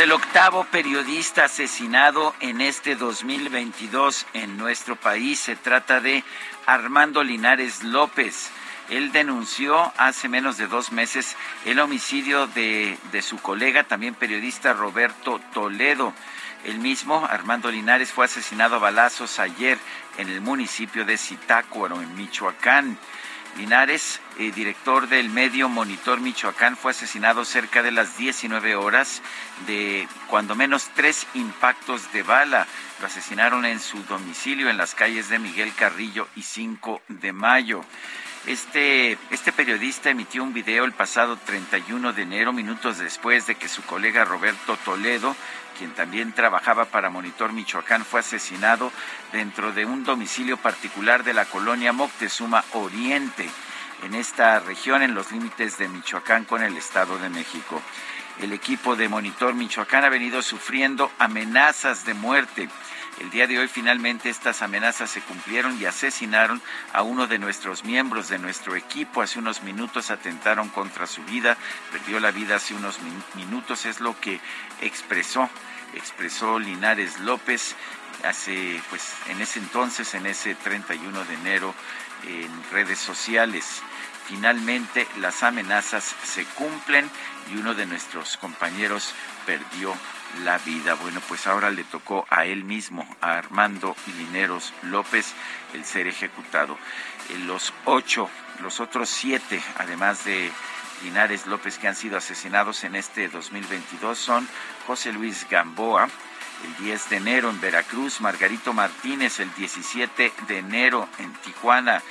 El octavo periodista asesinado en este 2022 en nuestro país. Se trata de Armando Linares López. Él denunció hace menos de dos meses el homicidio de, su colega, también periodista Roberto Toledo. El mismo, Armando Linares, fue asesinado a balazos ayer en el municipio de Zitácuaro, en Michoacán. Linares, eh, director del medio Monitor Michoacán, fue asesinado cerca de las 19 horas de cuando menos tres impactos de bala. Lo asesinaron en su domicilio en las calles de Miguel Carrillo y 5 de mayo. Este, este periodista emitió un video el pasado 31 de enero, minutos después de que su colega Roberto Toledo, quien también trabajaba para Monitor Michoacán, fue asesinado dentro de un domicilio particular de la colonia Moctezuma Oriente, en esta región, en los límites de Michoacán con el Estado de México. El equipo de Monitor Michoacán ha venido sufriendo amenazas de muerte. El día de hoy finalmente estas amenazas se cumplieron y asesinaron a uno de nuestros miembros de nuestro equipo. Hace unos minutos atentaron contra su vida, perdió la vida hace unos minutos, es lo que expresó, expresó Linares López hace, pues, en ese entonces, en ese 31 de enero, en redes sociales. Finalmente las amenazas se cumplen y uno de nuestros compañeros perdió la vida. Bueno, pues ahora le tocó a él mismo, a Armando Lineros López, el ser ejecutado. Los ocho, los otros siete, además de Linares López, que han sido asesinados en este 2022 son José Luis Gamboa, el 10 de enero en Veracruz, Margarito Martínez el 17 de enero en Tijuana,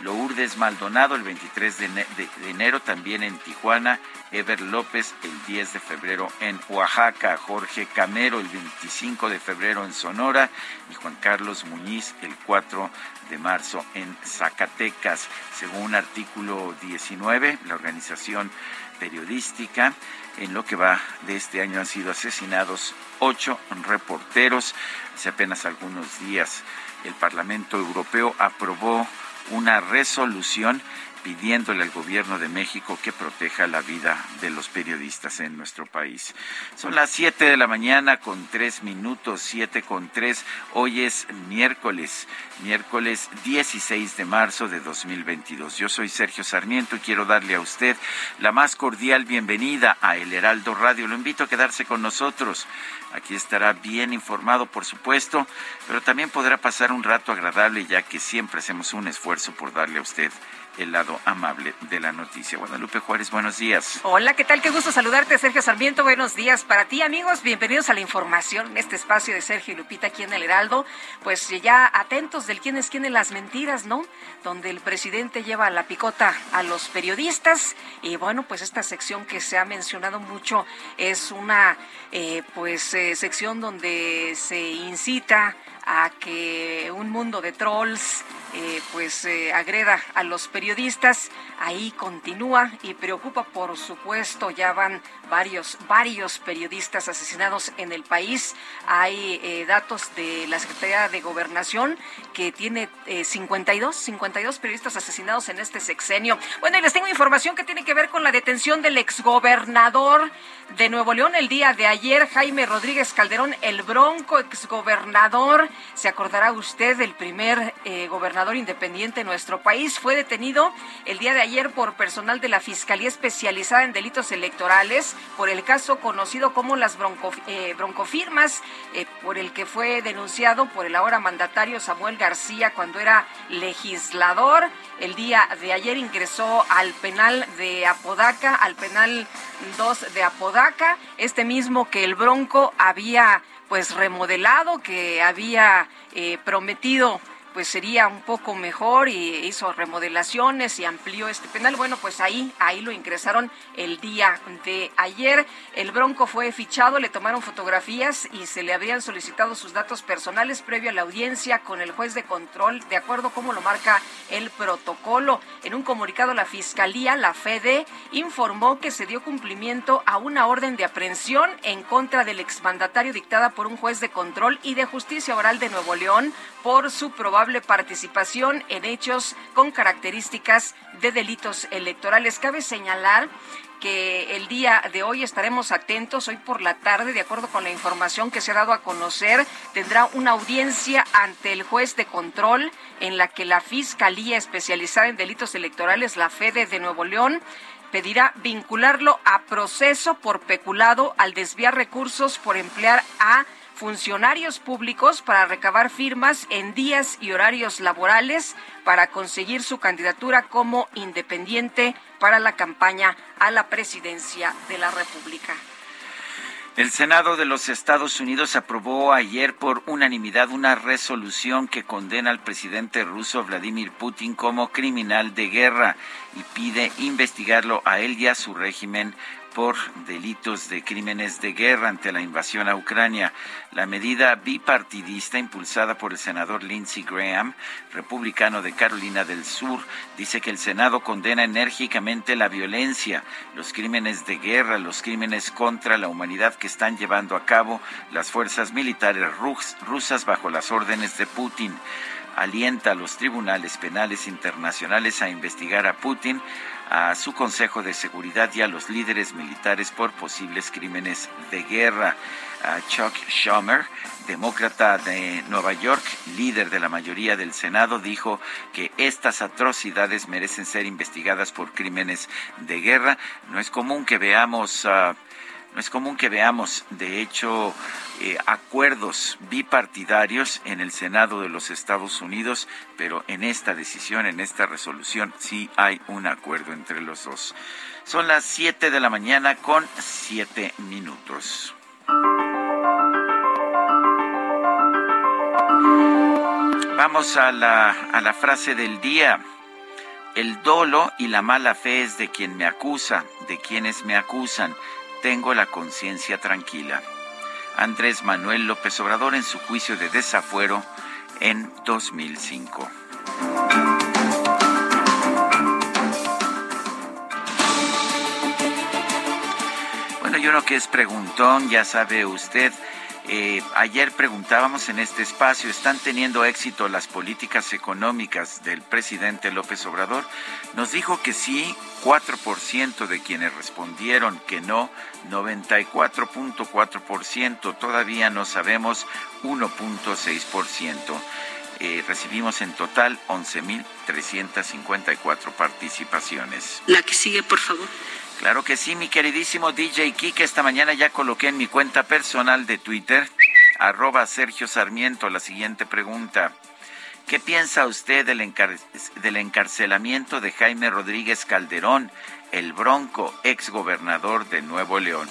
Lourdes Maldonado el 23 de, enero también en Tijuana, Ever López el 10 de febrero en Oaxaca, Jorge Camero el 25 de febrero en Sonora y Juan Carlos Muñiz el 4 de marzo en Zacatecas. Según artículo 19, la organización periodística, en lo que va de este año han sido asesinados ocho reporteros. Hace apenas algunos días el Parlamento Europeo aprobó una resolución pidiéndole al gobierno de México que proteja la vida de los periodistas en nuestro país. Son las 7 de la mañana con tres minutos, siete con tres. Hoy es miércoles, miércoles 16 de marzo de 2022. Yo soy Sergio Sarmiento y quiero darle a usted la más cordial bienvenida a El Heraldo Radio. Lo invito a quedarse con nosotros. Aquí estará bien informado, por supuesto, pero también podrá pasar un rato agradable ya que siempre hacemos un esfuerzo por darle a usted el lado amable de la noticia. Guadalupe Juárez, buenos días. Hola, ¿qué tal? Qué gusto saludarte, Sergio Sarmiento. Buenos días para ti, amigos. Bienvenidos a la información en este espacio de Sergio y Lupita aquí en el Heraldo. Pues ya atentos del quién es quién en las mentiras, ¿no? Donde el presidente lleva la picota a los periodistas. Y bueno, pues esta sección que se ha mencionado mucho es una, eh, pues, eh, sección donde se incita a que un mundo de trolls eh, pues eh, agreda a los periodistas. Ahí continúa y preocupa, por supuesto, ya van varios, varios periodistas asesinados en el país. Hay eh, datos de la Secretaría de Gobernación que tiene 52, 52 periodistas asesinados en este sexenio. Bueno, y les tengo información que tiene que ver con la detención del exgobernador de Nuevo León el día de ayer, Jaime Rodríguez Calderón, el bronco exgobernador. Se acordará usted del primer gobernador independiente en nuestro país, fue detenido el día de ayer por personal de la Fiscalía Especializada en Delitos Electorales por el caso conocido como las eh, broncofirmas, eh, por el que fue denunciado por el ahora mandatario Samuel García cuando era legislador. El día de ayer ingresó al penal de Apodaca, al penal 2 de Apodaca, este mismo que el Bronco había pues remodelado, que había eh, prometido pues sería un poco mejor y hizo remodelaciones y amplió este penal. Bueno, pues ahí, ahí lo ingresaron el día de ayer. El Bronco fue fichado, le tomaron fotografías y se le habían solicitado sus datos personales previo a la audiencia con el juez de control, de acuerdo como lo marca el protocolo. En un comunicado, la Fiscalía, la FEDE, informó que se dio cumplimiento a una orden de aprehensión en contra del exmandatario dictada por un juez de control y de justicia oral de Nuevo León por su probable participación en hechos con características de delitos electorales. Cabe señalar que el día de hoy estaremos atentos, hoy por la tarde, de acuerdo con la información que se ha dado a conocer, tendrá una audiencia ante el juez de control en la que la Fiscalía especializada en delitos electorales, la FEDE de Nuevo León, pedirá vincularlo a proceso por peculado al desviar recursos por emplear a funcionarios públicos para recabar firmas en días y horarios laborales para conseguir su candidatura como independiente para la campaña a la presidencia de la República. El Senado de los Estados Unidos aprobó ayer por unanimidad una resolución que condena al presidente ruso Vladimir Putin como criminal de guerra y pide investigarlo a él y a su régimen por delitos de crímenes de guerra ante la invasión a Ucrania. La medida bipartidista impulsada por el senador Lindsey Graham, republicano de Carolina del Sur, dice que el Senado condena enérgicamente la violencia, los crímenes de guerra, los crímenes contra la humanidad que están llevando a cabo las fuerzas militares rusas bajo las órdenes de Putin alienta a los tribunales penales internacionales a investigar a Putin a su Consejo de Seguridad y a los líderes militares por posibles crímenes de guerra. Chuck Schumer, demócrata de Nueva York, líder de la mayoría del Senado, dijo que estas atrocidades merecen ser investigadas por crímenes de guerra. No es común que veamos ah, no es común que veamos, de hecho, eh, acuerdos bipartidarios en el Senado de los Estados Unidos, pero en esta decisión, en esta resolución, sí hay un acuerdo entre los dos. Son las 7 de la mañana con 7 minutos. Vamos a la, a la frase del día. El dolo y la mala fe es de quien me acusa, de quienes me acusan tengo la conciencia tranquila. Andrés Manuel López Obrador en su juicio de desafuero en 2005. Bueno, yo uno que es preguntón, ya sabe usted, eh, ayer preguntábamos en este espacio, ¿están teniendo éxito las políticas económicas del presidente López Obrador? Nos dijo que sí, 4% de quienes respondieron que no, 94.4%, todavía no sabemos 1.6%. Eh, recibimos en total 11.354 participaciones. La que sigue, por favor. Claro que sí, mi queridísimo DJ Kike. Esta mañana ya coloqué en mi cuenta personal de Twitter, arroba Sergio Sarmiento, la siguiente pregunta. ¿Qué piensa usted del, del encarcelamiento de Jaime Rodríguez Calderón, el bronco exgobernador de Nuevo León?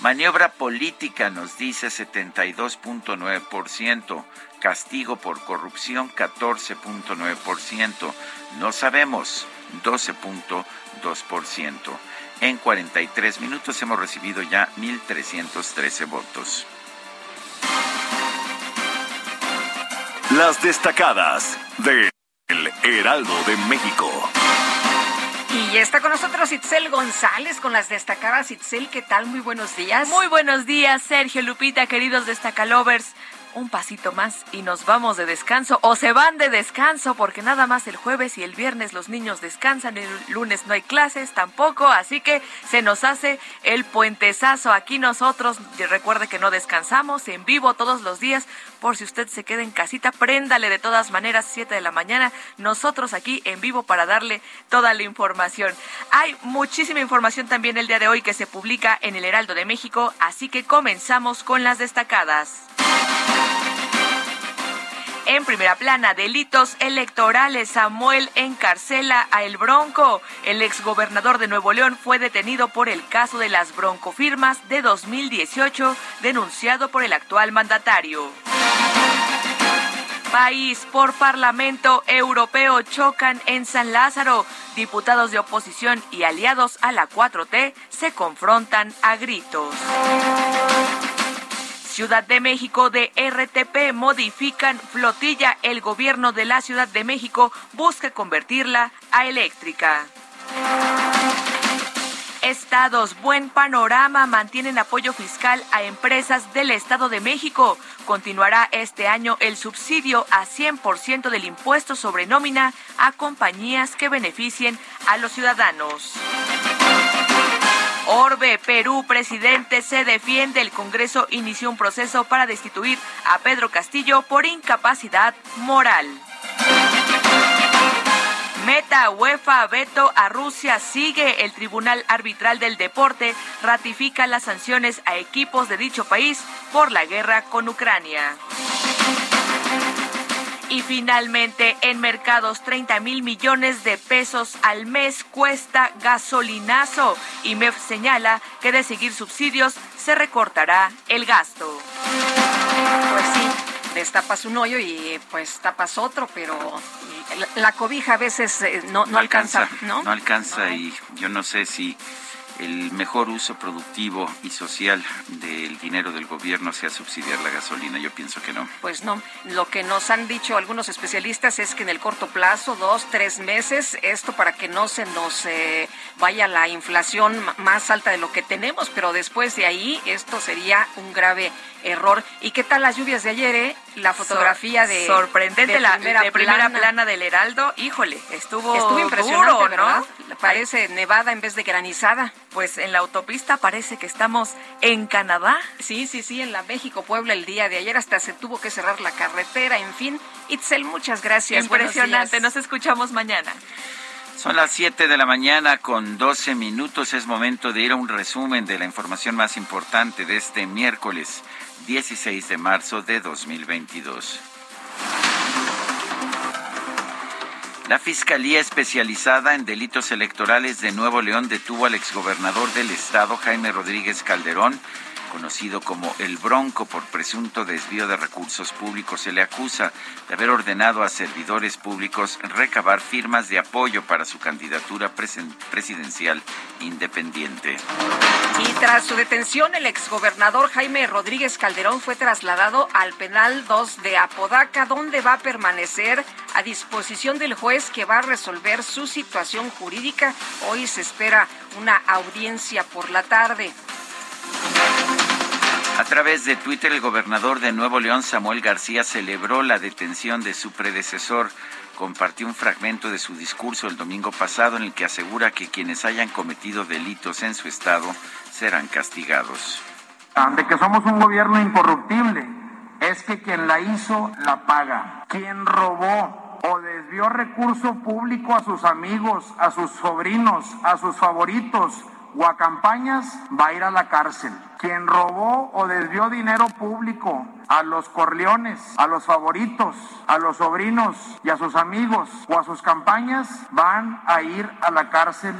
Maniobra política nos dice 72.9%, castigo por corrupción 14.9%, no sabemos 12.2%. En 43 minutos hemos recibido ya 1.313 votos. Las destacadas de El Heraldo de México. Y está con nosotros Itzel González con las destacadas. Itzel, ¿qué tal? Muy buenos días. Muy buenos días, Sergio Lupita, queridos destacalovers. Un pasito más y nos vamos de descanso o se van de descanso porque nada más el jueves y el viernes los niños descansan, el lunes no hay clases tampoco, así que se nos hace el puentesazo. Aquí nosotros, recuerde que no descansamos en vivo todos los días, por si usted se queda en casita, préndale de todas maneras 7 de la mañana, nosotros aquí en vivo para darle toda la información. Hay muchísima información también el día de hoy que se publica en el Heraldo de México, así que comenzamos con las destacadas. En primera plana, delitos electorales. Samuel encarcela a El Bronco. El exgobernador de Nuevo León fue detenido por el caso de las broncofirmas de 2018, denunciado por el actual mandatario. País por Parlamento Europeo chocan en San Lázaro. Diputados de oposición y aliados a la 4T se confrontan a gritos. Ciudad de México de RTP modifican flotilla. El gobierno de la Ciudad de México busca convertirla a eléctrica. Estados, buen panorama, mantienen apoyo fiscal a empresas del Estado de México. Continuará este año el subsidio a 100% del impuesto sobre nómina a compañías que beneficien a los ciudadanos. Orbe, Perú, presidente se defiende. El Congreso inició un proceso para destituir a Pedro Castillo por incapacidad moral. Meta, UEFA, veto a Rusia sigue. El Tribunal Arbitral del Deporte ratifica las sanciones a equipos de dicho país por la guerra con Ucrania. Y finalmente, en mercados, 30 mil millones de pesos al mes cuesta gasolinazo. Y MEF señala que de seguir subsidios se recortará el gasto. Pues sí, destapas un hoyo y pues tapas otro, pero la, cobija a veces eh, no, alcanza, ¿no? No alcanza y yo no sé si el mejor uso productivo y social del dinero del gobierno sea subsidiar la gasolina. Yo pienso que no. Pues no. Lo que nos han dicho algunos especialistas es que en el corto plazo, dos, tres meses, esto para que no se nos eh, vaya la inflación más alta de lo que tenemos, pero después de ahí esto sería un grave error. ¿Y qué tal las lluvias de ayer, eh? La fotografía de... Sorprendente la primera, de primera plana. del Heraldo. Híjole, estuvo, estuvo impresionante, ¿no? Parece nevada en vez de granizada. Pues en la autopista parece que estamos en Canadá. Sí, sí, sí, en la México-Puebla el día de ayer hasta se tuvo que cerrar la carretera, en fin. Itzel, muchas gracias. Impresionante, nos escuchamos mañana. Son las 7 de la mañana con 12 minutos. Es momento de ir a un resumen de la información más importante de este miércoles 16 de marzo de 2022. La Fiscalía Especializada en Delitos Electorales de Nuevo León detuvo al exgobernador del estado, Jaime Rodríguez Calderón, conocido como El Bronco por presunto desvío de recursos públicos, se le acusa de haber ordenado a servidores públicos recabar firmas de apoyo para su candidatura presidencial independiente. Y tras su detención, el exgobernador Jaime Rodríguez Calderón fue trasladado al penal 2 de Apodaca, donde va a permanecer a disposición del juez que va a resolver su situación jurídica. Hoy se espera una audiencia por la tarde. A través de Twitter, el gobernador de Nuevo León, Samuel García, celebró la detención de su predecesor. Compartió un fragmento de su discurso el domingo pasado en el que asegura que quienes hayan cometido delitos en su estado serán castigados. De que somos un gobierno incorruptible, es que quien la hizo la paga. Quien robó o desvió recurso público a sus amigos, a sus sobrinos, a sus favoritos, a campañas va a ir a la cárcel. Quien robó o desvió dinero público a los corleones, a los favoritos, a los sobrinos y a sus amigos o a sus campañas van a ir a la cárcel.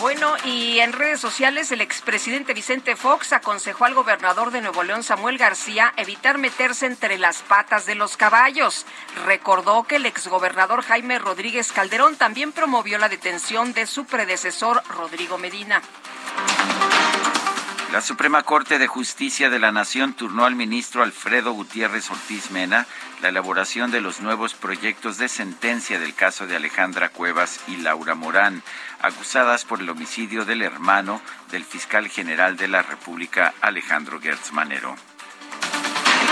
Bueno, y en redes sociales el expresidente Vicente Fox aconsejó al gobernador de Nuevo León, Samuel García, evitar meterse entre las patas de los caballos. Recordó que el exgobernador Jaime Rodríguez Calderón también promovió la detención de su predecesor, Rodrigo Medina. La Suprema Corte de Justicia de la Nación turnó al ministro Alfredo Gutiérrez Ortiz Mena la elaboración de los nuevos proyectos de sentencia del caso de Alejandra Cuevas y Laura Morán, acusadas por el homicidio del hermano del fiscal general de la República, Alejandro Gertz Manero.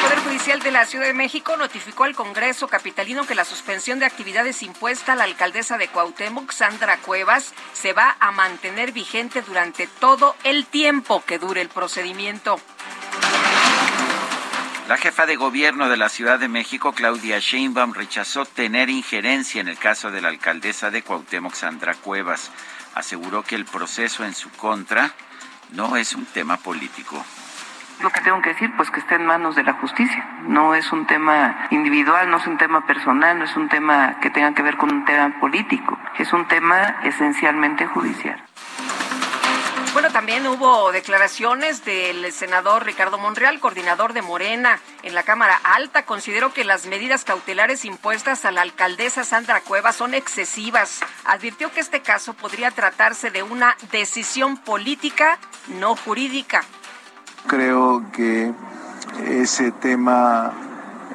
Poder Judicial de la Ciudad de México notificó al Congreso Capitalino que la suspensión de actividades impuesta a la alcaldesa de Cuauhtémoc, Sandra Cuevas, se va a mantener vigente durante todo el tiempo que dure el procedimiento. La jefa de gobierno de la Ciudad de México, Claudia Sheinbaum, rechazó tener injerencia en el caso de la alcaldesa de Cuauhtémoc, Sandra Cuevas. Aseguró que el proceso en su contra no es un tema político lo que tengo que decir, pues que está en manos de la justicia. No es un tema individual, no es un tema personal, no es un tema que tenga que ver con un tema político, es un tema esencialmente judicial. Bueno, también hubo declaraciones del senador Ricardo Monreal, coordinador de Morena en la Cámara Alta. Consideró que las medidas cautelares impuestas a la alcaldesa Sandra Cueva son excesivas. Advirtió que este caso podría tratarse de una decisión política, no jurídica. Creo que ese tema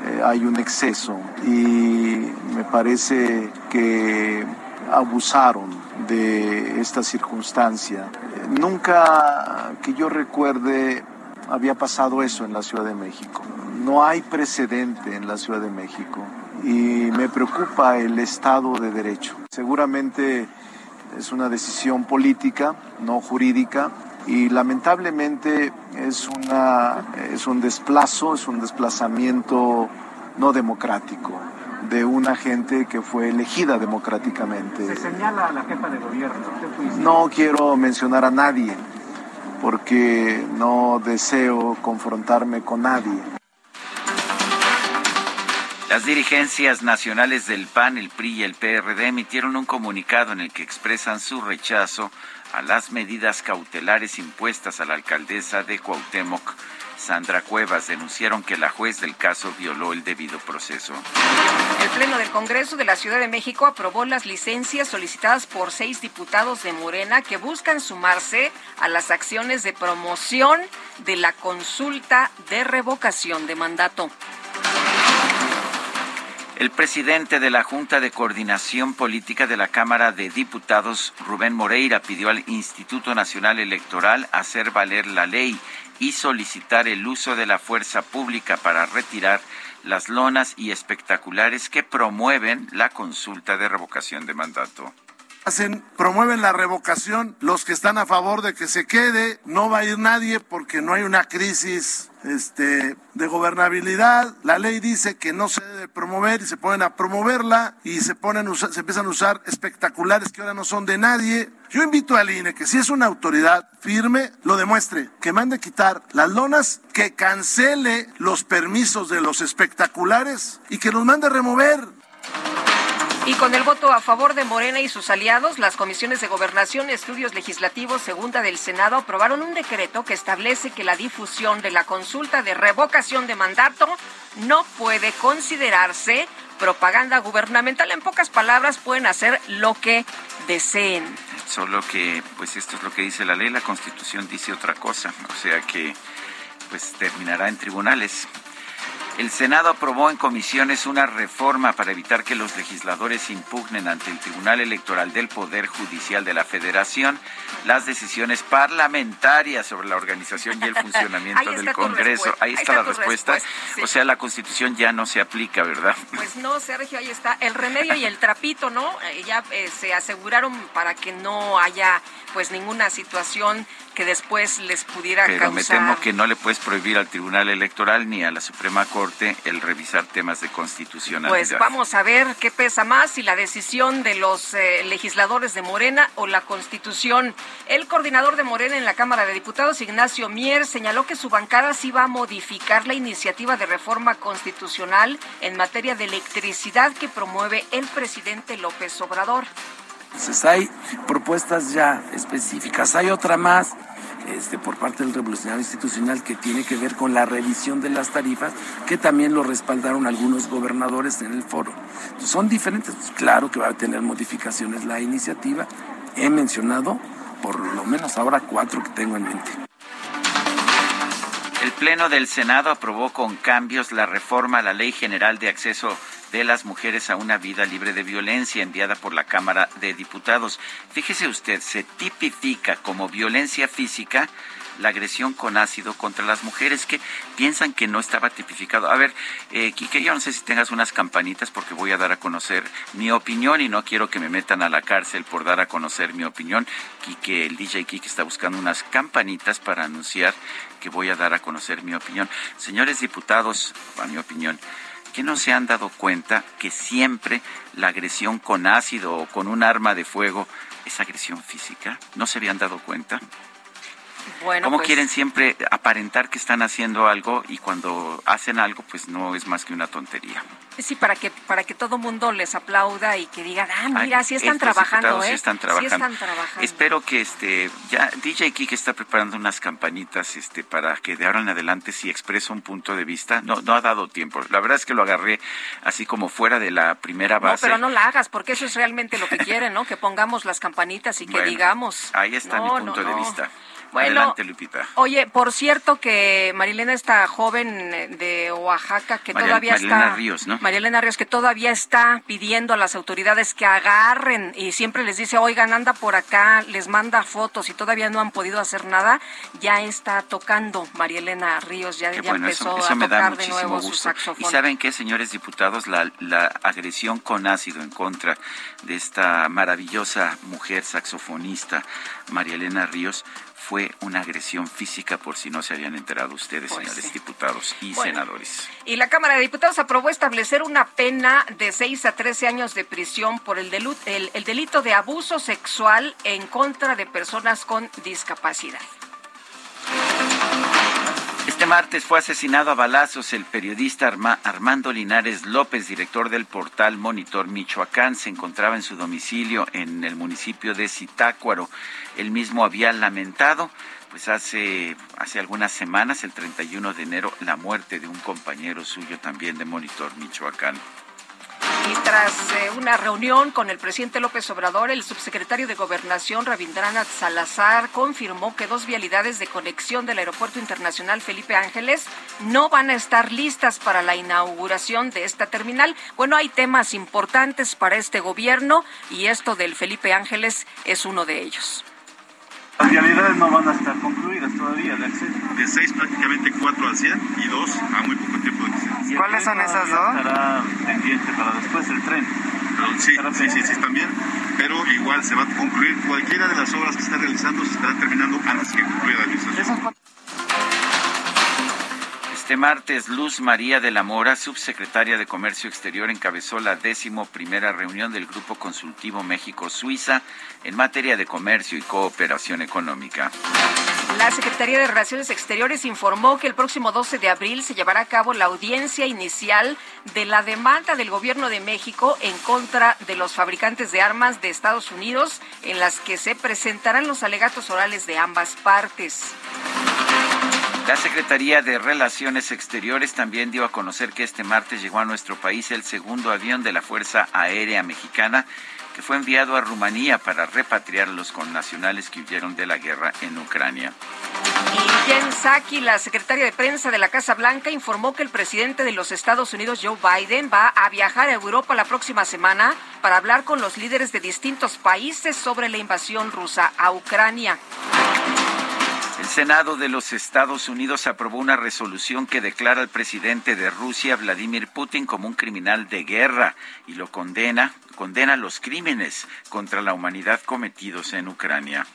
eh, hay un exceso y me parece que abusaron de esta circunstancia. Nunca que yo recuerde había pasado eso en la Ciudad de México. No hay precedente en la Ciudad de México y me preocupa el Estado de Derecho. Seguramente es una decisión política, no jurídica, y lamentablemente es, una, es un desplazo, es un desplazamiento no democrático de una gente que fue elegida democráticamente. Se señala a la jefa de gobierno. No quiero mencionar a nadie porque no deseo confrontarme con nadie. Las dirigencias nacionales del PAN, el PRI y el PRD emitieron un comunicado en el que expresan su rechazo a las medidas cautelares impuestas a la alcaldesa de Cuauhtémoc. Sandra Cuevas denunciaron que la juez del caso violó el debido proceso. El Pleno del Congreso de la Ciudad de México aprobó las licencias solicitadas por seis diputados de Morena que buscan sumarse a las acciones de promoción de la consulta de revocación de mandato. El presidente de la Junta de Coordinación Política de la Cámara de Diputados, Rubén Moreira, pidió al Instituto Nacional Electoral hacer valer la ley y solicitar el uso de la fuerza pública para retirar las lonas y espectaculares que promueven la consulta de revocación de mandato hacen, promueven la revocación, los que están a favor de que se quede, no va a ir nadie porque no hay una crisis este, de gobernabilidad. La ley dice que no se debe promover y se ponen a promoverla y se, ponen, se empiezan a usar espectaculares que ahora no son de nadie. Yo invito al INE que si es una autoridad firme, lo demuestre, que mande quitar las lonas, que cancele los permisos de los espectaculares y que los mande remover. Y con el voto a favor de Morena y sus aliados, las comisiones de Gobernación, Estudios Legislativos, Segunda del Senado aprobaron un decreto que establece que la difusión de la consulta de revocación de mandato no puede considerarse propaganda gubernamental. En pocas palabras, pueden hacer lo que deseen. Solo que, pues esto es lo que dice la ley, la Constitución dice otra cosa, o sea que, pues terminará en tribunales. El Senado aprobó en comisiones una reforma para evitar que los legisladores impugnen ante el Tribunal Electoral del Poder Judicial de la Federación las decisiones parlamentarias sobre la organización y el funcionamiento del Congreso. Ahí está, la respuesta. O sea, la Constitución ya no se aplica, ¿verdad? Pues no, Sergio, ahí está. El remedio y el trapito, ¿no? Eh, ya eh, se aseguraron para que no haya pues ninguna situación que después les pudiera Pero me temo que no le puedes prohibir al Tribunal Electoral ni a la Suprema Corte el revisar temas de constitucionalidad. Pues vamos a ver qué pesa más, si la decisión de los eh, legisladores de Morena o la Constitución. El coordinador de Morena en la Cámara de Diputados, Ignacio Mier, señaló que su bancada sí va a modificar la iniciativa de reforma constitucional en materia de electricidad que promueve el presidente López Obrador. Entonces hay propuestas ya específicas. Hay otra más este, por parte del Revolucionario Institucional que tiene que ver con la revisión de las tarifas, que también lo respaldaron algunos gobernadores en el foro. son diferentes. Pues claro que va a tener modificaciones la iniciativa. He mencionado por lo menos ahora cuatro que tengo en mente. El Pleno del Senado aprobó con cambios la reforma a la Ley General de Acceso de las mujeres a una vida libre de violencia enviada por la Cámara de Diputados. Fíjese usted, se tipifica como violencia física la agresión con ácido contra las mujeres que piensan que no estaba tipificado. A ver, eh, Quique, yo no sé si tengas unas campanitas porque voy a dar a conocer mi opinión y no quiero que me metan a la cárcel por dar a conocer mi opinión. Quique, el DJ Quique está buscando unas campanitas para anunciar que voy a dar a conocer mi opinión. Señores diputados, a mi opinión, que no se han dado cuenta que siempre la agresión con ácido o con un arma de fuego es agresión física? ¿No se habían dado cuenta? Bueno, ¿Cómo pues quieren siempre aparentar que están haciendo algo y cuando hacen algo pues no es más que una tontería? Sí, para que para que todo mundo les aplauda y que digan, ah, mira, sí están trabajando, ¿eh? Sí están trabajando. Espero que este ya DJ Kike está preparando unas campanitas este para que de ahora en adelante si expresa un punto de vista, no no ha dado tiempo. La verdad es que lo agarré así como fuera de la primera base. No, pero no la hagas porque eso es realmente lo que quieren, ¿no? Que pongamos las campanitas y que digamos. Ahí está mi punto de vista. Bueno, Lupita. Oye, por cierto que Marilena, esta joven de Oaxaca, que todavía está... Marilena Ríos, ¿no? Marilena Ríos, que todavía está pidiendo a las autoridades que agarren y siempre les dice, oigan, anda por acá, les manda fotos y todavía no han podido hacer nada, ya está tocando Marilena Ríos, ya, empezó a tocar de nuevo su saxofón. Y saben qué, señores diputados, la, la agresión con ácido en contra de esta maravillosa mujer saxofonista, María Elena Ríos, fue una agresión física, por si no se habían enterado ustedes, pues señores diputados y senadores. Y la Cámara de Diputados aprobó establecer una pena de 6 a 13 años de prisión por el, el delito de abuso sexual en contra de personas con discapacidad. Este martes fue asesinado a balazos el periodista Armando Linares López, director del portal Monitor Michoacán. Se encontraba en su domicilio en el municipio de Zitácuaro. Él mismo había lamentado, pues hace, hace algunas semanas, el 31 de enero, la muerte de un compañero suyo también de Monitor Michoacán. Y tras eh, una reunión con el presidente López Obrador, el subsecretario de Gobernación, Rabindranath Salazar, confirmó que dos vialidades de conexión del Aeropuerto Internacional Felipe Ángeles no van a estar listas para la inauguración de esta terminal. Bueno, hay temas importantes para este gobierno y esto del Felipe Ángeles es uno de ellos. Las vialidades no van a estar concluidas todavía de acceso. De seis prácticamente cuatro al 100 y dos a muy poco tiempo de acceso. ¿Cuáles son esas dos? Estará pendiente para después el tren. sí, sí, sí, sí, también. Pero igual se va a concluir cualquiera de las obras que se están realizando, se estará terminando antes que concluya la administración. Este martes, Luz María de la Mora, subsecretaria de Comercio Exterior, encabezó la décimo primera reunión del Grupo Consultivo México-Suiza en materia de comercio y cooperación económica. La Secretaría de Relaciones Exteriores informó que el próximo 12 de abril se llevará a cabo la audiencia inicial de la demanda del Gobierno de México en contra de los fabricantes de armas de Estados Unidos, en las que se presentarán los alegatos orales de ambas partes. La Secretaría de Relaciones Exteriores también dio a conocer que este martes llegó a nuestro país el segundo avión de la Fuerza Aérea Mexicana que fue enviado a Rumanía para repatriar a los connacionales que huyeron de la guerra en Ucrania. Y Jen Psaki, la secretaria de prensa de la Casa Blanca, informó que el presidente de los Estados Unidos, Joe Biden, va a viajar a Europa la próxima semana para hablar con los líderes de distintos países sobre la invasión rusa a Ucrania. El Senado de los Estados Unidos aprobó una resolución que declara al presidente de Rusia, Vladimir Putin, como un criminal de guerra y lo condena, condena los crímenes contra la humanidad cometidos en Ucrania.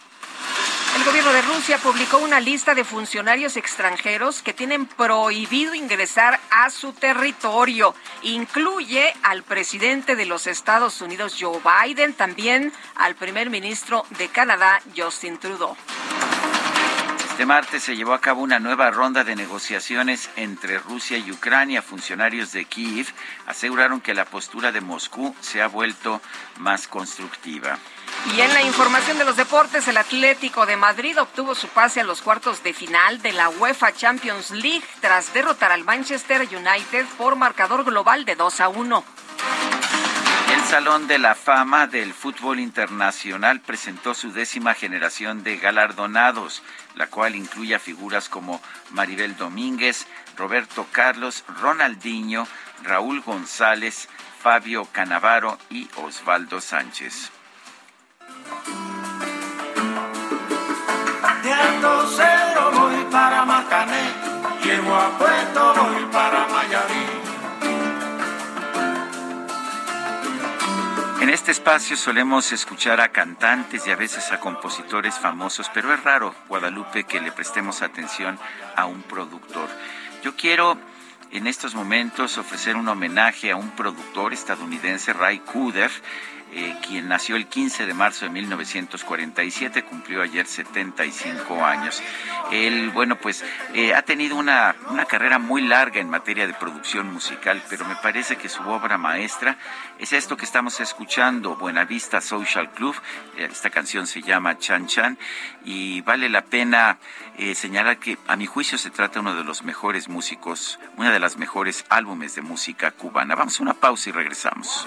El gobierno de Rusia publicó una lista de funcionarios extranjeros que tienen prohibido ingresar a su territorio. Incluye al presidente de los Estados Unidos, Joe Biden, también al primer ministro de Canadá, Justin Trudeau. Este martes se llevó a cabo una nueva ronda de negociaciones entre Rusia y Ucrania. Funcionarios de Kiev aseguraron que la postura de Moscú se ha vuelto más constructiva. Y en la información de los deportes, el Atlético de Madrid obtuvo su pase a los cuartos de final de la UEFA Champions League tras derrotar al Manchester United por marcador global de 2 a 1. Salón de la Fama del Fútbol Internacional presentó su décima generación de galardonados la cual incluye a figuras como Maribel Domínguez, Roberto Carlos, Ronaldinho, Raúl González, Fabio Canavaro y Osvaldo Sánchez. En este espacio solemos escuchar a cantantes y a veces a compositores famosos, pero es raro, Guadalupe, que le prestemos atención a un productor. Yo quiero en estos momentos ofrecer un homenaje a un productor estadounidense, Ray Cooder, eh, quien nació el 15 de marzo de 1947, cumplió ayer 75 años. Él, bueno, pues eh, ha tenido una, una carrera muy larga en materia de producción musical, pero me parece que su obra maestra es esto que estamos escuchando, Buenavista Social Club. Eh, esta canción se llama Chan Chan y vale la pena señalar que a mi juicio se trata de uno de los mejores músicos, una de las mejores álbumes de música cubana. Vamos a una pausa y regresamos.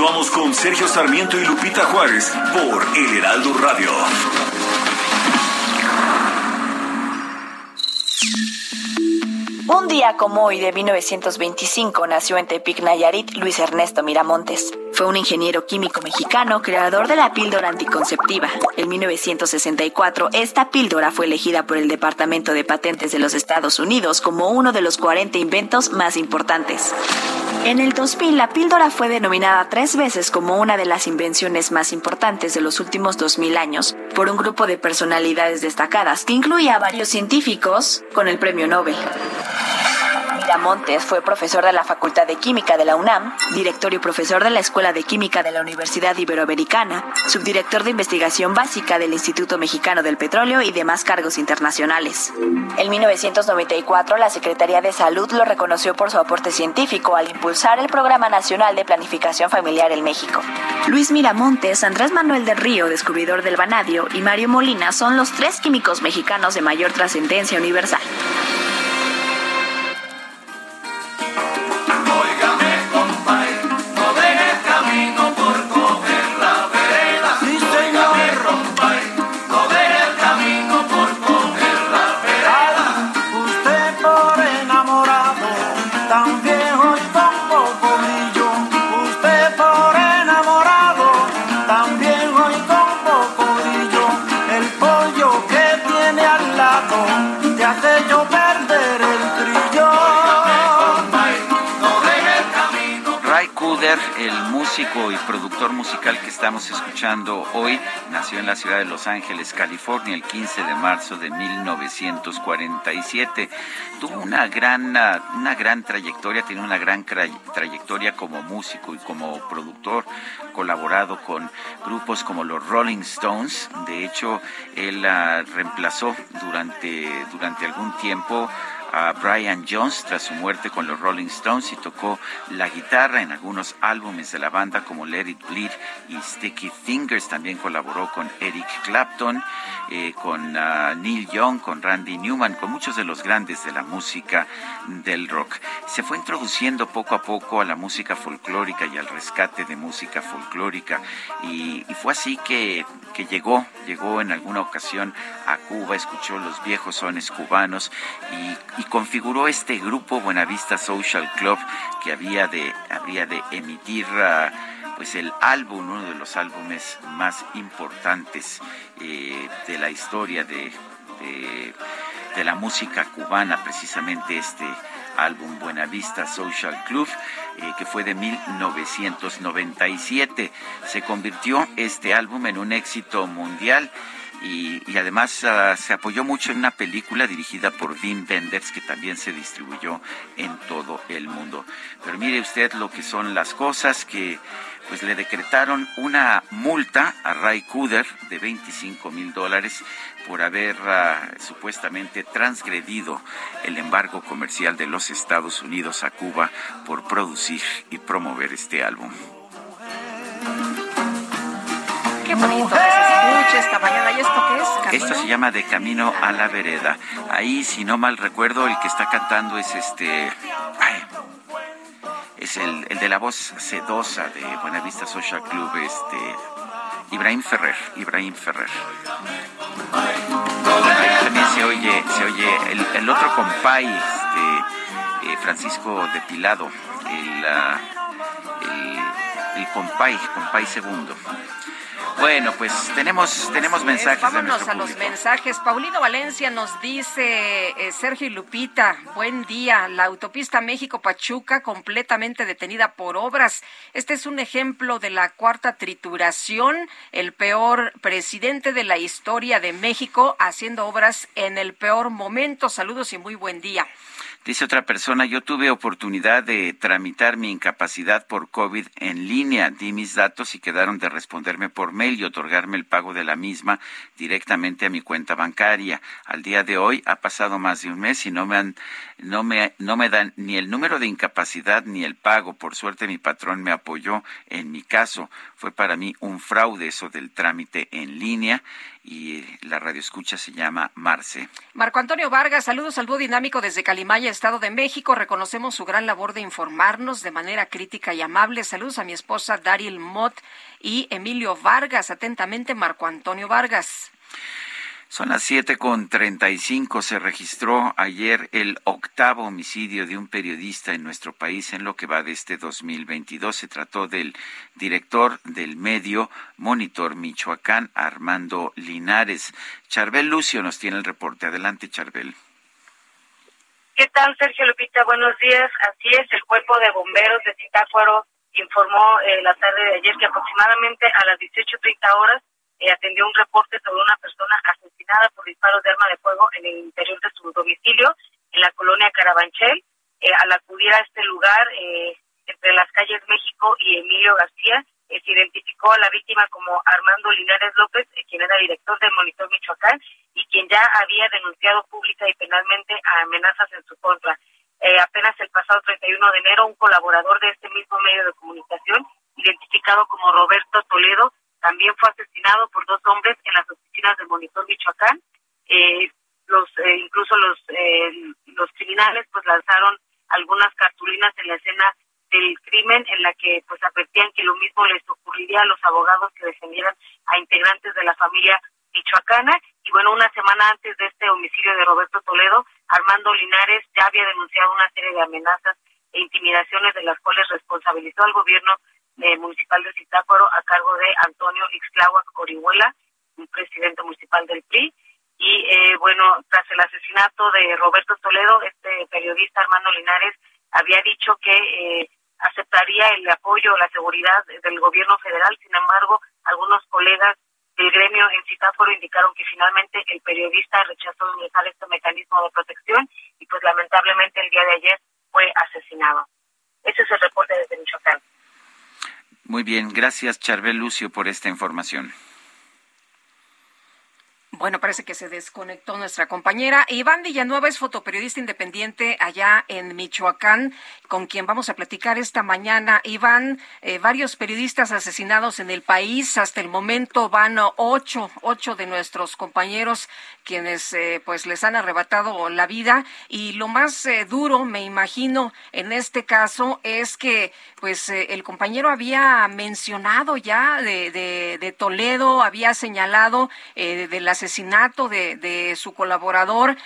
Continuamos con Sergio Sarmiento y Lupita Juárez por El Heraldo Radio. Un día como hoy de 1925 nació en Tepic, Nayarit, Luis Ernesto Miramontes. Fue un ingeniero químico mexicano, creador de la píldora anticonceptiva. En 1964, esta píldora fue elegida por el Departamento de Patentes de los Estados Unidos como uno de los 40 inventos más importantes. En el 2000, la píldora fue denominada tres veces como una de las invenciones más importantes de los últimos 2000 años por un grupo de personalidades destacadas que incluía a varios científicos con el premio Nobel. Miramontes fue profesor de la Facultad de Química de la UNAM, director y profesor de la Escuela de Química de la Universidad Iberoamericana, subdirector de investigación básica del Instituto Mexicano del Petróleo y demás cargos internacionales. En 1994, la Secretaría de Salud lo reconoció por su aporte científico al impulsar el Programa Nacional de Planificación Familiar en México. Luis Miramontes, Andrés Manuel del Río, descubridor del vanadio, y Mario Molina son los tres químicos mexicanos de mayor trascendencia universal. Músico y productor musical que estamos escuchando hoy, nació en la ciudad de Los Ángeles, California, el 15 de marzo de 1947. Tuvo una gran, una gran trayectoria, tiene una gran trayectoria como músico y como productor, colaborado con grupos como los Rolling Stones. De hecho, él reemplazó durante, durante algún tiempo a Brian Jones tras su muerte con los Rolling Stones y tocó la guitarra en algunos álbumes de la banda como Let It Bleed y Sticky Fingers. También colaboró con Eric Clapton, eh, con ah, Neil Young, con Randy Newman, con muchos de los grandes de la música del rock. Se fue introduciendo poco a poco a la música folclórica y al rescate de música folclórica y, fue así que, que llegó, llegó en alguna ocasión a Cuba, escuchó los viejos sones cubanos y y configuró este grupo Buenavista Social Club que había de, habría de emitir ah, pues el álbum, uno de los álbumes más importantes eh, de la historia de, de, la música cubana, precisamente este álbum Buenavista Social Club, eh, que fue de 1997. Se convirtió este álbum en un éxito mundial y, además ah, se apoyó mucho en una película dirigida por Wim Wenders que también se distribuyó en todo el mundo. Pero mire usted lo que son las cosas que pues le decretaron una multa a Ray Cooder de 25 mil dólares por haber ah, supuestamente transgredido el embargo comercial de los Estados Unidos a Cuba por producir y promover este álbum. Qué bonito escuche esta mañana. ¿Y esto qué es? Esto se llama De Camino a la Vereda. Ahí, si no mal recuerdo, el que está cantando es este... es el, el de la voz sedosa de Buenavista Social Club, este... Ibrahim Ferrer, Ibrahim Ferrer. También se oye, se oye el, otro compay, este, eh, Francisco Depilado, el, uh, el, el compay, compay segundo. Bueno, pues tenemos, tenemos mensajes. Vámonos a los mensajes. Paulino Valencia nos dice, eh, Sergio y Lupita, buen día. La autopista México-Pachuca completamente detenida por obras. Este es un ejemplo de la cuarta trituración, el peor presidente de la historia de México haciendo obras en el peor momento. Saludos y muy buen día. Dice otra persona, yo tuve oportunidad de tramitar mi incapacidad por COVID en línea. Di mis datos y quedaron de responderme por mail y otorgarme el pago de la misma directamente a mi cuenta bancaria. Al día de hoy ha pasado más de un mes y no me han, no me, no me dan ni el número de incapacidad ni el pago. Por suerte mi patrón me apoyó en mi caso. Fue para mí un fraude eso del trámite en línea y la radio escucha se llama Marce. Marco Antonio Vargas, saludos al dúo dinámico desde Calimaya, Estado de México. Reconocemos su gran labor de informarnos de manera crítica y amable. Saludos a mi esposa Daryl Mott y Emilio Vargas. Atentamente, Marco Antonio Vargas. Son las siete con treinta y cinco. Se registró ayer el octavo homicidio de un periodista en nuestro país en lo que va de este 2022. Se trató del director del medio Monitor Michoacán, Armando Linares. Charbel Lucio nos tiene el reporte. Adelante, Charbel. ¿Qué tal, Sergio Lupita? Buenos días. Así es, el cuerpo de bomberos de Zitácuaro informó eh, la tarde de ayer que aproximadamente a las 18.30 horas eh, atendió un reporte sobre una persona asesinada por disparos de arma de fuego en el interior de su domicilio, en la colonia Carabanchel. Eh, al acudir a este lugar, eh, entre las calles México y Emilio García, se identificó a la víctima como Armando Linares López, quien era director del Monitor Michoacán y quien ya había denunciado pública y penalmente a amenazas en su contra. apenas el pasado 31 de enero, un colaborador de este mismo medio de comunicación, identificado como Roberto Toledo, también fue asesinado por dos hombres en las oficinas del Monitor Michoacán. Eh, los eh, incluso los eh, los criminales pues lanzaron algunas cartulinas en la escena del crimen en la que pues advertían que lo mismo les ocurriría a los abogados que defendieran a integrantes de la familia michoacana y bueno una semana antes de este homicidio de Roberto Toledo Armando Linares ya había denunciado una serie de amenazas e intimidaciones de las cuales responsabilizó al gobierno eh, municipal de Zitácuaro a cargo de Antonio Ixtláhuac Orihuela, un presidente municipal del PRI. Y eh, bueno, tras el asesinato de Roberto Toledo, este periodista Armando Linares había dicho que eh, aceptaría el apoyo, la seguridad del gobierno federal. Sin embargo, algunos colegas del gremio en Citáforo indicaron que finalmente el periodista rechazó ingresar este mecanismo de protección y pues lamentablemente el día de ayer fue asesinado. Ese es el reporte desde Michoacán. Muy bien, gracias Charbel Lucio por esta información. Bueno, parece que se desconectó nuestra compañera. Iván Villanueva es fotoperiodista independiente allá en Michoacán, con quien vamos a platicar esta mañana. Iván, eh, varios periodistas asesinados en el país. Hasta el momento van ocho, ocho de nuestros compañeros quienes eh, pues les han arrebatado la vida. Y lo más eh, duro, me imagino, en este caso es que pues el compañero había mencionado ya de, de Toledo, había señalado del asesinato de, de su colaborador,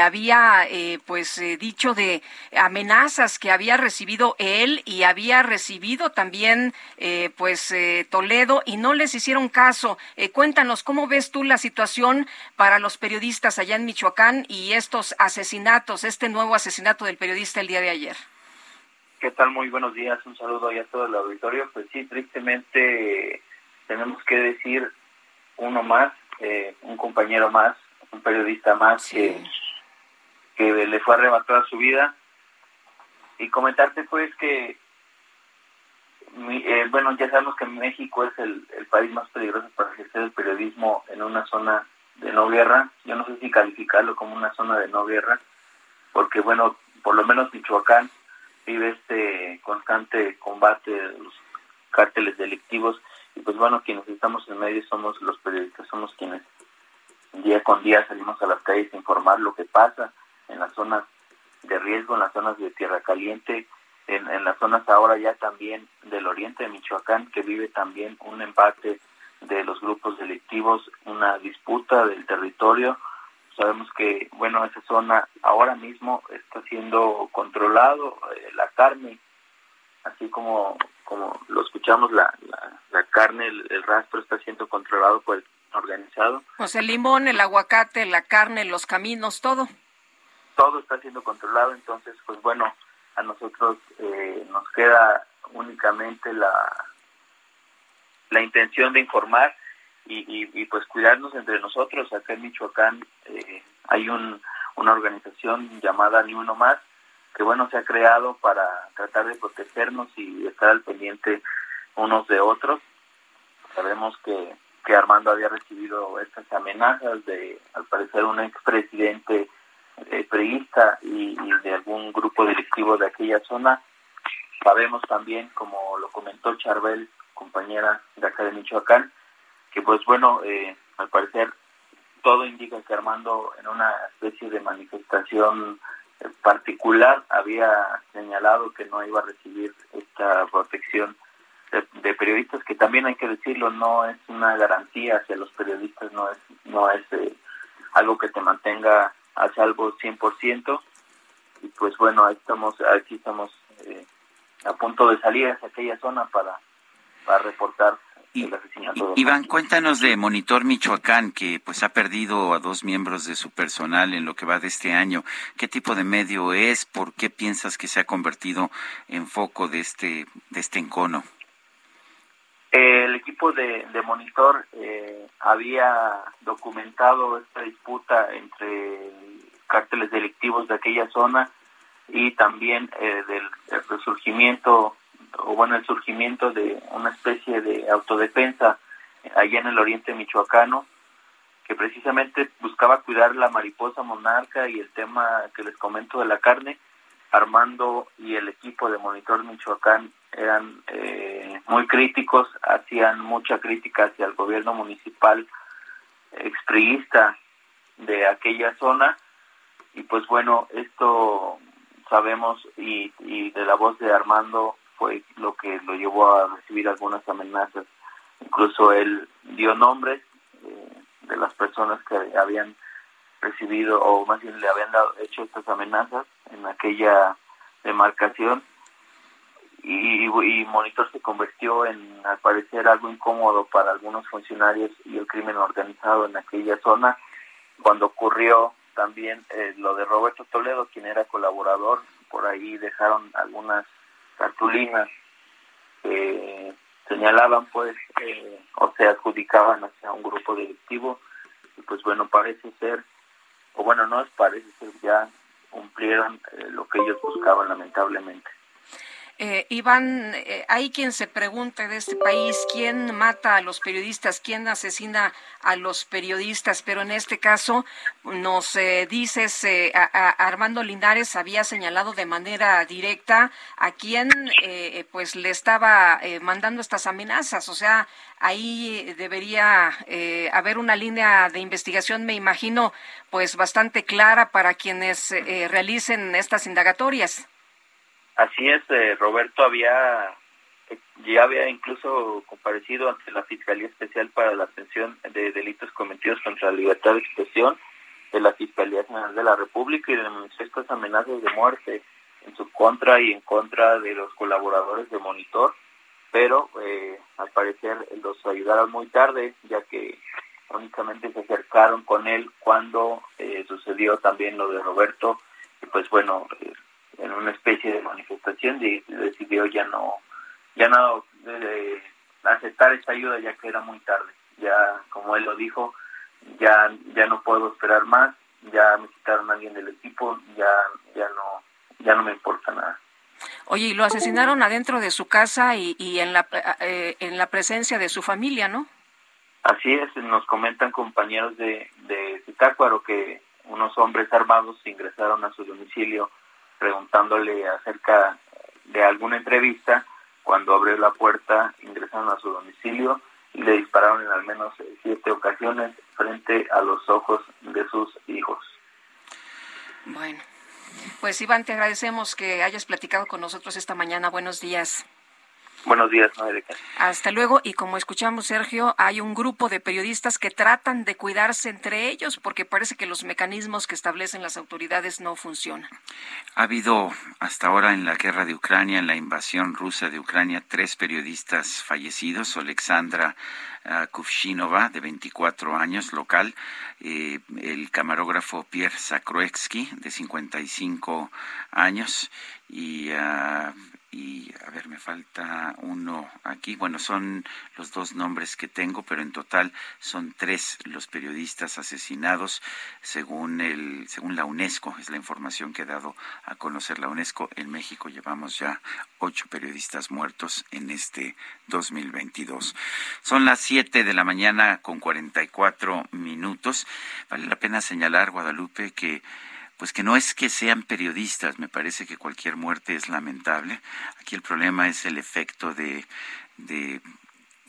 había pues dicho de amenazas que había recibido él y había recibido también eh, pues eh, Toledo y no les hicieron caso. Eh, cuéntanos cómo ves tú la situación para los periodistas allá en Michoacán y estos asesinatos, este nuevo asesinato del periodista el día de ayer. ¿Qué tal? Muy buenos días. Un saludo a todo el auditorio. Pues sí, tristemente tenemos que decir uno más, un compañero más, un periodista más que, que le fue arrebatada su vida. Y comentarte pues que eh, bueno ya sabemos que México es el, país más peligroso para ejercer el periodismo en una zona de no guerra. Yo no sé si calificarlo como una zona de no guerra porque bueno por lo menos Michoacán vive este constante combate de los cárteles delictivos Y pues bueno, quienes estamos en medio somos los periodistas, somos quienes día con día salimos a las calles a informar lo que pasa en las zonas de riesgo, en las zonas de tierra caliente, en, en las zonas ahora ya también del oriente de Michoacán, que vive también un empate de los grupos delictivos, una disputa del territorio. Sabemos que, bueno, esa zona ahora mismo está siendo controlado, eh, la carne, así como como lo escuchamos, la, la, carne, el, rastro está siendo controlado por el organizado. Sea, el limón, el aguacate, la carne, los caminos, todo. Todo está siendo controlado, entonces, pues bueno, a nosotros eh, nos queda únicamente la, la intención de informar y, y, pues cuidarnos entre nosotros. Acá en Michoacán eh, hay un, una organización llamada Ni Uno Más, que bueno, se ha creado para tratar de protegernos y estar al pendiente unos de otros. Sabemos que, que Armando había recibido estas amenazas de, al parecer, un expresidente eh, y, y, de algún grupo delictivo de aquella zona. Sabemos también, como lo comentó Charbel, compañera de acá de Michoacán, que pues bueno, eh, al parecer todo indica que Armando en una especie de manifestación particular había señalado que no iba a recibir esta protección de, periodistas que también hay que decirlo no es una garantía hacia los periodistas no es no es eh, algo que te mantenga a salvo 100% y pues bueno ahí estamos aquí estamos eh, a punto de salir hacia aquella zona para para reportar Iván, cuéntanos de Monitor Michoacán, que pues ha perdido a dos miembros de su personal en lo que va de este año. ¿Qué tipo de medio es? ¿Por qué piensas que se ha convertido en foco de este, de este encono? El equipo de, Monitor eh, había documentado esta disputa entre cárteles delictivos de aquella zona y también eh, del resurgimiento o bueno, el surgimiento de una especie de autodefensa allá en el oriente michoacano, que precisamente buscaba cuidar la mariposa monarca y el tema que les comento de la carne. Armando y el equipo de Monitor Michoacán eran eh, muy críticos, hacían mucha crítica hacia el gobierno municipal expriista de aquella zona y pues bueno, esto sabemos y, y de la voz de Armando fue lo que lo llevó a recibir algunas amenazas. Incluso él dio nombres eh, de las personas que habían recibido o más bien le habían dado, hecho estas amenazas en aquella demarcación y, y, Monitor se convirtió en al parecer algo incómodo para algunos funcionarios y el crimen organizado en aquella zona cuando ocurrió también eh, lo de Roberto Toledo quien era colaborador por ahí dejaron algunas cartulinas que señalaban pues eh, o se adjudicaban hacia un grupo delictivo y pues bueno parece ser o bueno no es parece ser ya cumplieron eh, lo que ellos buscaban lamentablemente eh, Iván, eh, hay quien se pregunte de este país quién mata a los periodistas, quién asesina a los periodistas, pero en este caso nos eh, dices, eh, Armando Linares había señalado de manera directa a quién pues le estaba mandando estas amenazas, o sea, ahí debería haber una línea de investigación, me imagino, pues bastante clara para quienes realicen estas indagatorias. Así es, eh, Roberto había ya había incluso comparecido ante la Fiscalía Especial para la Atención de Delitos Cometidos contra la Libertad de Expresión de la Fiscalía General de la República y denunció estas amenazas de muerte en su contra y en contra de los colaboradores de Monitor, pero eh, al parecer los ayudaron muy tarde, ya que únicamente se acercaron con él cuando eh, sucedió también lo de Roberto, y pues bueno, eh, en una especie de manifestación y decidió ya no ya no eh, aceptar esta ayuda ya que era muy tarde ya como él lo dijo ya ya no puedo esperar más ya me quitaron a alguien del equipo ya ya no ya no me importa nada Oye, y lo asesinaron adentro de su casa y, y en la eh, en la presencia de su familia, ¿no? Así es, nos comentan compañeros de de Zitácuaro que unos hombres armados ingresaron a su domicilio preguntándole acerca de alguna entrevista cuando abrió la puerta ingresaron a su domicilio y le dispararon en al menos siete ocasiones frente a los ojos de sus hijos. Bueno, pues Iván, te agradecemos que hayas platicado con nosotros esta mañana. Buenos días. Buenos días, Hasta luego. Y como escuchamos, Sergio, hay un grupo de periodistas que tratan de cuidarse entre ellos porque parece que los mecanismos que establecen las autoridades no funcionan. Ha habido hasta ahora en la guerra de Ucrania, en la invasión rusa de Ucrania, tres periodistas fallecidos. Alexandra uh, Kuvshinova, de 24 años, local. Eh, el camarógrafo Pierre Zakroevsky, de 55 años. Y uh, y a ver, me falta uno aquí. Bueno, son los dos nombres que tengo, pero en total son tres los periodistas asesinados según el según la UNESCO, es la información que ha dado a conocer la UNESCO. En México llevamos ya ocho periodistas muertos en este 2022. Son las siete de la mañana con 44 minutos. Vale la pena señalar, Guadalupe, que pues que no es que sean periodistas, me parece que cualquier muerte es lamentable. Aquí el problema es el efecto de, de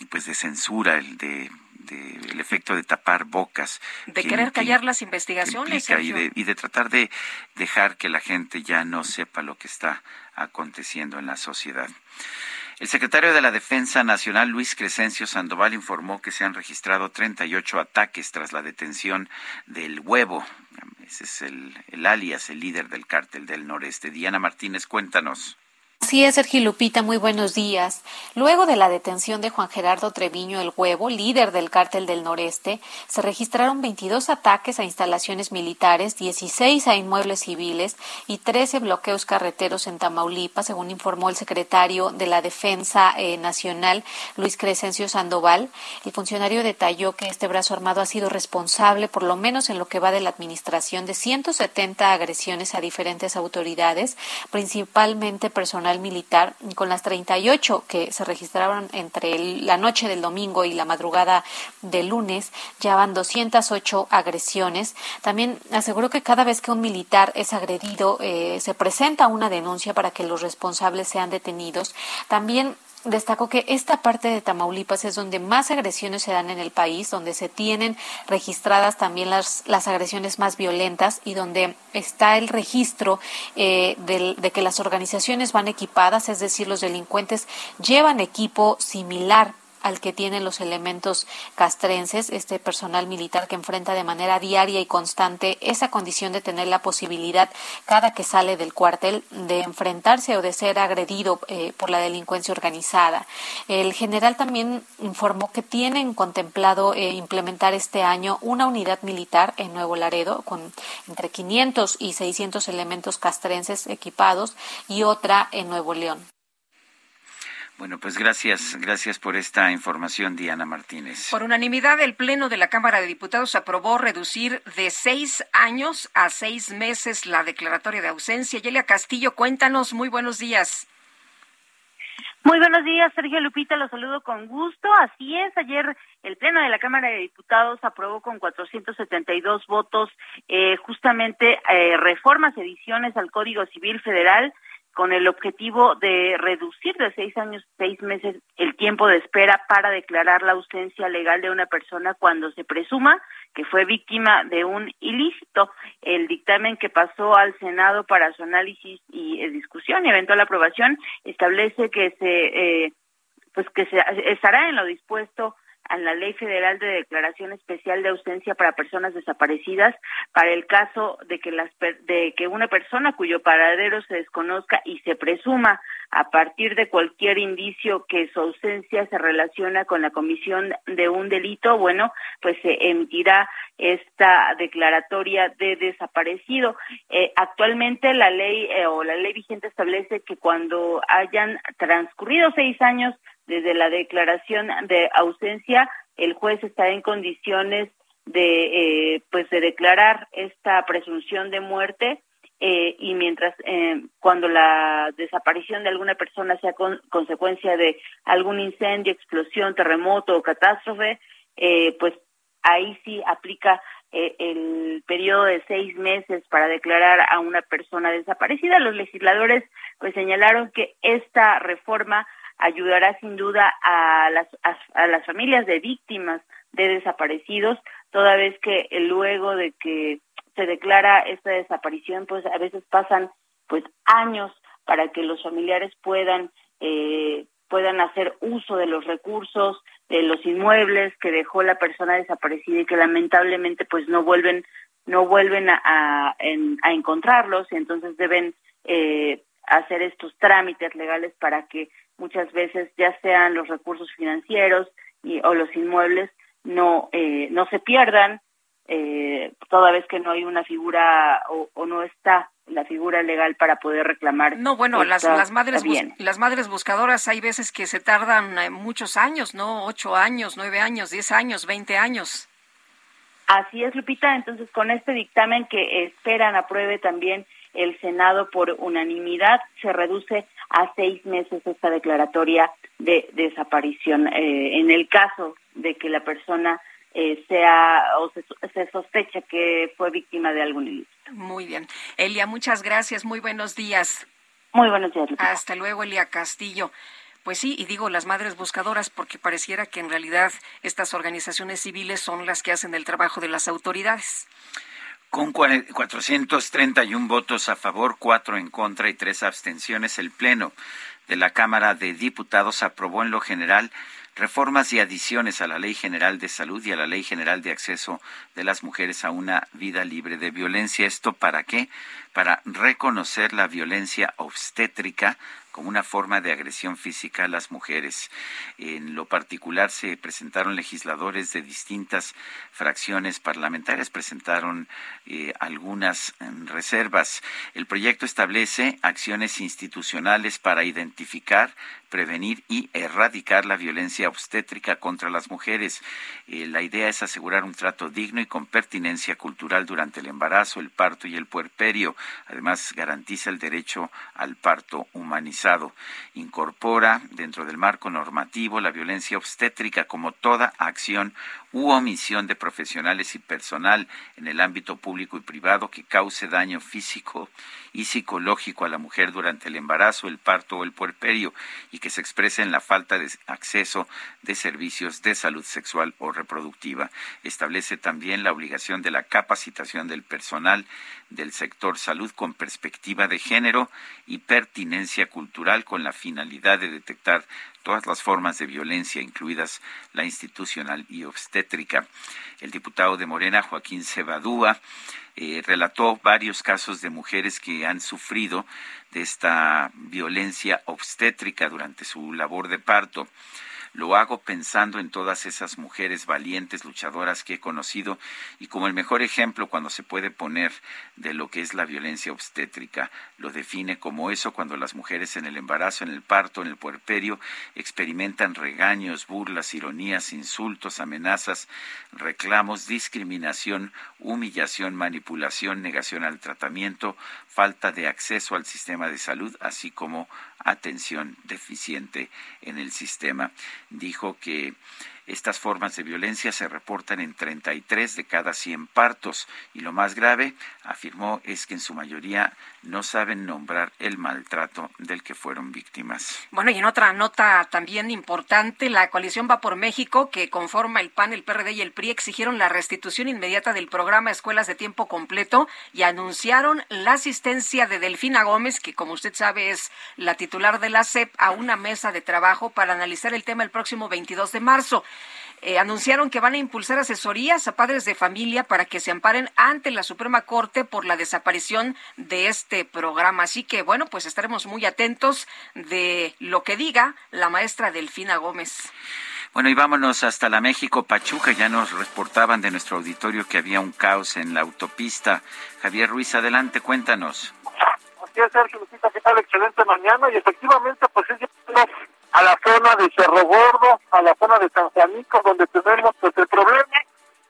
pues de censura, el de, el efecto de tapar bocas. De querer callar las investigaciones. Y de, y de tratar de dejar que la gente ya no sepa lo que está aconteciendo en la sociedad. El secretario de la Defensa Nacional, Luis Crescencio Sandoval, informó que se han registrado 38 ataques tras la detención del huevo. Ese es el, el alias, el líder del cártel del noreste. Diana Martínez, cuéntanos. Así es, Sergio Lupita, muy buenos días. Luego de la detención de Juan Gerardo Treviño el Huevo, líder del cártel del Noreste, se registraron 22 ataques a instalaciones militares, 16 a inmuebles civiles y 13 bloqueos carreteros en Tamaulipas, según informó el secretario de la Defensa eh, Nacional, Luis Crescencio Sandoval. El funcionario detalló que este brazo armado ha sido responsable, por lo menos en lo que va de la administración, de 170 agresiones a diferentes autoridades, principalmente personal Militar, con las 38 que se registraron entre la noche del domingo y la madrugada del lunes, ya van 208 agresiones. También aseguró que cada vez que un militar es agredido, eh, se presenta una denuncia para que los responsables sean detenidos. También destacó que esta parte de Tamaulipas es donde más agresiones se dan en el país, donde se tienen registradas también las, las agresiones más violentas y donde está el registro eh, de que las organizaciones van equipadas, es decir, los delincuentes llevan equipo similar al que tienen los elementos castrenses, este personal militar que enfrenta de manera diaria y constante esa condición de tener la posibilidad cada que sale del cuartel de enfrentarse o de ser agredido eh, por la delincuencia organizada. El general también informó que tienen contemplado eh, implementar este año una unidad militar en Nuevo Laredo con entre 500 y 600 elementos castrenses equipados y otra en Nuevo León. Bueno, pues gracias, gracias por esta información, Diana Martínez. Por unanimidad, el Pleno de la Cámara de Diputados aprobó reducir de seis años a seis meses la declaratoria de ausencia. Yelia Castillo, cuéntanos, muy buenos días. Muy buenos días, Sergio Lupita, los saludo con gusto. Así es, ayer el Pleno de la Cámara de Diputados aprobó con 472 votos eh, justamente eh, reformas, ediciones al Código Civil Federal con el objetivo de reducir de seis años seis meses el tiempo de espera para declarar la ausencia legal de una persona cuando se presuma que fue víctima de un ilícito. El dictamen que pasó al Senado para su análisis y eh, discusión y eventual aprobación establece que se eh, pues que se estará en lo dispuesto a la Ley Federal de Declaración Especial de Ausencia para Personas Desaparecidas para el caso de que las de que una persona cuyo paradero se desconozca y se presuma a partir de cualquier indicio que su ausencia se relaciona con la comisión de un delito, bueno, pues se emitirá esta declaratoria de desaparecido. Eh, actualmente la ley eh, o la ley vigente establece que cuando hayan transcurrido seis años desde la declaración de ausencia, el juez está en condiciones de, eh, pues, de declarar esta presunción de muerte eh, y mientras eh, cuando la desaparición de alguna persona sea con, consecuencia de algún incendio, explosión, terremoto o catástrofe, eh, pues ahí sí aplica eh, el periodo de seis meses para declarar a una persona desaparecida. Los legisladores pues señalaron que esta reforma ayudará sin duda a las, a, las familias de víctimas de desaparecidos, toda vez que luego de que se declara esta desaparición, pues a veces pasan pues años para que los familiares puedan eh, puedan hacer uso de los recursos de los inmuebles que dejó la persona desaparecida y que lamentablemente pues no vuelven no vuelven a, a, encontrarlos. Y entonces deben eh, hacer estos trámites legales para que muchas veces ya sean los recursos financieros y, o los inmuebles no eh, no se pierdan eh, toda vez que no hay una figura o, o, no está la figura legal para poder reclamar. No, bueno, las, las madres las madres buscadoras hay veces que se tardan eh, muchos años, ¿no? Ocho años, nueve años, diez años, veinte años. Así es, Lupita. Entonces, con este dictamen que esperan apruebe también el Senado por unanimidad, se reduce a seis meses esta declaratoria de desaparición. Eh, en el caso de que la persona eh, sea o se, se, sospecha que fue víctima de algún ilícito. Muy bien. Elia, muchas gracias. Muy buenos días. Muy buenos días. Hasta luego, Elia Castillo. Pues sí, y digo las madres buscadoras porque pareciera que en realidad estas organizaciones civiles son las que hacen el trabajo de las autoridades. Con 431 votos a favor, cuatro en contra y tres abstenciones, el Pleno de la Cámara de Diputados aprobó en lo general reformas y adiciones a la Ley General de Salud y a la Ley General de Acceso de las Mujeres a una vida libre de violencia. ¿Esto para qué? Para reconocer la violencia obstétrica como una forma de agresión física a las mujeres. En lo particular se presentaron legisladores de distintas fracciones parlamentarias, presentaron eh, algunas mm, reservas. El proyecto establece acciones institucionales para identificar, prevenir y erradicar la violencia obstétrica contra las mujeres. Eh, la idea es asegurar un trato digno y con pertinencia cultural durante el embarazo, el parto y el puerperio. Además, garantiza el derecho al parto humanizado. Incorpora dentro del marco normativo la violencia obstétrica como toda acción u omisión de profesionales y personal en el ámbito público y privado que cause daño físico y psicológico a la mujer durante el embarazo, el parto o el puerperio y que se exprese en la falta de acceso de servicios de salud sexual o reproductiva. Establece también la obligación de la capacitación del personal del sector salud con perspectiva de género y pertinencia cultural con la finalidad de detectar todas las formas de violencia, incluidas la institucional y obstétrica. El diputado de Morena, Joaquín Cebadúa, eh, relató varios casos de mujeres que han sufrido de esta violencia obstétrica durante su labor de parto. Lo hago pensando en todas esas mujeres valientes, luchadoras que he conocido y como el mejor ejemplo cuando se puede poner de lo que es la violencia obstétrica. Lo define como eso cuando las mujeres en el embarazo, en el parto, en el puerperio experimentan regaños, burlas, ironías, insultos, amenazas, reclamos, discriminación, humillación, manipulación, negación al tratamiento, falta de acceso al sistema de salud, así como atención deficiente en el sistema. Dijo que estas formas de violencia se reportan en 33 de cada 100 partos y lo más grave, afirmó, es que en su mayoría no saben nombrar el maltrato del que fueron víctimas. Bueno, y en otra nota también importante, la coalición Va por México, que conforma el PAN, el PRD y el PRI, exigieron la restitución inmediata del programa Escuelas de Tiempo Completo y anunciaron la asistencia de Delfina Gómez, que como usted sabe es la titular de la SEP, a una mesa de trabajo para analizar el tema el próximo 22 de marzo. Eh, anunciaron que van a impulsar asesorías a padres de familia para que se amparen ante la Suprema Corte por la desaparición de este programa. Así que, bueno, pues estaremos muy atentos de lo que diga la maestra Delfina Gómez. Bueno, y vámonos hasta la México Pachuca. Ya nos reportaban de nuestro auditorio que había un caos en la autopista. Javier Ruiz, adelante, cuéntanos. Así es, Sergio ¿qué tal? Excelente mañana. Y efectivamente, pues es a la zona de Cerro Gordo, a la zona de San Juanico, donde tenemos pues el problema.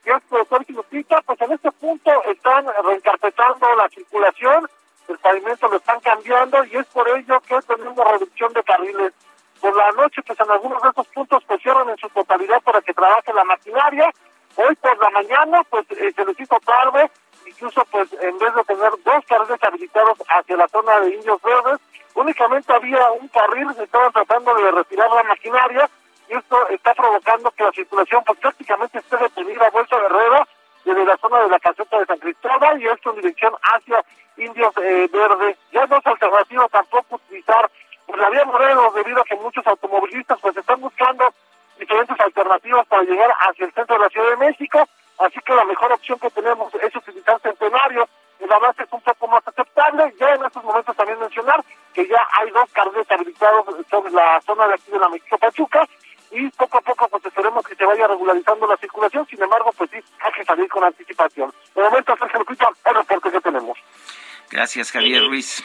Y es profesor Quilupita, pues en este punto están reencarpetando la circulación, el pavimento lo están cambiando y es por ello que tenemos reducción de carriles. Por la noche, pues en algunos de estos puntos pues cierran en su totalidad para que trabaje la maquinaria. Hoy por la mañana, pues eh, se les hizo tarde incluso pues en vez de tener dos carriles habilitados hacia la zona de Indios Verdes, únicamente había un carril, se estaban tratando de retirar la maquinaria y esto está provocando que la circulación pues prácticamente esté detenida vuelta de rueda desde la zona de la caseta de San Cristóbal y esto en dirección hacia Indios eh, Verdes. Ya no es alternativa tampoco utilizar pues, la vía Morelos debido a que muchos automovilistas pues están buscando diferentes alternativas para llegar hacia el centro de la Ciudad de México, así que la mejor opción que tenemos es utilizar Centenario, el avance es un poco más aceptable, ya en estos momentos también mencionar que ya hay dos carriles habilitados sobre la zona de aquí de la México Pachuca, y poco a poco pues esperemos que se vaya regularizando la circulación, sin embargo pues sí, hay que salir con anticipación. De momento, Sergio Lupita, el reporte que tenemos. Gracias, Javier Ruiz.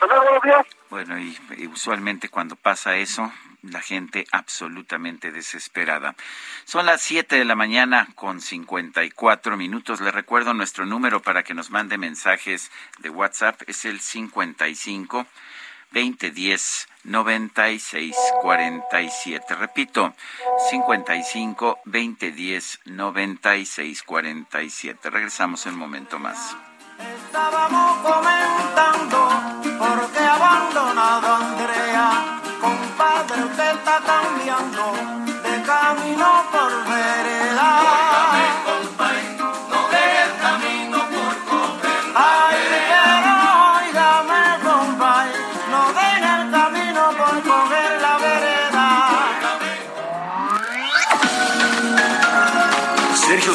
Buenos días. Bueno, y, usualmente cuando pasa eso, la gente absolutamente desesperada. Son las 7 de la mañana con 54 minutos. Le recuerdo nuestro número para que nos mande mensajes de WhatsApp. Es el 55 2010 9647. Repito, 55 2010 9647. Regresamos en un momento más. Estábamos comentando por qué abandonado Andrea. Compadre, usted está cambiando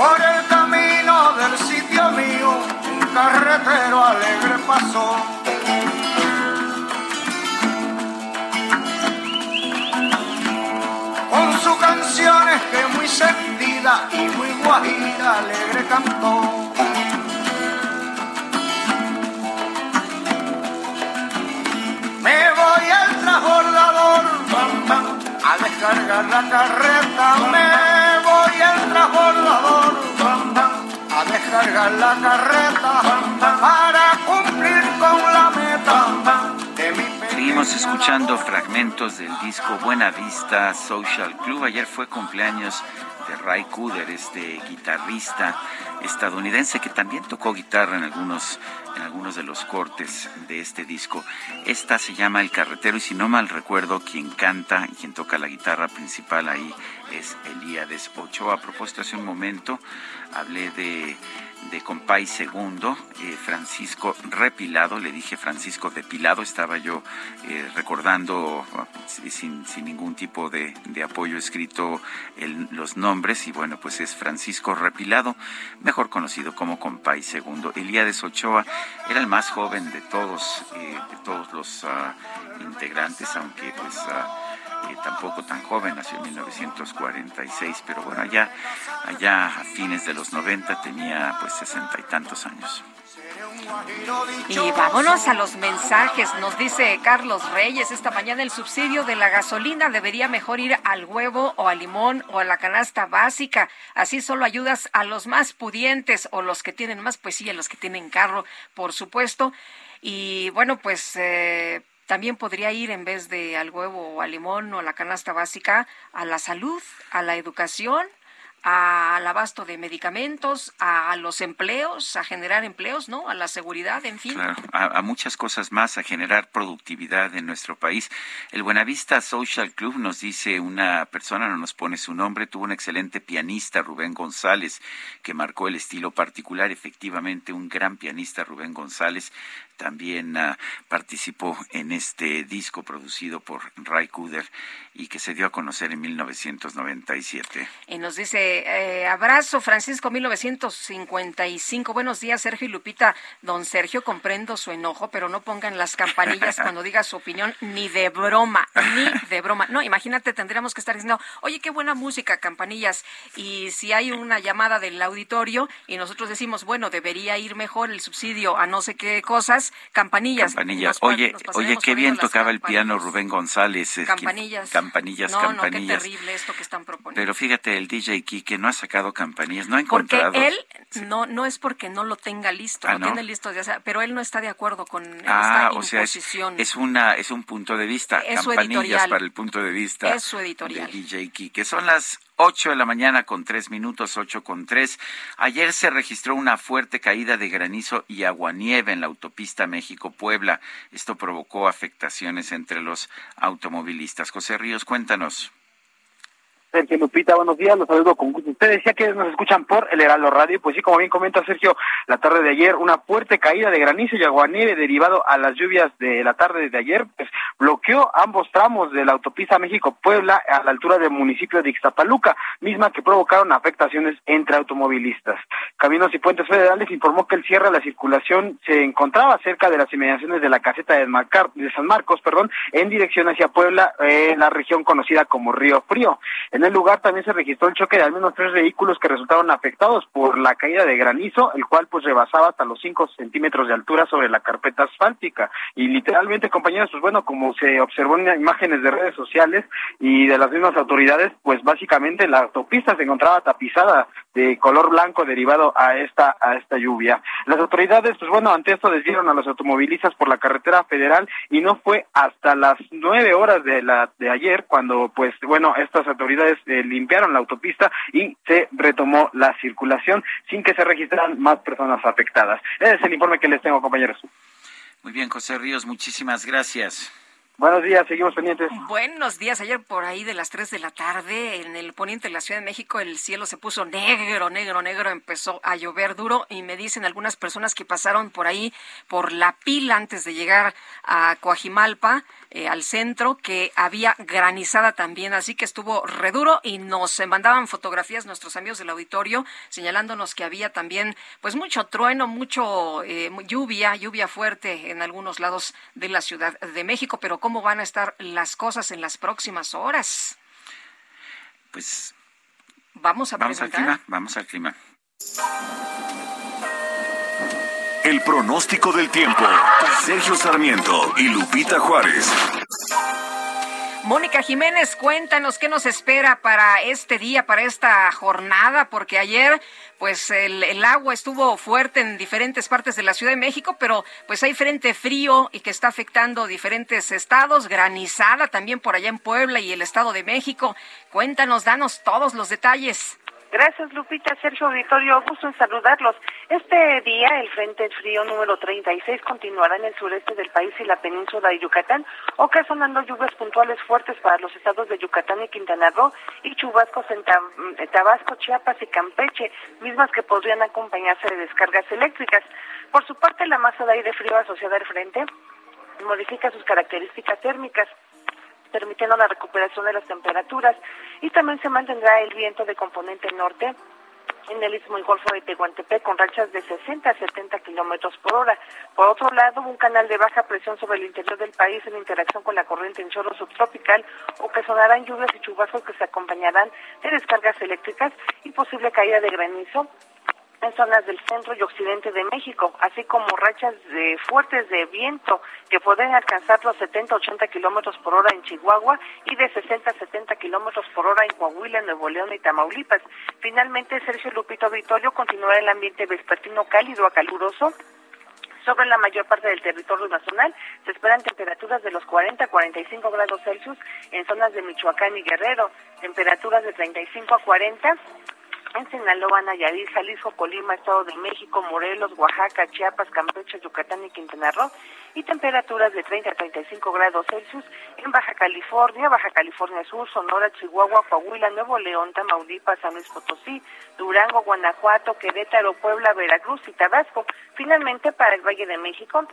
Por el camino del sitio mío, un carretero alegre pasó. Con sus canciones que muy sentida y muy guajira alegre cantó. Me voy al transbordador, a descargar la carreta. Me la carreta para cumplir con la meta Seguimos escuchando fragmentos del disco Buena Vista Social Club. Ayer fue cumpleaños de Ray Cooder, este guitarrista estadounidense que también tocó guitarra en algunos, en algunos de los cortes de este disco. Esta se llama El Carretero y si no mal recuerdo, quien canta y quien toca la guitarra principal ahí es Elíades Ochoa. A propósito, hace un momento hablé de de Compay Segundo, eh, Francisco Repilado, le dije Francisco Depilado, estaba yo eh, recordando sin, sin, ningún tipo de, de apoyo escrito el, los nombres y bueno, pues es Francisco Repilado, mejor conocido como Compay Segundo. Elías Ochoa era el más joven de todos, eh, de todos los uh, integrantes, aunque pues... Uh, tampoco tan joven, nació en 1946, pero bueno, allá, allá a fines de los 90 tenía pues sesenta y tantos años. Y vámonos a los mensajes. Nos dice Carlos Reyes, esta mañana el subsidio de la gasolina debería mejor ir al huevo o al limón o a la canasta básica. Así solo ayudas a los más pudientes o los que tienen más, pues sí, a los que tienen carro, por supuesto. Y bueno, pues eh, también podría ir en vez de al huevo o al limón o a la canasta básica a la salud, a la educación, al abasto de medicamentos, a, los empleos, a generar empleos, ¿no? A la seguridad, en fin. Claro, a, a, muchas cosas más, a generar productividad en nuestro país. El Buenavista Social Club nos dice una persona, no nos pone su nombre, tuvo un excelente pianista, Rubén González, que marcó el estilo particular, efectivamente un gran pianista, Rubén González, también uh, participó en este disco producido por Ray Cooder y que se dio a conocer en 1997. Y nos dice Dice, eh, abrazo Francisco 1955. Buenos días, Sergio y Lupita. Don Sergio, comprendo su enojo, pero no pongan las campanillas cuando diga su opinión, ni de broma, ni de broma. No, imagínate, tendríamos que estar diciendo, oye, qué buena música, campanillas. Y si hay una llamada del auditorio y nosotros decimos, bueno, debería ir mejor el subsidio a no sé qué cosas, campanillas. Campanillas. Oye, oye, qué bien tocaba el piano Rubén González. Campanillas. Campanillas, no, campanillas. No, qué terrible esto que están proponiendo. Pero fíjate, el DJ Kike no ha sacado campanillas, no ha encontrado. Porque él no no es porque no lo tenga listo, Ah, lo ¿no? tiene listo, sea, pero él no está de acuerdo con Ah, esta o sea, es, es una es un punto de vista, Es su campanillas editorial. para el punto de vista Es su editorial. de DJ Kike. Son las 8 de la mañana con 3 minutos, 8 con 3. Ayer se registró una fuerte caída de granizo y aguanieve en la autopista México-Puebla. Esto provocó afectaciones entre los automovilistas. José Ríos, cuéntanos. Sergio Lupita, buenos días, los saludo con gusto. Usted decía que nos escuchan por el Heraldo Radio, pues sí, como bien comenta Sergio, la tarde de ayer una fuerte caída de granizo y aguanieve derivado a las lluvias de la tarde de ayer, pues bloqueó ambos tramos de la autopista México-Puebla a la altura del municipio de Ixtapaluca, misma que provocaron afectaciones entre automovilistas. Caminos y Puentes Federales informó que el cierre de la circulación se encontraba cerca de las inmediaciones de la caseta de, San Marcos, perdón, en dirección hacia Puebla, eh, la región conocida como Río Frío. En el lugar también se registró el choque de al menos tres vehículos que resultaron afectados por la caída de granizo, el cual pues rebasaba hasta los cinco centímetros de altura sobre la carpeta asfáltica. Y literalmente, compañeros, pues bueno, como se observó en imágenes de redes sociales y de las mismas autoridades, pues básicamente la autopista se encontraba tapizada de color blanco derivado a esta a esta lluvia. Las autoridades, pues bueno, ante esto desviaron a los automovilistas por la carretera federal y no fue hasta las nueve horas de la de ayer cuando, pues bueno, estas autoridades eh, limpiaron la autopista y se retomó la circulación sin que se registraran más personas afectadas. Ese es el informe que les tengo, compañeros. Muy bien, José Ríos, muchísimas gracias. Buenos días, seguimos pendientes. Buenos días. Ayer por ahí de las 3 de la tarde en el poniente de la Ciudad de México el cielo se puso negro, negro, negro. Empezó a llover duro y me dicen algunas personas que pasaron por ahí por la pila antes de llegar a Coajimalpa, eh, al centro, que había granizada también. Así que estuvo re duro y nos mandaban fotografías nuestros amigos del auditorio señalándonos que había también pues mucho trueno, mucho eh, lluvia, lluvia fuerte en algunos lados de la Ciudad de México. Pero ¿cómo van a estar las cosas en las próximas horas? Pues Vamos a vamos al clima, vamos al clima. El pronóstico del tiempo. Sergio Sarmiento y Lupita Juárez. Mónica Jiménez, cuéntanos qué nos espera para este día, para esta jornada, porque ayer pues el, el agua estuvo fuerte en diferentes partes de la Ciudad de México, pero pues hay frente frío y que está afectando diferentes estados, granizada también por allá en Puebla y el Estado de México. Cuéntanos, danos todos los detalles. Gracias, Lupita. Sergio Auditorio, gusto en saludarlos. Este día, el Frente Frío número 36 continuará en el sureste del país y la península de Yucatán, ocasionando lluvias puntuales fuertes para los estados de Yucatán y Quintana Roo y chubascos en Tab- en Tabasco, Chiapas y Campeche, mismas que podrían acompañarse de descargas eléctricas. Por su parte, la masa de aire frío asociada al frente modifica sus características térmicas permitiendo la recuperación de las temperaturas y también se mantendrá el viento de componente norte en el istmo y golfo de Tehuantepec con rachas de 60 a 70 kilómetros por hora. Por otro lado, un canal de baja presión sobre el interior del país en interacción con la corriente en chorro subtropical ocasionarán lluvias y chubascos que se acompañarán de descargas eléctricas y posible caída de granizo en zonas del centro y occidente de México, así como rachas de fuertes de viento que pueden alcanzar los 70-80 kilómetros por hora en Chihuahua y de 60-70 kilómetros por hora en Coahuila, Nuevo León y Tamaulipas. Finalmente, Sergio Lupito Vitorio continuará el ambiente vespertino cálido a caluroso sobre la mayor parte del territorio nacional se esperan temperaturas de los 40 a 45 grados Celsius en zonas de Michoacán y Guerrero, temperaturas de 35 a 40 en Sinaloa, Nayarit, Jalisco, Colima, Estado de México, Morelos, Oaxaca, Chiapas, Campeche, Yucatán y Quintana Roo, y temperaturas de 30 a 35 grados Celsius en Baja California, Baja California Sur, Sonora, Chihuahua, Coahuila, Nuevo León, Tamaulipas, San Luis Potosí, Durango, Guanajuato, Querétaro, Puebla, Veracruz y Tabasco. Finalmente, para el Valle de México,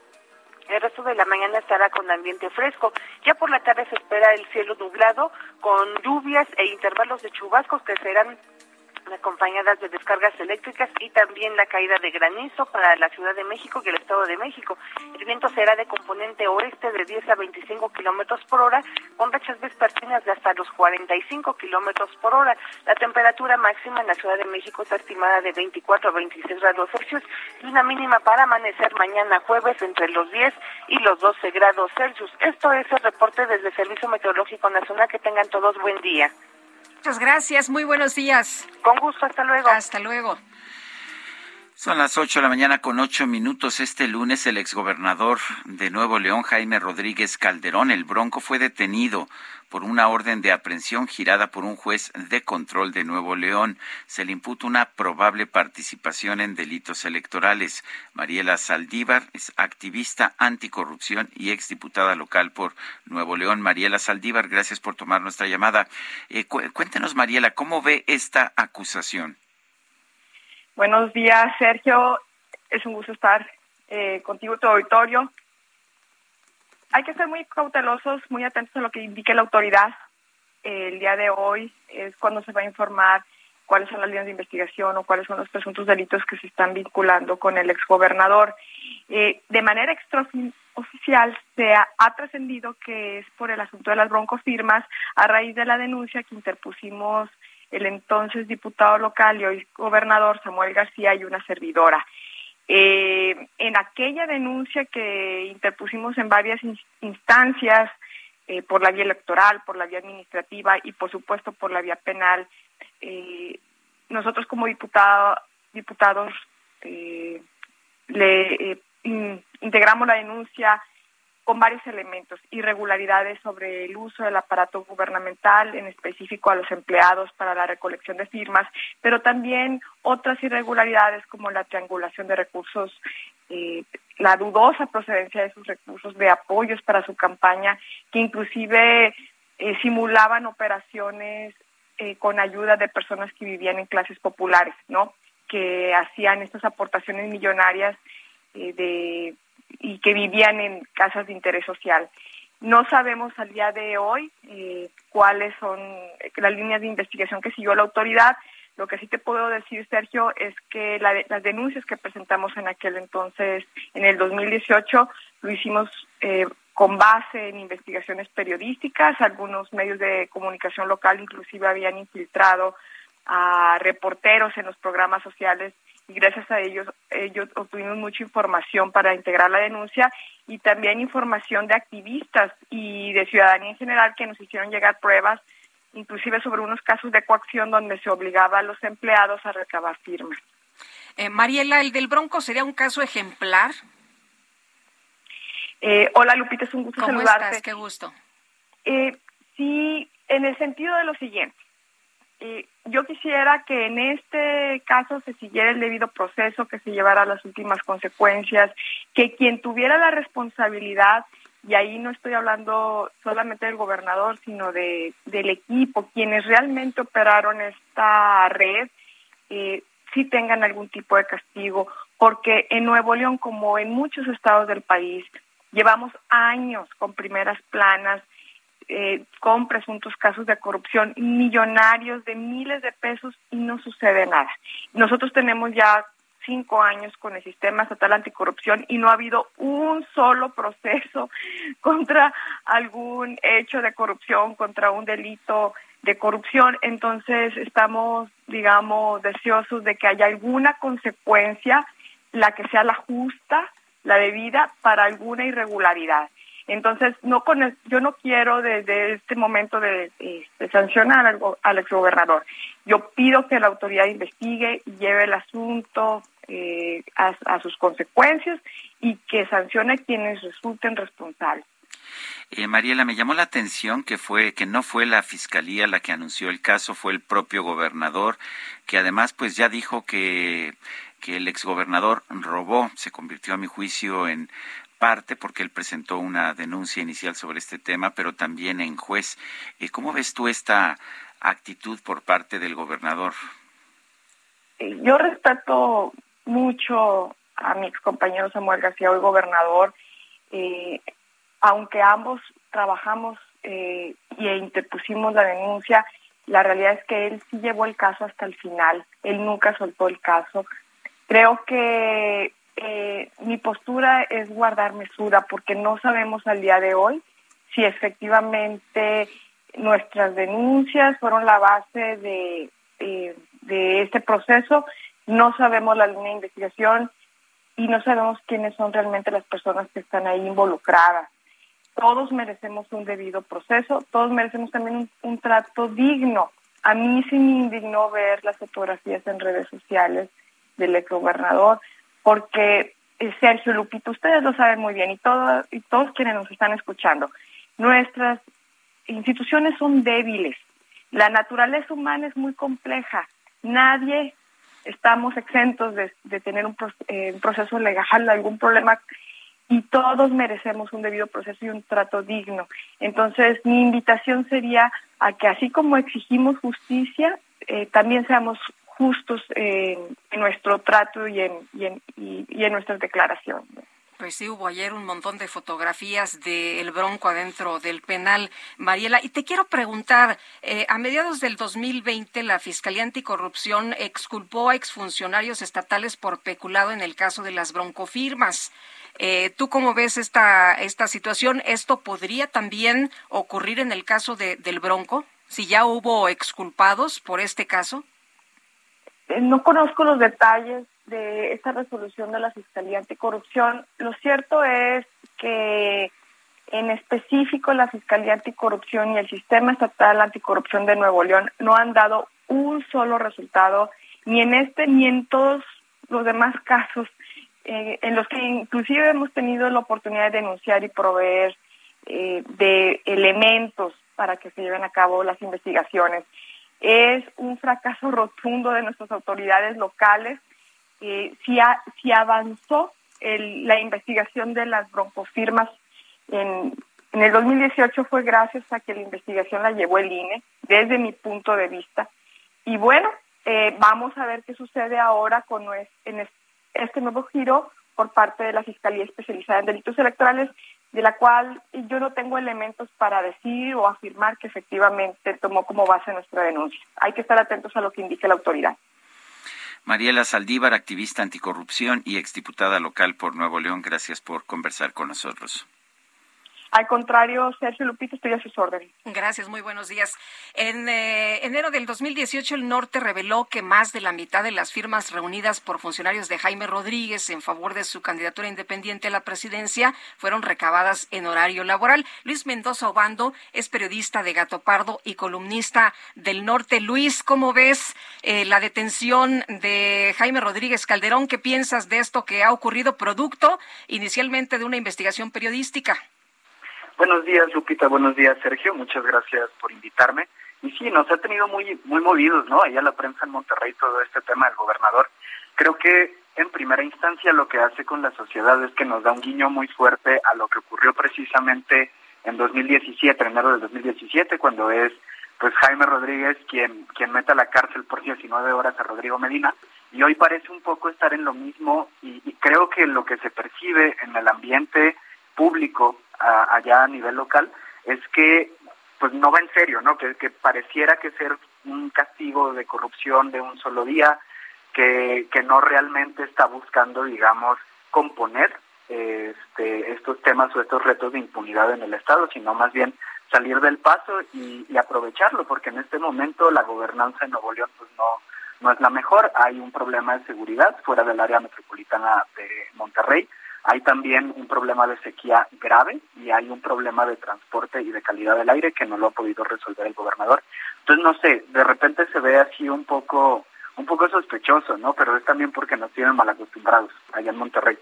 el resto de la mañana estará con ambiente fresco. Ya por la tarde se espera el cielo nublado con lluvias e intervalos de chubascos que serán acompañadas de descargas eléctricas y también la caída de granizo para la Ciudad de México y el Estado de México. El viento será de componente oeste de 10 a 25 kilómetros por hora, con rachas vespertinas de hasta los 45 kilómetros por hora. La temperatura máxima en la Ciudad de México está estimada de 24 a 26 grados Celsius y una mínima para amanecer mañana jueves entre los 10 y los 12 grados Celsius. Esto es el reporte desde el Servicio Meteorológico Nacional. Que tengan todos buen día. Muchas gracias, muy buenos días. Con gusto, hasta luego. Hasta luego. Son las ocho de la mañana con ocho minutos. Este lunes el exgobernador de Nuevo León, Jaime Rodríguez Calderón, el Bronco, fue detenido por una orden de aprehensión girada por un juez de control de Nuevo León. Se le imputa una probable participación en delitos electorales. Mariela Saldívar es activista anticorrupción y exdiputada local por Nuevo León. Mariela Saldívar, gracias por tomar nuestra llamada. Eh, cuéntenos, Mariela, ¿cómo ve esta acusación? Buenos días, Sergio. Es un gusto estar eh, contigo, tu auditorio. Hay que ser muy cautelosos, muy atentos a lo que indique la autoridad. el día de hoy es cuando se va a informar cuáles son las líneas de investigación o cuáles son los presuntos delitos que se están vinculando con el exgobernador. Eh, de manera extraoficial se ha, ha trascendido que es por el asunto de las broncofirmas a raíz de la denuncia que interpusimos el entonces diputado local y hoy gobernador Samuel García y una servidora. Eh, en aquella denuncia que interpusimos en varias instancias, eh, por la vía electoral, por la vía administrativa y por supuesto por la vía penal, eh, nosotros como diputado, diputados le integramos la denuncia con varios elementos, irregularidades sobre el uso del aparato gubernamental, en específico a los empleados para la recolección de firmas, pero también otras irregularidades como la triangulación de recursos, eh, la dudosa procedencia de sus recursos de apoyos para su campaña, que inclusive eh, simulaban operaciones eh, con ayuda de personas que vivían en clases populares, ¿no? Que hacían estas aportaciones millonarias de y que vivían en casas de interés social. No sabemos al día de hoy eh, cuáles son las líneas de investigación que siguió la autoridad. Lo que sí te puedo decir, Sergio, es que las denuncias que presentamos en aquel entonces, en el 2018, lo hicimos eh, con base en investigaciones periodísticas. Algunos medios de comunicación local inclusive habían infiltrado a reporteros en los programas sociales y gracias a ellos, ellos obtuvimos mucha información para integrar la denuncia y también información de activistas y de ciudadanía en general que nos hicieron llegar pruebas, inclusive sobre unos casos de coacción donde se obligaba a los empleados a recabar firmas. Eh, Mariela, ¿el del Bronco sería un caso ejemplar? Eh, hola Lupita, es un gusto ¿Cómo saludarte. Estás? Qué gusto. Eh, sí, en el sentido de lo siguiente yo quisiera que en este caso se siguiera el debido proceso, que se llevara las últimas consecuencias, que quien tuviera la responsabilidad, y ahí no estoy hablando solamente del gobernador, sino de, del equipo, quienes realmente operaron esta red, eh, sí tengan algún tipo de castigo, porque en Nuevo León, como en muchos estados del país, llevamos años con primeras planas, eh, con presuntos casos de corrupción millonarios de miles de pesos y no sucede nada. Nosotros tenemos ya cinco años con el sistema estatal anticorrupción y no ha habido un solo proceso contra algún hecho de corrupción, contra un delito de corrupción. Entonces estamos, digamos, deseosos de que haya alguna consecuencia, la que sea la justa, la debida, para alguna irregularidad. Entonces, no con yo no quiero desde este momento de, sancionar al, al, exgobernador. Yo pido que la autoridad investigue y lleve el asunto eh, a, sus consecuencias y que sancione quienes resulten responsables. Eh, Mariela, me llamó la atención que fue que no fue la fiscalía la que anunció el caso, fue el propio gobernador, que además pues ya dijo que que el exgobernador robó, se convirtió a mi juicio en parte porque él presentó una denuncia inicial sobre este tema, pero también en juez. Eh, ¿Cómo ves tú esta actitud por parte del gobernador? Eh, yo respeto mucho a mi compañero Samuel García, hoy gobernador, eh, aunque ambos trabajamos e interpusimos la denuncia, La realidad es que él sí llevó el caso hasta el final, él nunca soltó el caso. Creo que eh, mi postura es guardar mesura porque no sabemos al día de hoy si efectivamente nuestras denuncias fueron la base de, eh, de este proceso. No sabemos la línea de investigación y no sabemos quiénes son realmente las personas que están ahí involucradas. Todos merecemos un debido proceso, todos merecemos también un, trato digno. A mí sí me indignó ver las fotografías en redes sociales del exgobernador, porque eh, Sergio Lupito, ustedes lo saben muy bien y, todo, y todos quienes nos están escuchando, nuestras instituciones son débiles, la naturaleza humana es muy compleja, nadie estamos exentos de, tener un, eh, un, proceso legal, algún problema, y todos merecemos un debido proceso y un trato digno. Entonces, mi invitación sería a que así como exigimos justicia, eh, también seamos justos en nuestro trato y en, y en, y en nuestras declaraciones. Pues sí, hubo ayer un montón de fotografías del Bronco adentro del penal, Mariela. Y te quiero preguntar, eh, a mediados del 2020 la Fiscalía Anticorrupción exculpó a exfuncionarios estatales por peculado en el caso de las broncofirmas. Eh, ¿Tú cómo ves esta, esta situación? ¿Esto podría también ocurrir en el caso de, del Bronco? Si ya hubo exculpados por este caso. Eh, no conozco los detalles de esta resolución de la Fiscalía Anticorrupción. Lo cierto es que en específico la Fiscalía Anticorrupción y el Sistema Estatal Anticorrupción de Nuevo León no han dado un solo resultado, ni en este ni en todos los demás casos, eh, en los que inclusive hemos tenido la oportunidad de denunciar y proveer eh, de elementos para que se lleven a cabo las investigaciones. Es un fracaso rotundo de nuestras autoridades locales eh, si, si avanzó la investigación de las broncofirmas en, en el 2018 fue gracias a que la investigación la llevó el INE, desde mi punto de vista. Y bueno, eh, vamos a ver qué sucede ahora con en este nuevo giro por parte de la Fiscalía Especializada en Delitos Electorales, de la cual yo no tengo elementos para decir o afirmar que efectivamente tomó como base nuestra denuncia. Hay que estar atentos a lo que indique la autoridad. Mariela Saldívar, activista anticorrupción y exdiputada local por Nuevo León, gracias por conversar con nosotros. Al contrario, Sergio Lupito, estoy a sus órdenes. Gracias, muy buenos días. En eh, enero del 2018, el norte reveló que más de la mitad de las firmas reunidas por funcionarios de Jaime Rodríguez en favor de su candidatura independiente a la presidencia fueron recabadas en horario laboral. Luis Mendoza Obando es periodista de Gato Pardo y columnista del norte. Luis, ¿cómo ves eh, la detención de Jaime Rodríguez Calderón? ¿Qué piensas de esto que ha ocurrido producto inicialmente de una investigación periodística? Buenos días, Lupita. Buenos días, Sergio. Muchas gracias por invitarme. Y sí, nos ha tenido muy, muy movidos, ¿no? Allá la prensa en Monterrey todo este tema del gobernador. Creo que en primera instancia lo que hace con la sociedad es que nos da un guiño muy fuerte a lo que ocurrió precisamente en 2017, enero del 2017, cuando es pues Jaime Rodríguez quien, quien mete a la cárcel por 19 horas a Rodrigo Medina. Y hoy parece un poco estar en lo mismo y, y creo que lo que se percibe en el ambiente público allá a nivel local es que pues no va en serio, ¿no? Que, que pareciera que ser un castigo de corrupción de un solo día, que, que no realmente está buscando, digamos, componer este, estos temas o estos retos de impunidad en el Estado, sino más bien salir del paso y, y, aprovecharlo, porque en este momento la gobernanza en Nuevo León pues no, no es la mejor, hay un problema de seguridad fuera del área metropolitana de Monterrey, hay también un problema de sequía grave y hay un problema de transporte y de calidad del aire que no lo ha podido resolver el gobernador. Entonces, no sé, de repente se ve así un poco un poco sospechoso, ¿no? Pero es también porque nos tienen mal acostumbrados allá en Monterrey.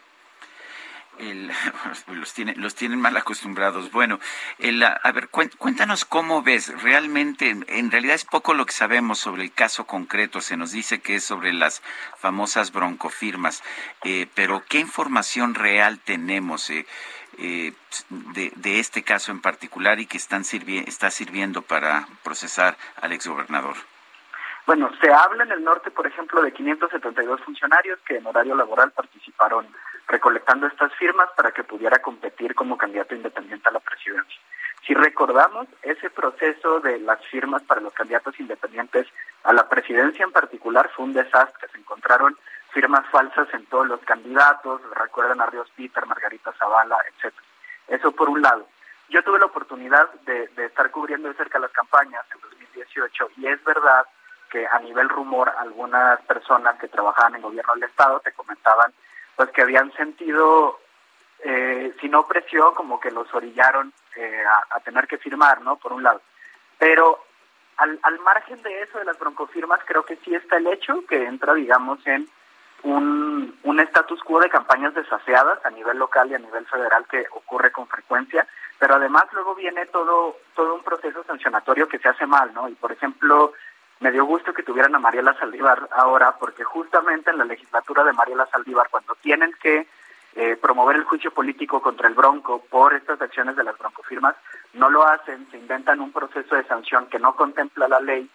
El, los, tiene, los tienen mal acostumbrados. Bueno, el, a ver, cuéntanos cómo ves. Realmente, en realidad es poco lo que sabemos sobre el caso concreto. Se nos dice que es sobre las famosas broncofirmas. Eh, pero, ¿qué información real tenemos eh, eh, de, de, este caso en particular y que están está sirviendo para procesar al exgobernador? Bueno, se habla en el norte, por ejemplo, de 572 funcionarios que en horario laboral participaron recolectando estas firmas para que pudiera competir como candidato independiente a la presidencia. Si recordamos, ese proceso de las firmas para los candidatos independientes a la presidencia en particular fue un desastre. Se encontraron firmas falsas en todos los candidatos, recuerdan a Ríos Peter, Margarita Zavala, etcétera. Eso por un lado. Yo tuve la oportunidad de, de estar cubriendo de cerca las campañas en 2018 y es verdad que a nivel rumor algunas personas que trabajaban en gobierno del Estado te comentaban pues que habían sentido, eh, si no presión, como que los orillaron eh, a, tener que firmar, ¿no? Por un lado. Pero al, al margen de eso, de las broncofirmas, creo que sí está el hecho que entra, digamos, en un, un status quo de campañas desaseadas a nivel local y a nivel federal que ocurre con frecuencia, pero además luego viene todo, todo un proceso sancionatorio que se hace mal, ¿no? Y por ejemplo, me dio gusto que tuvieran a Mariela Saldívar ahora, porque justamente en la legislatura de Mariela Saldívar, cuando tienen que eh, promover el juicio político contra el Bronco por estas acciones de las broncofirmas, no lo hacen, se inventan un proceso de sanción que no contempla la ley,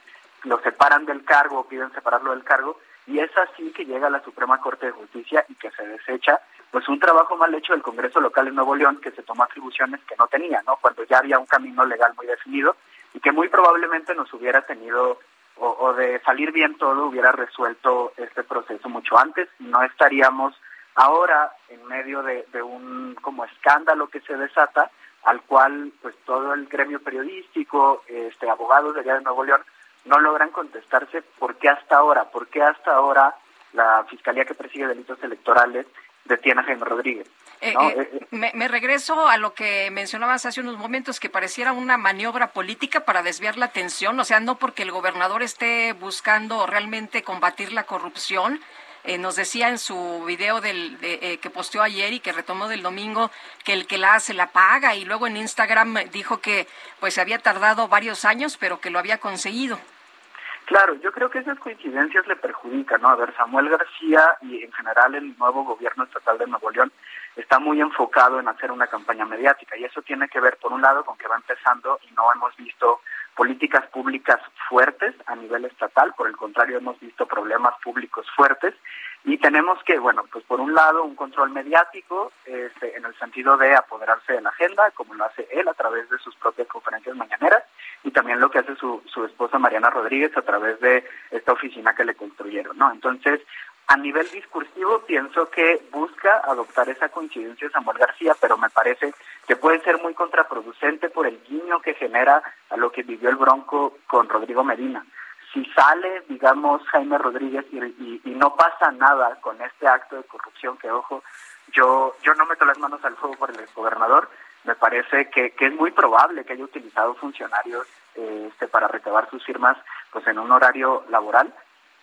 lo separan del cargo piden separarlo del cargo, y es así que llega a la Suprema Corte de Justicia y que se desecha pues un trabajo mal hecho del Congreso local en Nuevo León que se tomó atribuciones que no tenía, ¿no? Cuando ya había un camino legal muy definido y que muy probablemente nos hubiera tenido o, de salir bien todo hubiera resuelto este proceso mucho antes no estaríamos ahora en medio de, un como escándalo que se desata al cual pues todo el gremio periodístico, este abogados de allá de Nuevo León no logran contestarse por qué hasta ahora, por qué hasta ahora la Fiscalía que persigue delitos electorales detiene a Jaime Rodríguez. Eh, eh, me, me, regreso a lo que mencionabas hace unos momentos, que pareciera una maniobra política para desviar la atención, o sea, no porque el gobernador esté buscando realmente combatir la corrupción. Eh, nos decía en su video del, que posteó ayer y que retomó del domingo que el que la hace la paga y luego en Instagram dijo que pues había tardado varios años pero que lo había conseguido. Claro, yo creo que esas coincidencias le perjudican, ¿no? A ver, Samuel García y en general el nuevo gobierno estatal de Nuevo León está muy enfocado en hacer una campaña mediática y eso tiene que ver, por un lado, con que va empezando y no hemos visto políticas públicas fuertes a nivel estatal, por el contrario, hemos visto problemas públicos fuertes y tenemos que, bueno, pues por un lado, un control mediático este, en el sentido de apoderarse de la agenda, como lo hace él a través de sus propias conferencias mañaneras, y también lo que hace su, su esposa Mariana Rodríguez a través de esta oficina que le construyeron, ¿no? Entonces, a nivel discursivo, pienso que busca adoptar esa coincidencia de Samuel García, pero me parece que puede ser muy contraproducente por el guiño que genera a lo que vivió el Bronco con Rodrigo Medina. Si sale, digamos, Jaime Rodríguez y, no pasa nada con este acto de corrupción, que ojo, yo, yo no meto las manos al fuego por el gobernador, me parece que, que es muy probable que haya utilizado funcionarios eh, este, para recabar sus firmas pues en un horario laboral,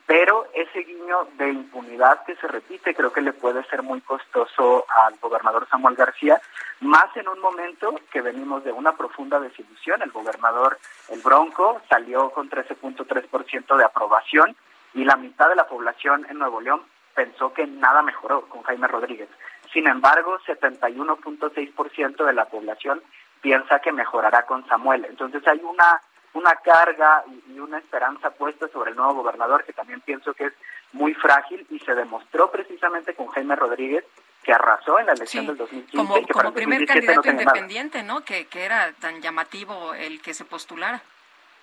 pero ese guiño de impunidad que se repite creo que le puede ser muy costoso al gobernador Samuel García, más en un momento que venimos de una profunda desilusión. El gobernador, el Bronco, salió con 13.3% de aprobación y la mitad de la población en Nuevo León pensó que nada mejoró con Jaime Rodríguez. Sin embargo, 71.6% de la población piensa que mejorará con Samuel. Entonces hay una una carga y, una esperanza puesta sobre el nuevo gobernador que también pienso que es muy frágil y se demostró precisamente con Jaime Rodríguez que arrasó en la elección del 2015. Como, como primer candidato independiente, ¿no? Que, que era tan llamativo el que se postulara.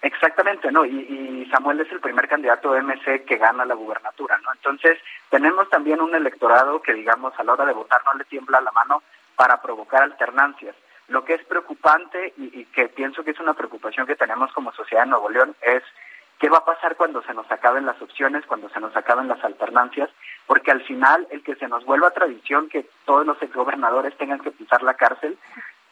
Exactamente, ¿no? Y, Samuel es el primer candidato de MC que gana la gubernatura, ¿no? Entonces, tenemos también un electorado que, digamos, a la hora de votar no le tiembla la mano para provocar alternancias. Lo que es preocupante y, y que pienso que es una preocupación que tenemos como sociedad en Nuevo León es qué va a pasar cuando se nos acaben las opciones, cuando se nos acaben las alternancias, porque al final el que se nos vuelva tradición que todos los exgobernadores tengan que pisar la cárcel,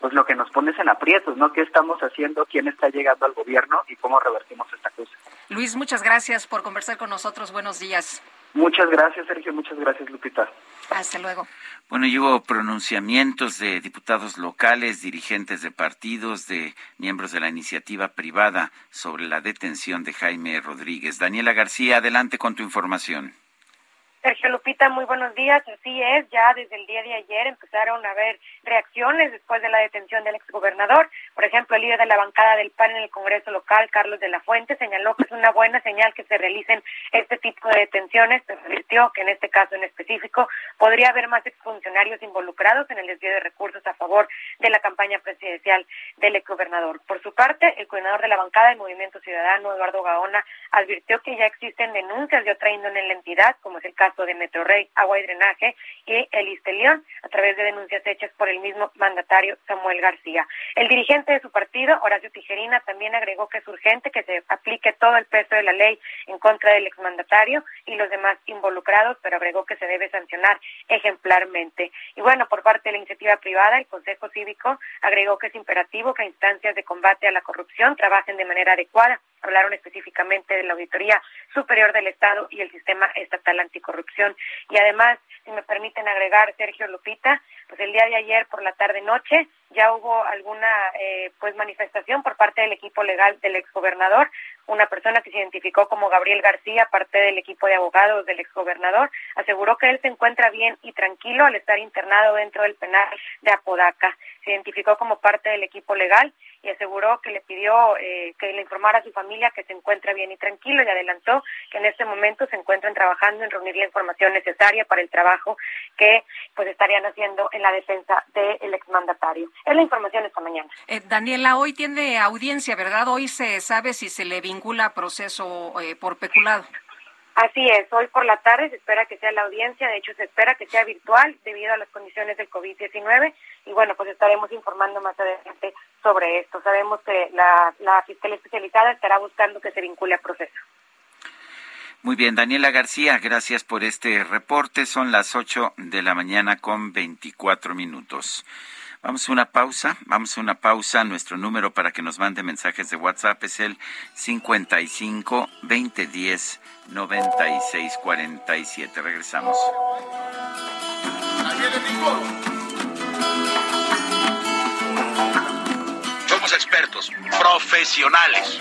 pues lo que nos pones en aprietos, ¿no? ¿Qué estamos haciendo? ¿Quién está llegando al gobierno? ¿Y cómo revertimos esta cosa? Luis, muchas gracias por conversar con nosotros. Buenos días. Muchas gracias, Sergio. Muchas gracias, Lupita. Hasta luego. Bueno, y hubo pronunciamientos de diputados locales, dirigentes de partidos, de miembros de la iniciativa privada sobre la detención de Jaime Rodríguez. Daniela García, adelante con tu información. Sergio Lupita, muy buenos días. Así es, ya desde el día de ayer empezaron a haber reacciones después de la detención del exgobernador. Por ejemplo, el líder de la bancada del PAN en el Congreso local, Carlos de la Fuente, señaló que es una buena señal que se realicen este tipo de detenciones, pero advirtió que en este caso en específico podría haber más exfuncionarios involucrados en el desvío de recursos a favor de la campaña presidencial del exgobernador. Por su parte, el coordinador de la bancada del Movimiento Ciudadano, Eduardo Gaona, advirtió que ya existen denuncias de otra índole en la entidad, como es el caso de Metrorrey, Agua y Drenaje y el Istelión, a través de denuncias hechas por el mismo mandatario Samuel García. El dirigente de su partido, Horacio Tijerina, también agregó que es urgente que se aplique todo el peso de la ley en contra del exmandatario y los demás involucrados, pero agregó que se debe sancionar ejemplarmente. Y bueno, por parte de la iniciativa privada, el Consejo Cívico agregó que es imperativo que instancias de combate a la corrupción trabajen de manera adecuada. Hablaron específicamente de la Auditoría Superior del Estado y el Sistema Estatal Anticorrupción. Y además, si me permiten agregar, Sergio Lupita, pues el día de ayer por la tarde-noche ya hubo alguna eh, pues manifestación por parte del equipo legal del exgobernador, una persona que se identificó como Gabriel García, parte del equipo de abogados del exgobernador, aseguró que él se encuentra bien y tranquilo al estar internado dentro del penal de Apodaca. Se identificó como parte del equipo legal y aseguró que le pidió eh, que le informara a su familia que se encuentra bien y tranquilo y adelantó que en este momento se encuentran trabajando en reunir la información necesaria para el trabajo que pues estarían haciendo en la defensa del exmandatario. Es la información esta mañana. Eh, Daniela, hoy tiene audiencia, ¿verdad? Hoy se sabe si se le vincula a proceso eh, por peculado. Así es, hoy por la tarde se espera que sea la audiencia, de hecho se espera que sea virtual debido a las condiciones del COVID-19 y bueno, pues estaremos informando más adelante sobre esto. Sabemos que la, la Fiscalía Especializada estará buscando que se vincule a proceso. Muy bien, Daniela García, gracias por este reporte. Son las 8 de la mañana con 24 minutos. Vamos a una pausa, vamos a una pausa. Nuestro número para que nos mande mensajes de WhatsApp es el 55 2010 9647. Regresamos. Somos expertos, profesionales.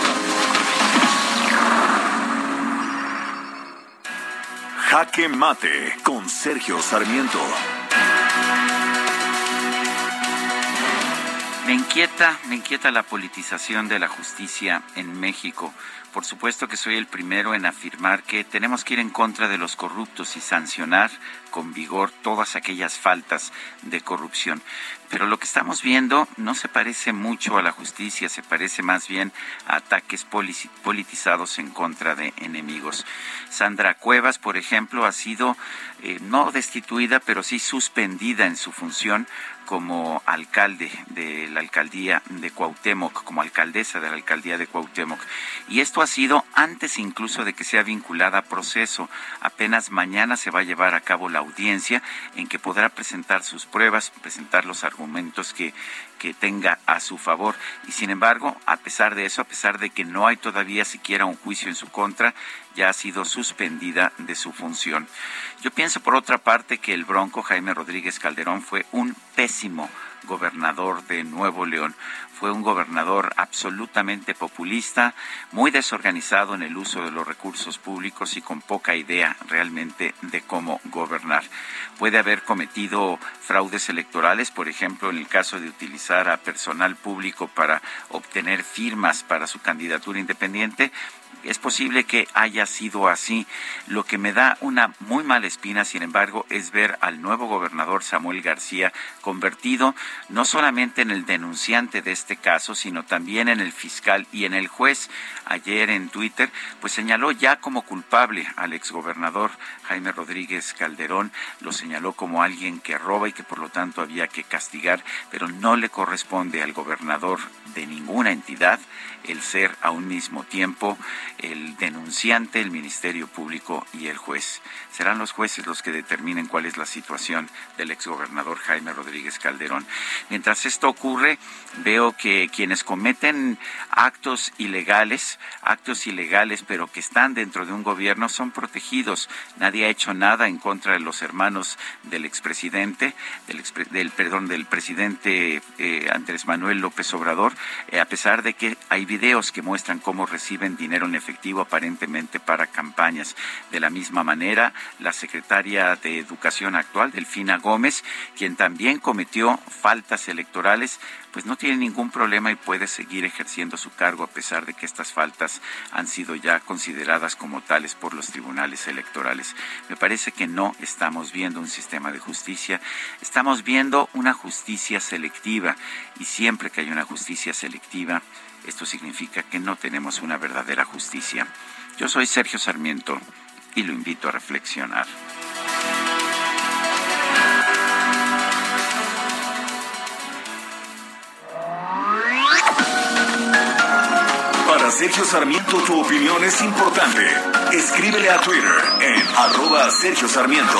Jaque Mate con Sergio Sarmiento. Me inquieta, me inquieta la politización de la justicia en México. Por supuesto que soy el primero en afirmar que tenemos que ir en contra de los corruptos y sancionar con vigor todas aquellas faltas de corrupción. Pero lo que estamos viendo no se parece mucho a la justicia, se parece más bien a ataques politizados en contra de enemigos. Sandra Cuevas, por ejemplo, ha sido eh, no destituida, pero sí suspendida en su función como alcalde de la alcaldía de Cuauhtémoc, como alcaldesa de la alcaldía de Cuauhtémoc. Y esto ha sido antes incluso de que sea vinculada a proceso. Apenas mañana se va a llevar a cabo la audiencia en que podrá presentar sus pruebas, presentar los argumentos que, que tenga a su favor. Y sin embargo, a pesar de eso, a pesar de que no hay todavía siquiera un juicio en su contra, ya ha sido suspendida de su función. Yo pienso, por otra parte, que el bronco Jaime Rodríguez Calderón fue un pésimo gobernador de Nuevo León. Fue un gobernador absolutamente populista, muy desorganizado en el uso de los recursos públicos y con poca idea realmente de cómo gobernar. Puede haber cometido fraudes electorales, por ejemplo, en el caso de utilizar a personal público para obtener firmas para su candidatura independiente, es posible que haya sido así. Lo que me da una muy mala espina, sin embargo, es ver al nuevo gobernador Samuel García convertido no solamente en el denunciante de este caso, sino también en el fiscal y en el juez. Ayer en Twitter, pues señaló ya como culpable al exgobernador Jaime Rodríguez Calderón, lo señaló como alguien que roba y que por lo tanto había que castigar, pero no le corresponde al gobernador de ninguna entidad el ser a un mismo tiempo el denunciante, el Ministerio Público y el juez. Serán los jueces los que determinen cuál es la situación del exgobernador Jaime Rodríguez Calderón. Mientras esto ocurre, veo que quienes cometen actos ilegales, actos ilegales pero que están dentro de un gobierno son protegidos. Nadie ha hecho nada en contra de los hermanos del expresidente, del, del perdón, del presidente eh, Andrés Manuel López Obrador, eh, a pesar de que hay videos que muestran cómo reciben dinero en efectivo aparentemente para campañas. De la misma manera, la secretaria de Educación actual, Delfina Gómez, quien también cometió faltas electorales, pues no tiene ningún problema y puede seguir ejerciendo su cargo a pesar de que estas faltas han sido ya consideradas como tales por los tribunales electorales. Me parece que no estamos viendo un sistema de justicia, estamos viendo una justicia selectiva y siempre que hay una justicia selectiva, esto significa que no tenemos una verdadera justicia. Yo soy Sergio Sarmiento y lo invito a reflexionar. Para Sergio Sarmiento tu opinión es importante. Escríbele a Twitter en arroba Sergio Sarmiento.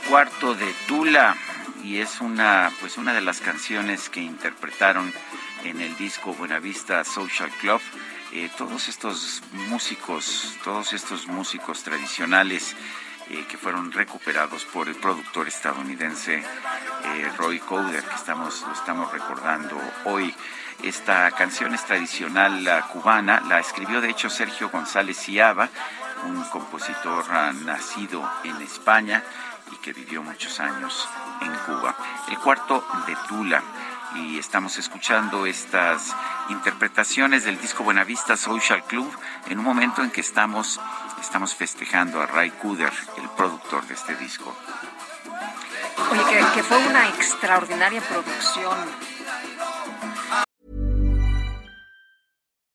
cuarto de Tula y es una pues una de las canciones que interpretaron en el disco Buenavista Social Club eh, todos estos músicos, todos estos músicos tradicionales eh, que fueron recuperados por el productor estadounidense eh, Roy Coder, que estamos, lo estamos recordando hoy. Esta canción es tradicional cubana, la escribió de hecho Sergio González Ciaba, un compositor ah, nacido en España y que vivió muchos años en Cuba. El cuarto de Tula y estamos escuchando estas interpretaciones del disco Buenavista Social Club en un momento en que estamos, estamos festejando a Ray Kuder, el productor de este disco. Oye, que, que fue una extraordinaria producción.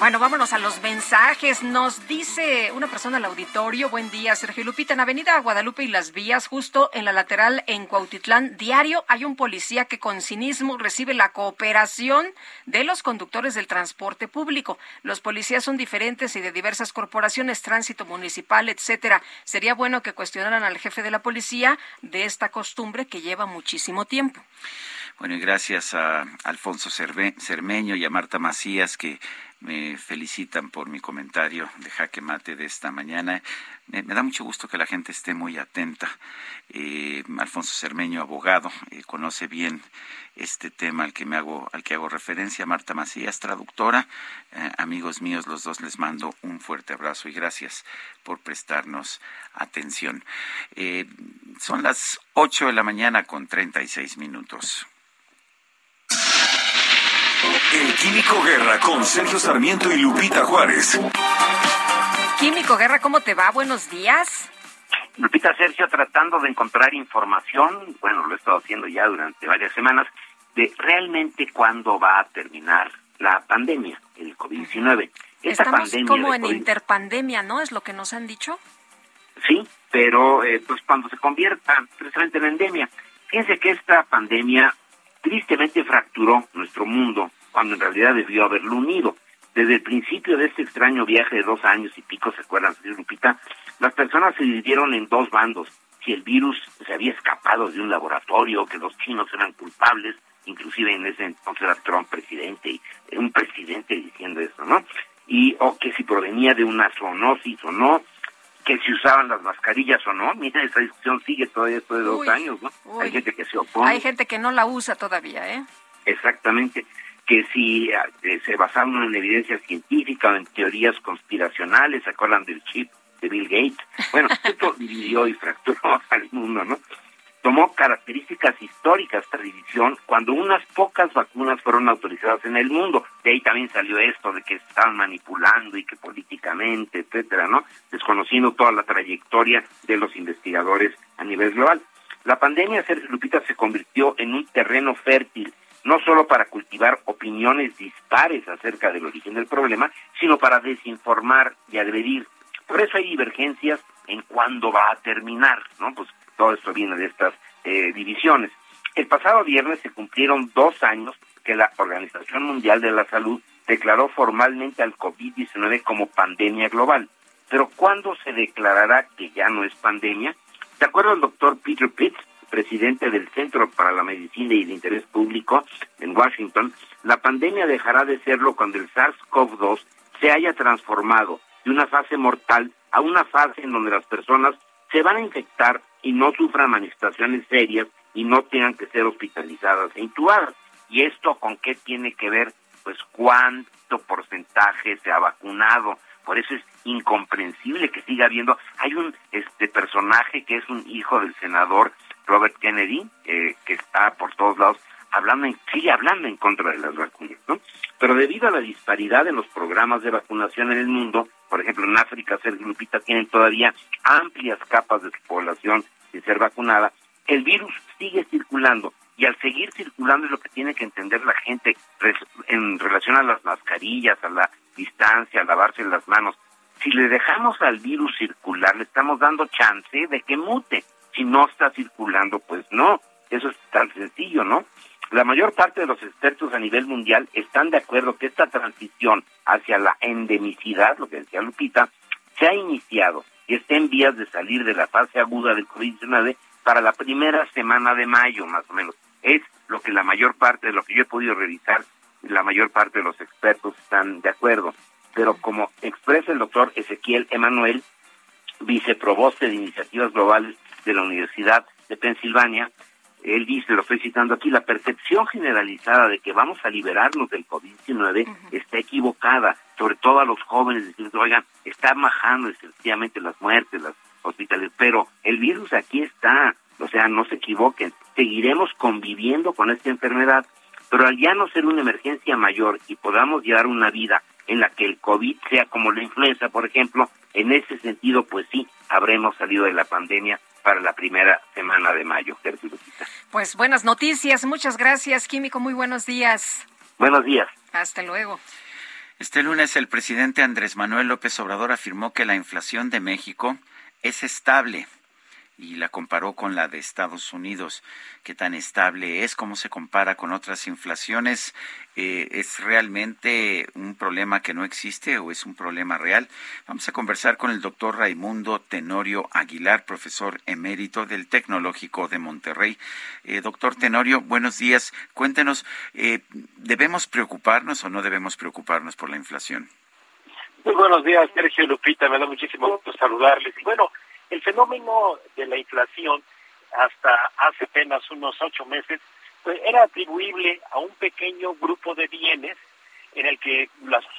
Bueno, vámonos a los mensajes. Nos dice una persona al auditorio, buen día, Sergio Lupita, en Avenida Guadalupe y Las Vías, justo en la lateral en Cuautitlán, diario hay un policía que con cinismo recibe la cooperación de los conductores del transporte público. Los policías son diferentes y de diversas corporaciones, tránsito municipal, etcétera. Sería bueno que cuestionaran al jefe de la policía de esta costumbre que lleva muchísimo tiempo. Bueno, y gracias a Alfonso Cermeño y a Marta Macías que me felicitan por mi comentario de jaque mate de esta mañana. Me, me da mucho gusto que la gente esté muy atenta. Eh, Alfonso Cermeño, abogado, eh, conoce bien este tema al que me hago, al que hago referencia. Marta Macías, traductora. Eh, amigos míos, los dos les mando un fuerte abrazo y gracias por prestarnos atención. Eh, son las 8 de la mañana con 36 minutos. El Químico Guerra con Sergio Sarmiento y Lupita Juárez. Químico Guerra, ¿cómo te va? Buenos días. Lupita Sergio tratando de encontrar información, bueno, lo he estado haciendo ya durante varias semanas, de realmente cuándo va a terminar la pandemia, el COVID-19. Esta Estamos pandemia como en COVID interpandemia, ¿no? Es lo que nos han dicho. Sí, pero eh, pues cuando se convierta precisamente en endemia. Fíjense que esta pandemia tristemente fracturó nuestro mundo cuando en realidad debió haberlo unido. Desde el principio de este extraño viaje de dos años y pico, ¿se acuerdan, Lupita? Las personas se dividieron en dos bandos. Si el virus se había escapado de un laboratorio, que los chinos eran culpables, inclusive en ese entonces era Trump presidente, y un presidente diciendo eso, ¿no? Y o que si provenía de una zoonosis o no, que si usaban las mascarillas o no. Mira, esa discusión sigue todavía después de dos años, ¿no? Hay gente que se opone. Hay gente que no la usa todavía, ¿eh? Exactamente. Que si eh, se basaban en evidencia científica o en teorías conspiracionales, ¿se acuerdan del chip de Bill Gates? Bueno, esto dividió y fracturó al mundo, ¿no? tomó características históricas esta división cuando unas pocas vacunas fueron autorizadas en el mundo. De ahí también salió esto de que estaban manipulando y que políticamente, etcétera, ¿no? Desconociendo toda la trayectoria de los investigadores a nivel global. La pandemia, Sergio Lupita, se convirtió en un terreno fértil, no solo para cultivar opiniones dispares acerca del origen del problema, sino para desinformar y agredir. Por eso hay divergencias en cuándo va a terminar, ¿no? Pues todo esto viene de estas eh, divisiones. El pasado viernes se cumplieron dos años que la Organización Mundial de la Salud declaró formalmente al COVID-19 como pandemia global. Pero ¿cuándo se declarará que ya no es pandemia? De acuerdo al doctor Peter Pitts, presidente del Centro para la Medicina y el Interés Público en Washington, la pandemia dejará de serlo cuando el SARS-CoV-2 se haya transformado de una fase mortal a una fase en donde las personas se van a infectar y no sufran manifestaciones serias y no tengan que ser hospitalizadas e intubadas. ¿Y esto con qué tiene que ver? Pues cuánto porcentaje se ha vacunado. Por eso es incomprensible que siga habiendo. Hay un este personaje que es un hijo del senador Robert Kennedy, eh, que está por todos lados hablando, en, sigue hablando en contra de las vacunas, ¿no? Pero debido a la disparidad en los programas de vacunación en el mundo, por ejemplo, en África, Sergio Lupita, tienen todavía amplias capas de su población sin ser vacunada, el virus sigue circulando y al seguir circulando es lo que tiene que entender la gente en relación a las mascarillas, a la distancia, a lavarse las manos. Si le dejamos al virus circular, le estamos dando chance de que mute. Si no está circulando, pues no. Eso es tan sencillo, ¿no? La mayor parte de los expertos a nivel mundial están de acuerdo que esta transición hacia la endemicidad, lo que decía Lupita, se ha iniciado y está en vías de salir de la fase aguda del COVID-19 para la primera semana de mayo, más o menos. Es lo que la mayor parte de lo que yo he podido revisar, la mayor parte de los expertos están de acuerdo. Pero como expresa el doctor Ezequiel Emanuel, viceproboste de iniciativas globales de la Universidad de Pensilvania, él dice, lo estoy citando aquí, la percepción generalizada de que vamos a liberarnos del COVID-19 está equivocada, sobre todo a los jóvenes, diciendo, oigan, están bajando efectivamente las muertes, las hospitales, pero el virus aquí está, o sea, no se equivoquen, seguiremos conviviendo con esta enfermedad, pero al ya no ser una emergencia mayor y podamos llevar una vida en la que el COVID sea como la influenza, por ejemplo, en ese sentido, pues sí, habremos salido de la pandemia para la primera semana de mayo. Pues buenas noticias, muchas gracias, Químico, muy buenos días. Buenos días. Hasta luego. Este lunes el presidente Andrés Manuel López Obrador afirmó que la inflación de México es estable y la comparó con la de Estados Unidos. ¿Qué tan estable es? ¿Cómo se compara con otras inflaciones? Eh, ¿Es realmente un problema que no existe o es un problema real? Vamos a conversar con el doctor Raimundo Tenorio Aguilar, profesor emérito del Tecnológico de Monterrey. Eh, doctor Tenorio, buenos días. Cuéntenos, eh, ¿debemos preocuparnos o no debemos preocuparnos por la inflación? Muy buenos días, Sergio Lupita. Me da muchísimo gusto saludarles. Bueno, el fenómeno de la inflación hasta hace apenas unos ocho meses pues, era atribuible a un pequeño grupo de bienes en el que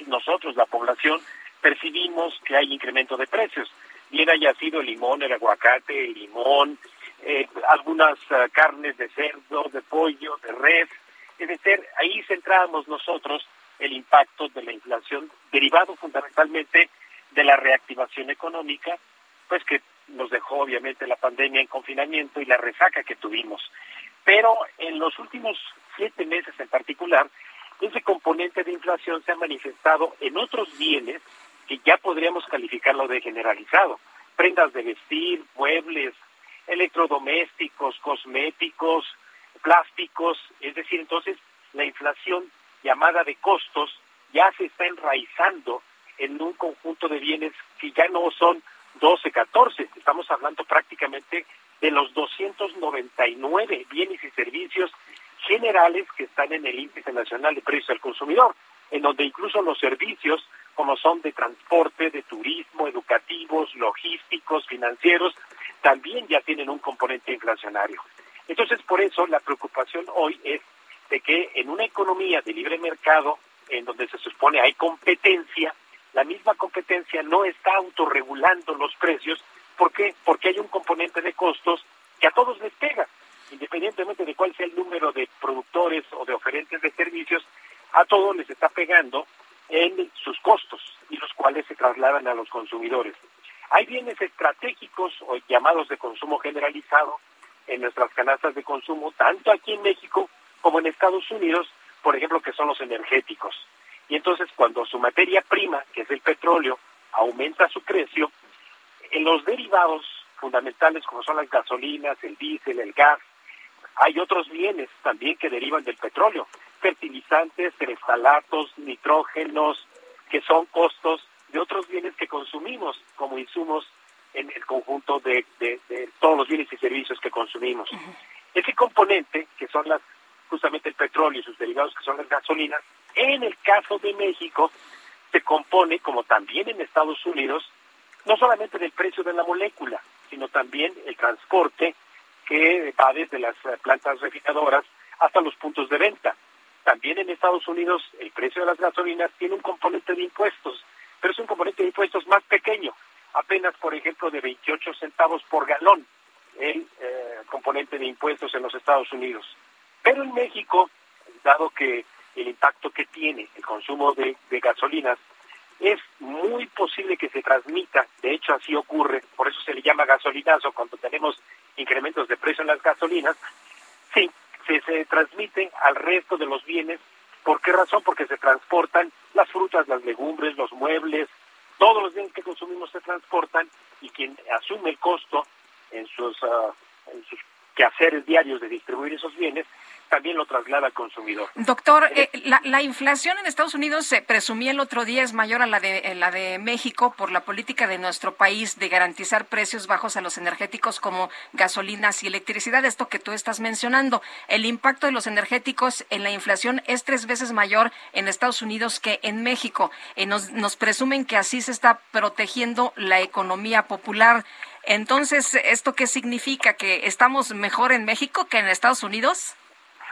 nosotros, la población, percibimos que hay incremento de precios. Bien haya sido el limón, el aguacate, el limón, eh, algunas eh, carnes de cerdo, de pollo, de res. Es decir, ahí centramos nosotros el impacto de la inflación derivado fundamentalmente de la reactivación económica, pues que nos dejó obviamente la pandemia en confinamiento y la resaca que tuvimos. Pero en los últimos siete meses en particular, ese componente de inflación se ha manifestado en otros bienes que ya podríamos calificarlo de generalizado. Prendas de vestir, muebles, electrodomésticos, cosméticos, plásticos, es decir, entonces la inflación llamada de costos ya se está enraizando en un conjunto de bienes que ya no son 12, 14. Estamos hablando prácticamente de los 299 bienes y servicios generales que están en el Índice Nacional de Precios al Consumidor, en donde incluso los servicios como son de transporte, de turismo, educativos, logísticos, financieros, también ya tienen un componente inflacionario. Entonces, por eso la preocupación hoy es de que en una economía de libre mercado, en donde se supone hay competencia, la misma competencia no está autorregulando los precios. ¿Por qué? Porque hay un componente de costos que a todos les pega, independientemente de cuál sea el número de productores o de oferentes de servicios, a todos les está pegando en sus costos y los cuales se trasladan a los consumidores. Hay bienes estratégicos o llamados de consumo generalizado en nuestras canastas de consumo, tanto aquí en México como en Estados Unidos, por ejemplo, que son los energéticos. Y entonces cuando su materia prima, que es el petróleo, aumenta su precio, en los derivados fundamentales como son las gasolinas, el diésel, el gas, hay otros bienes también que derivan del petróleo, fertilizantes, terestalatos, nitrógenos, que son costos de otros bienes que consumimos como insumos en el conjunto de, todos los bienes y servicios que consumimos. Ese componente, que son las justamente el petróleo y sus derivados, que son las gasolinas, en el caso de México, se compone, como también en Estados Unidos, no solamente del precio de la molécula, sino también el transporte que va desde las eh, plantas refinadoras hasta los puntos de venta. También en Estados Unidos el precio de las gasolinas tiene un componente de impuestos, pero es un componente de impuestos más pequeño, apenas por ejemplo de 28 centavos por galón el eh, componente de impuestos en los Estados Unidos. Pero en México, dado que el impacto que tiene el consumo de, gasolinas, es muy posible que se transmita, de hecho así ocurre, por eso se le llama gasolinazo cuando tenemos incrementos de precio en las gasolinas, sí, se, se transmite al resto de los bienes. ¿Por qué razón? Porque se transportan las frutas, las legumbres, los muebles, todos los bienes que consumimos se transportan y quien asume el costo en sus, uh, en sus quehaceres diarios de distribuir esos bienes también lo traslada al consumidor. Doctor, eh, la, inflación en Estados Unidos se presumía el otro día es mayor a la de la de México por la política de nuestro país de garantizar precios bajos a los energéticos como gasolinas y electricidad, esto que tú estás mencionando. El impacto de los energéticos en la inflación es tres veces mayor en Estados Unidos que en México. Eh, nos, nos presumen que así se está protegiendo la economía popular. Entonces, ¿esto qué significa? ¿Que estamos mejor en México que en Estados Unidos?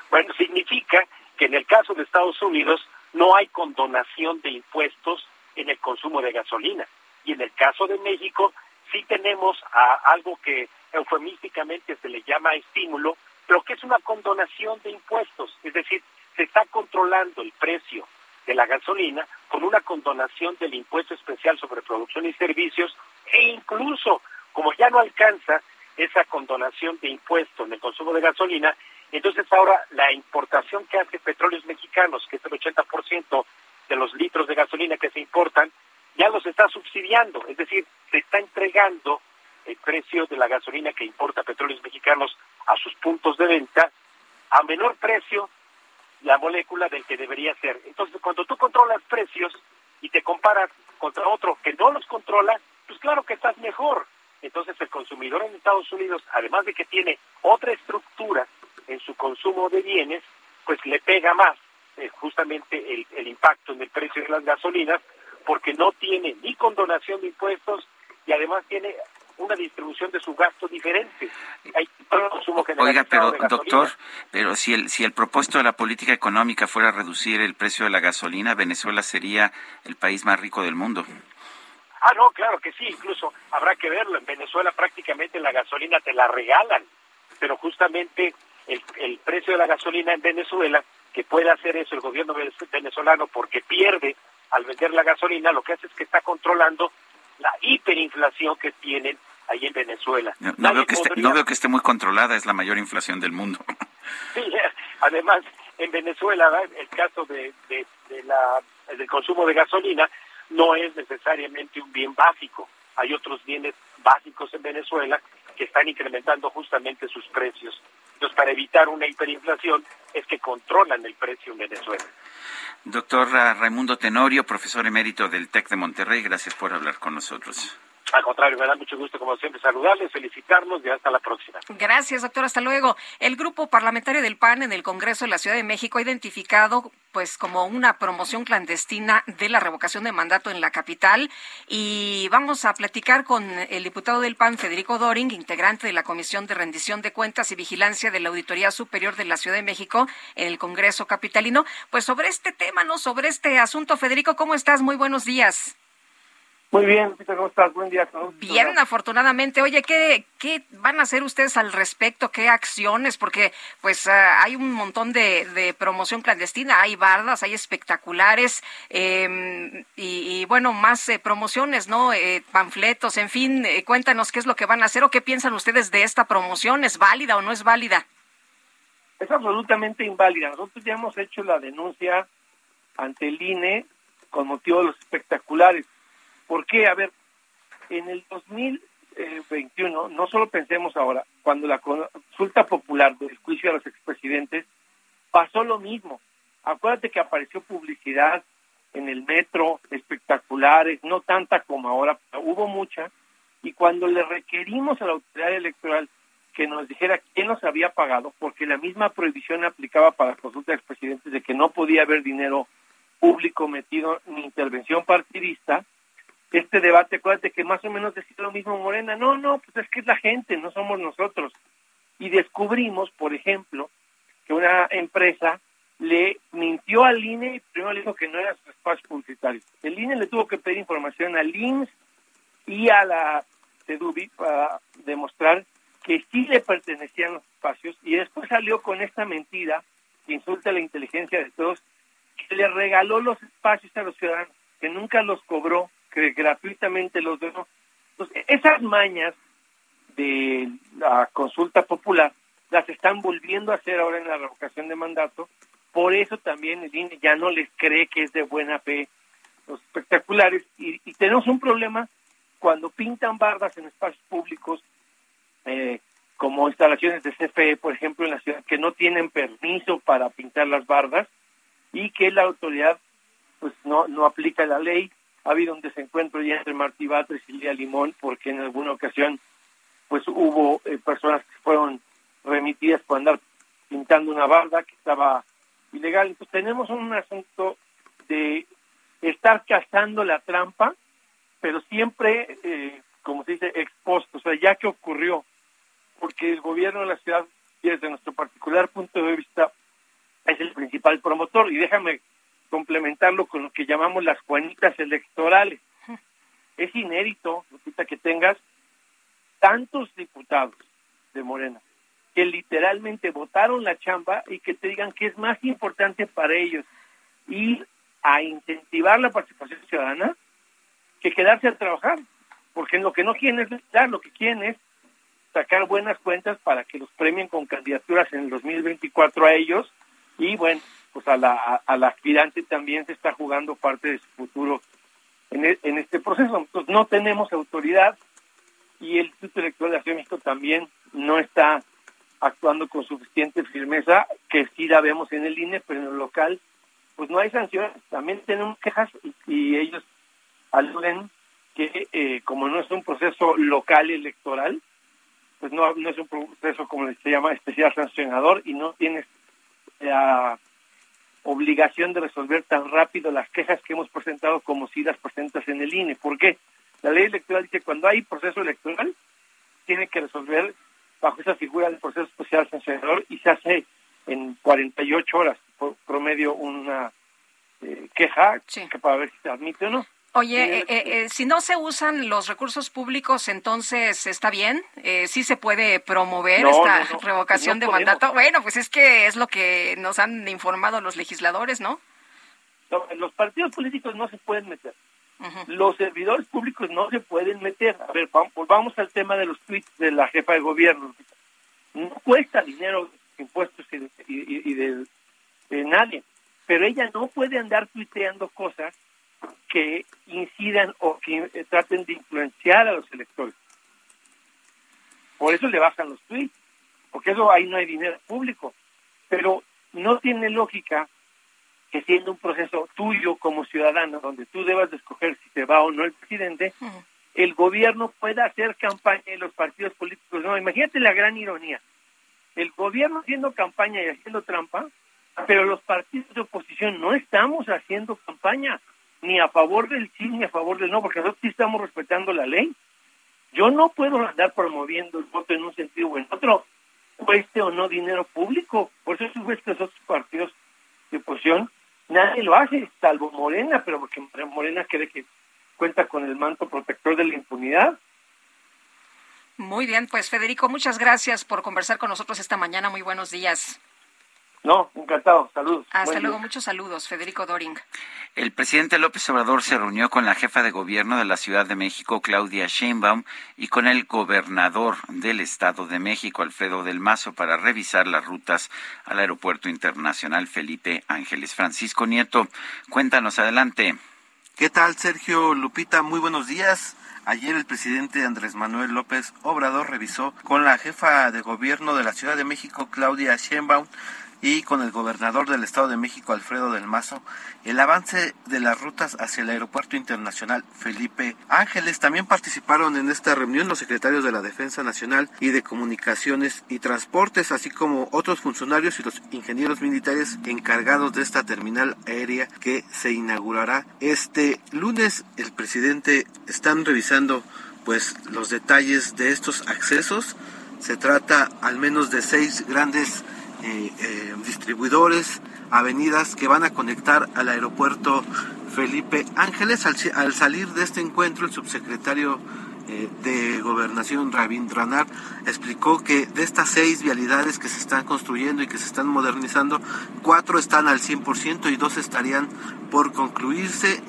Bueno, significa que en el caso de Estados Unidos no hay condonación de impuestos en el consumo de gasolina. Y en el caso de México sí tenemos a algo que eufemísticamente se le llama estímulo, pero que es una condonación de impuestos. Es decir, se está controlando el precio de la gasolina con una condonación del impuesto especial sobre producción y servicios e incluso, como ya no alcanza esa condonación de impuestos en el consumo de gasolina, entonces ahora la importación que hace petróleos mexicanos, que es el 80% de los litros de gasolina que se importan, ya los está subsidiando, es decir, se está entregando el precio de la gasolina que importa petróleos mexicanos a sus puntos de venta a menor precio la molécula del que debería ser. Entonces, cuando tú controlas precios y te comparas contra otro que no los controla, pues claro que estás mejor. Entonces, el consumidor en Estados Unidos, además de que tiene otra estructura en su consumo de bienes, pues le pega más eh, justamente el, el impacto en el precio de las gasolinas, porque no tiene ni condonación de impuestos y además tiene una distribución de su gasto diferente. Hay consumo Oiga, pero doctor, pero si el si el propósito de la política económica fuera reducir el precio de la gasolina, Venezuela sería el país más rico del mundo. Ah, no, claro que sí, incluso habrá que verlo. En Venezuela prácticamente la gasolina te la regalan, pero justamente el, precio de la gasolina en Venezuela, que puede hacer eso el gobierno venezolano porque pierde al vender la gasolina, lo que hace es que está controlando la hiperinflación que tienen ahí en Venezuela. No, veo, que esté, no veo que esté muy controlada, es la mayor inflación del mundo. Sí, además, en Venezuela, el caso de, de, la, del consumo de gasolina no es necesariamente un bien básico. Hay otros bienes básicos en Venezuela que están incrementando justamente sus precios. Entonces, para evitar una hiperinflación es que controlan el precio en Venezuela. Doctor Raimundo Tenorio, profesor emérito del TEC de Monterrey, gracias por hablar con nosotros. Al contrario, me da mucho gusto, como siempre, saludarles, felicitarlos y hasta la próxima. Gracias, doctor. Hasta luego. El grupo parlamentario del PAN en el Congreso de la Ciudad de México ha identificado pues como una promoción clandestina de la revocación de mandato en la capital y vamos a platicar con el diputado del PAN Federico Doring, integrante de la Comisión de Rendición de Cuentas y Vigilancia de la Auditoría Superior de la Ciudad de México en el Congreso capitalino, pues sobre este tema, ¿no? Sobre este asunto, Federico, ¿cómo estás? Muy buenos días. Muy bien, ¿cómo estás? Buen día. Bien, afortunadamente. Oye, ¿qué, ¿qué van a hacer ustedes al respecto? ¿Qué acciones? Porque pues ah, hay un montón de, de, promoción clandestina, hay bardas, hay espectaculares eh, y, y, bueno, más eh, promociones, ¿no? Eh, panfletos, en fin, eh, cuéntanos qué es lo que van a hacer o qué piensan ustedes de esta promoción. ¿Es válida o no es válida? Es absolutamente inválida. Nosotros ya hemos hecho la denuncia ante el INE con motivo de los espectaculares ¿Por qué? A ver, en el 2021, no solo pensemos ahora, cuando la consulta popular del juicio a los expresidentes, pasó lo mismo. Acuérdate que apareció publicidad en el metro, espectaculares, no tanta como ahora, hubo mucha, y cuando le requerimos a la autoridad electoral que nos dijera quién nos había pagado, porque la misma prohibición aplicaba para consulta de expresidentes de que no podía haber dinero público metido ni intervención partidista, este debate, acuérdate que más o menos decía lo mismo Morena, no, no, pues es que es la gente, no somos nosotros. Y descubrimos, por ejemplo, que una empresa le mintió al INE y primero le dijo que no era su espacio publicitario. El INE le tuvo que pedir información al INS y a la CEDUBI para demostrar que sí le pertenecían los espacios y después salió con esta mentira que insulta la inteligencia de todos, que le regaló los espacios a los ciudadanos, que nunca los cobró, que gratuitamente los donó. Entonces, esas mañas de la consulta popular las están volviendo a hacer ahora en la revocación de mandato. Por eso también el INE ya no les cree que es de buena fe los espectaculares. Y, tenemos un problema cuando pintan bardas en espacios públicos, eh, como instalaciones de CFE, por ejemplo, en la ciudad, que no tienen permiso para pintar las bardas y que la autoridad pues no, no aplica la ley ha habido un desencuentro ya entre Martí Batres y Lía Limón porque en alguna ocasión pues hubo eh, personas que fueron remitidas por andar pintando una barda que estaba ilegal. Entonces tenemos un asunto de estar cazando la trampa, pero siempre, eh, como se dice, expuesto, o sea, ya que ocurrió, porque el gobierno de la ciudad, desde nuestro particular punto de vista, es el principal promotor. Y déjame complementarlo con lo que llamamos las juanitas electorales. Es inédito, Lupita, que tengas tantos diputados de Morena que literalmente votaron la chamba y que te digan que es más importante para ellos ir a incentivar la participación ciudadana que quedarse a trabajar, porque lo que no quieren es dar, lo que quieren es sacar buenas cuentas para que los premien con candidaturas en el 2024 a ellos y bueno, pues a la, a, la aspirante también se está jugando parte de su futuro en, e, en este proceso. Entonces no tenemos autoridad y el Instituto Electoral de Acción México también no está actuando con suficiente firmeza, que sí la vemos en el INE, pero en el local, pues no hay sanciones. También tenemos quejas y, ellos aluden que eh, como no es un proceso local electoral, pues no, no es un proceso como se llama especial sancionador y no tienes la obligación de resolver tan rápido las quejas que hemos presentado como si las presentas en el INE. ¿Por qué? La ley electoral dice que cuando hay proceso electoral, tiene que resolver bajo esa figura del proceso especial sancionador y se hace en 48 horas por promedio una eh, queja que para ver si se admite o no. Oye, eh, eh, si no se usan los recursos públicos, entonces está bien, eh, sí se puede promover No, esta no, no, revocación de podemos. mandato. Bueno, pues es que es lo que nos han informado los legisladores, ¿no? No, los partidos políticos no se pueden meter. Los servidores públicos no se pueden meter. A ver, vamos, volvamos al tema de los tweets de la jefa de gobierno. No cuesta dinero impuestos y de, y- y de- de nadie, pero ella no puede andar tuiteando cosas que incidan o que eh, traten de influenciar a los electores. Por eso le bajan los tweets, porque eso ahí no hay dinero público. Pero no tiene lógica que siendo un proceso tuyo como ciudadano, donde tú debas de escoger si te va o no el presidente, el gobierno pueda hacer campaña en los partidos políticos. No, imagínate la gran ironía. El gobierno haciendo campaña y haciendo trampa, pero los partidos de oposición no estamos haciendo campaña ni a favor del sí ni a favor del no, porque nosotros sí estamos respetando la ley. Yo no puedo andar promoviendo el voto en un sentido o en otro, cueste o no dinero público. Por eso es que los otros partidos de oposición nadie lo hace, salvo Morena, pero porque Morena cree que cuenta con el manto protector de la impunidad. Muy bien, pues Federico, muchas gracias por conversar con nosotros esta mañana. Muy buenos días. No, encantado. Saludos. Hasta luego. Muchos saludos. Federico Doring. El presidente López Obrador se reunió con la jefa de gobierno de la Ciudad de México, Claudia Sheinbaum, y con el gobernador del Estado de México, Alfredo del Mazo, para revisar las rutas al Aeropuerto Internacional Felipe Ángeles. Francisco Nieto, cuéntanos adelante. ¿Qué tal, Sergio Lupita? Muy buenos días. Ayer el presidente Andrés Manuel López Obrador revisó con la jefa de gobierno de la Ciudad de México, Claudia Sheinbaum, y con el gobernador del Estado de México, Alfredo del Mazo, el avance de las rutas hacia el Aeropuerto Internacional Felipe Ángeles. También participaron en esta reunión los secretarios de la Defensa Nacional y de Comunicaciones y Transportes, así como otros funcionarios y los ingenieros militares encargados de esta terminal aérea que se inaugurará este lunes. El presidente están revisando pues los detalles de estos accesos. Se trata al menos de seis grandes eh, eh, distribuidores, avenidas que van a conectar al aeropuerto Felipe Ángeles. Al, salir de este encuentro, el subsecretario eh, de Gobernación, Ranar explicó que de estas seis vialidades que se están construyendo y que se están modernizando, cuatro están al 100% y dos estarían por concluirse,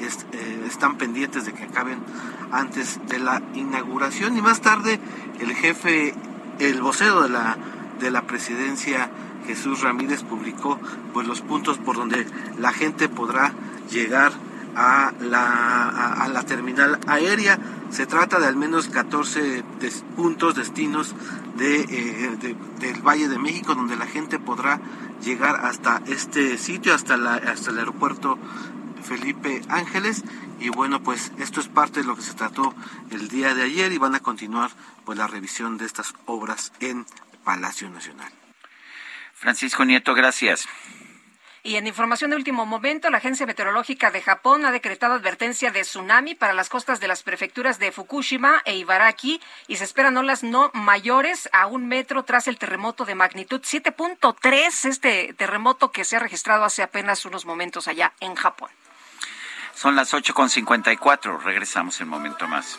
están pendientes de que acaben antes de la inauguración. Y más tarde, el jefe, el vocero de la, de la presidencia, Jesús Ramírez publicó pues los puntos por donde la gente podrá llegar a la, a, la terminal aérea. Se trata de al menos 14 puntos, destinos eh, de, del Valle de México, donde la gente podrá llegar hasta este sitio, hasta, la, hasta el aeropuerto Felipe Ángeles. Y bueno, pues esto es parte de lo que se trató el día de ayer y van a continuar pues la revisión de estas obras en Palacio Nacional. Francisco Nieto, gracias. Y en información de último momento, la Agencia Meteorológica de Japón ha decretado advertencia de tsunami para las costas de las prefecturas de Fukushima e Ibaraki y se esperan olas no mayores a un metro tras el terremoto de magnitud 7.3, este terremoto que se ha registrado hace apenas unos momentos allá en Japón. Son las 8.54, regresamos en un momento más.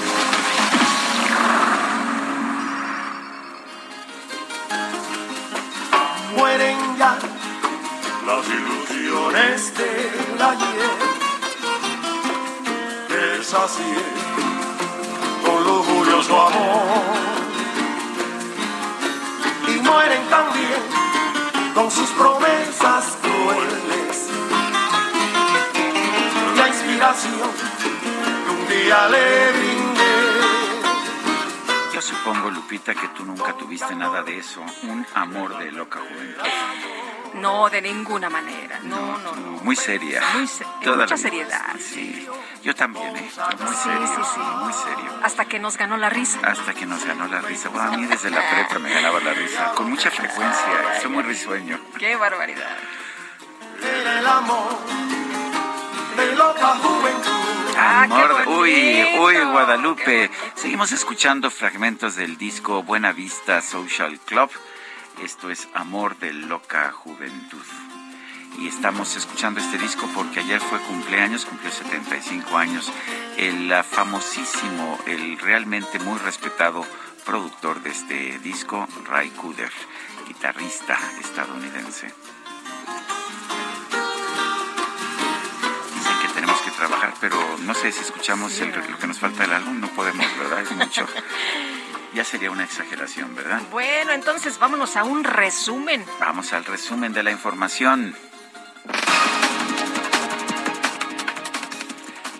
Mueren ya las ilusiones del ayer. Es así, con lujurioso amor. Y mueren también con sus promesas crueles un día le Yo supongo, Lupita, que tú nunca tuviste nada de eso, un amor de loca juventud. No, de ninguna manera. No, no, no. Muy seria. Muy mucha seriedad. Sí. Yo también, ¿eh? Muy serio. Sí, sí, Muy serio. Hasta que nos ganó la risa. Hasta que nos ganó la risa. Bueno, a mí desde la prepa me ganaba la risa. Con mucha frecuencia. Soy muy risueño. Qué barbaridad. el amor Ah, Amor, uy, uy, Guadalupe. Seguimos escuchando fragmentos del disco Buena Vista Social Club. Esto es Amor de Loca Juventud. y estamos escuchando este disco porque ayer fue cumpleaños, cumplió 75 años, el famosísimo, el realmente muy respetado productor de este disco, Ray Cooder, guitarrista estadounidense. Pero no sé si escuchamos lo que nos falta del álbum, no podemos, ¿verdad? Es mucho. Ya sería una exageración, ¿verdad? Bueno, entonces vámonos a un resumen. Vamos al resumen de la información.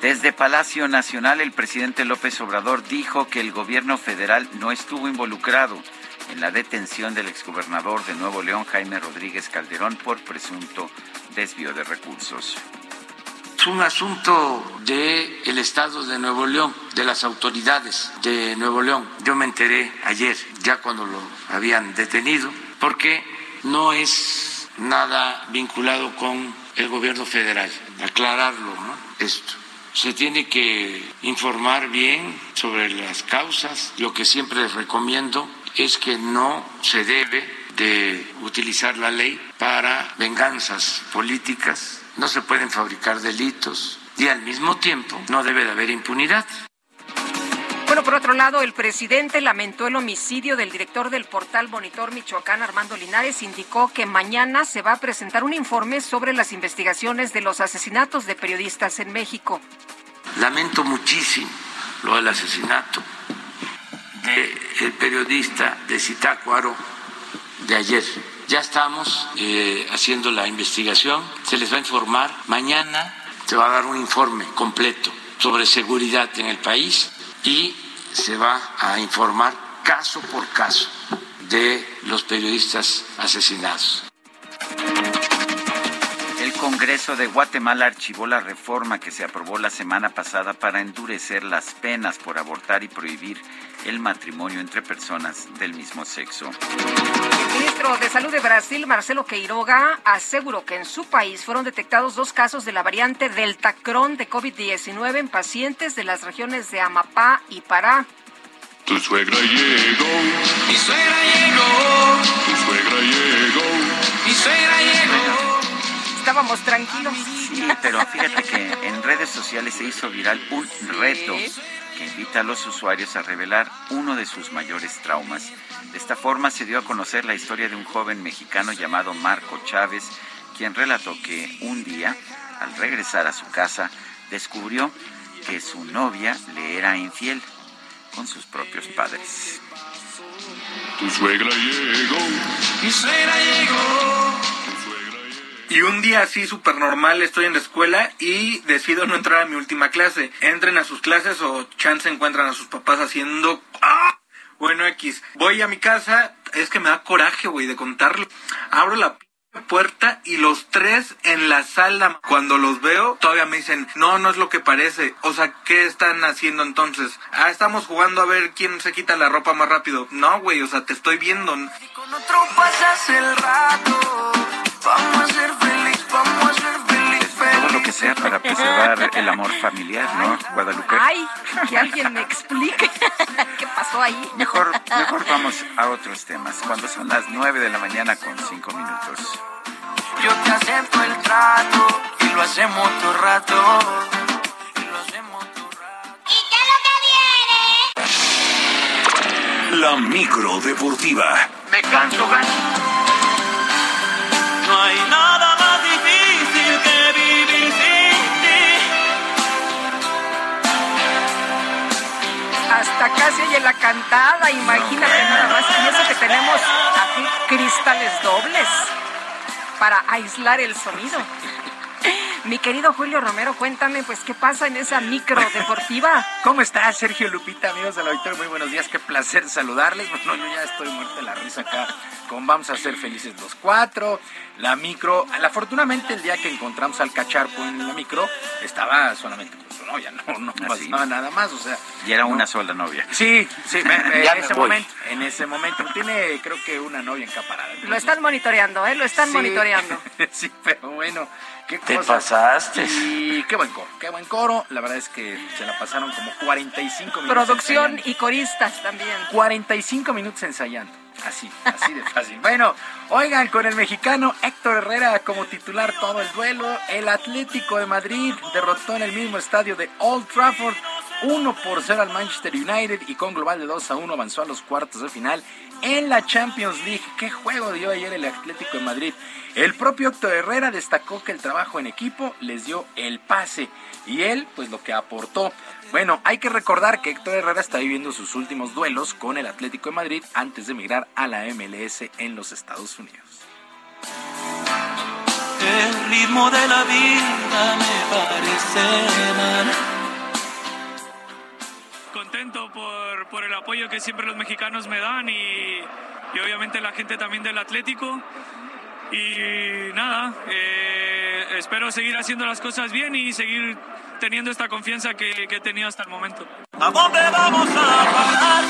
Desde Palacio Nacional, el presidente López Obrador dijo que el gobierno federal no estuvo involucrado en la detención del exgobernador de Nuevo León, Jaime Rodríguez Calderón, por presunto desvío de recursos. Es un asunto del el Estado de Nuevo León, de las autoridades de Nuevo León. Yo me enteré ayer, ya cuando lo habían detenido, porque no es nada vinculado con el gobierno federal. Aclararlo, ¿no? Esto se tiene que informar bien sobre las causas. Lo que siempre recomiendo es que no se debe de utilizar la ley para venganzas políticas, no se pueden fabricar delitos y al mismo tiempo no debe de haber impunidad. Bueno, por otro lado, el presidente lamentó el homicidio del director del portal Monitor Michoacán, Armando Linares, indicó que mañana se va a presentar un informe sobre las investigaciones de los asesinatos de periodistas en México. Lamento muchísimo lo del asesinato del periodista de Zitácuaro de ayer. Ya estamos eh, haciendo la investigación, se les va a informar. Mañana se va a dar un informe completo sobre seguridad en el país y se va a informar caso por caso de los periodistas asesinados. El Congreso de Guatemala archivó la reforma que se aprobó la semana pasada para endurecer las penas por abortar y prohibir el matrimonio entre personas del mismo sexo. El ministro de Salud de Brasil, Marcelo Queiroga, aseguró que en su país fueron detectados dos casos de la variante Delta Cron de COVID-19 en pacientes de las regiones de Amapá y Pará. Tu suegra llegó, mi suegra llegó, tu suegra llegó, mi suegra llegó. Estábamos tranquilos. Sí, pero fíjate que en redes sociales se hizo viral un reto que invita a los usuarios a revelar uno de sus mayores traumas. De esta forma se dio a conocer la historia de un joven mexicano llamado Marco Chávez, quien relató que un día, al regresar a su casa, descubrió que su novia le era infiel con sus propios padres. Tu suegra llegó, mi suegra llegó. Y un día así súper normal estoy en la escuela y decido no entrar a mi última clase. Entren a sus clases o chance encuentran a sus papás haciendo... ¡Ah! Bueno, X. Voy a mi casa, es que me da coraje, güey, de contarlo. Abro la puerta y los tres en la sala, cuando los veo, todavía me dicen, no, no es lo que parece. O sea, ¿qué están haciendo entonces? Ah, estamos jugando a ver quién se quita la ropa más rápido. No, güey, o sea, te estoy viendo. Y con otro pasas el rato, vamos a ser feliz, vamos a ser feliz. Todo lo que sea para preservar el amor familiar, ¿no, Guadalupe? Ay, que alguien me explique qué pasó ahí. Mejor, mejor vamos a otros temas. Cuando son las 9 de la mañana con 5 minutos. Yo te acepto el trato y lo hacemos todo rato. La micro deportiva. Me canso, gato. No hay nada más difícil que vivir sin ti. Hasta casi oye la cantada, imagínate nada más. Y eso que tenemos aquí cristales dobles para aislar el sonido. Mi querido Julio Romero, cuéntame, pues, ¿qué pasa en esa micro deportiva? ¿Cómo estás, Sergio Lupita, amigos del auditorio? Muy buenos días, qué placer saludarles. Bueno, yo ya estoy muerto de la risa acá con Vamos a ser felices los cuatro. La micro, afortunadamente el día que encontramos al cacharpo en la micro, estaba solamente novia, no, no pasaba nada más, o sea. Y era no- una sola novia. Sí, sí, me- me- Ya en me ese voy. momento, en ese momento. Tiene, creo que una novia encaparada. Lo están monitoreando, ¿eh? Lo están Sí. monitoreando. sí, pero bueno, qué Te pasaste. Y qué buen coro, qué buen coro. La verdad es que se la pasaron como 45 minutos. Producción ensayando. y coristas también. 45 minutos ensayando. Así, así de fácil. Bueno, oigan, con el mexicano Héctor Herrera como titular todo el duelo, el Atlético de Madrid derrotó en el mismo estadio de Old Trafford 1 por 0 al Manchester United y con global de 2 a 1 avanzó a los cuartos de final en la Champions League. ¿Qué juego dio ayer el Atlético de Madrid? El propio Héctor Herrera destacó que el trabajo en equipo les dio el pase y él, pues lo que aportó. Bueno, hay que recordar que Héctor Herrera está viviendo sus últimos duelos con el Atlético de Madrid antes de emigrar a la MLS en los Estados Unidos. El ritmo de la vida me parece mal. Contento por, por el apoyo que siempre los mexicanos me dan y, y obviamente la gente también del Atlético. Y nada, eh, espero seguir haciendo las cosas bien y seguir teniendo esta confianza que, que he tenido hasta el momento. ¿A dónde vamos a parar?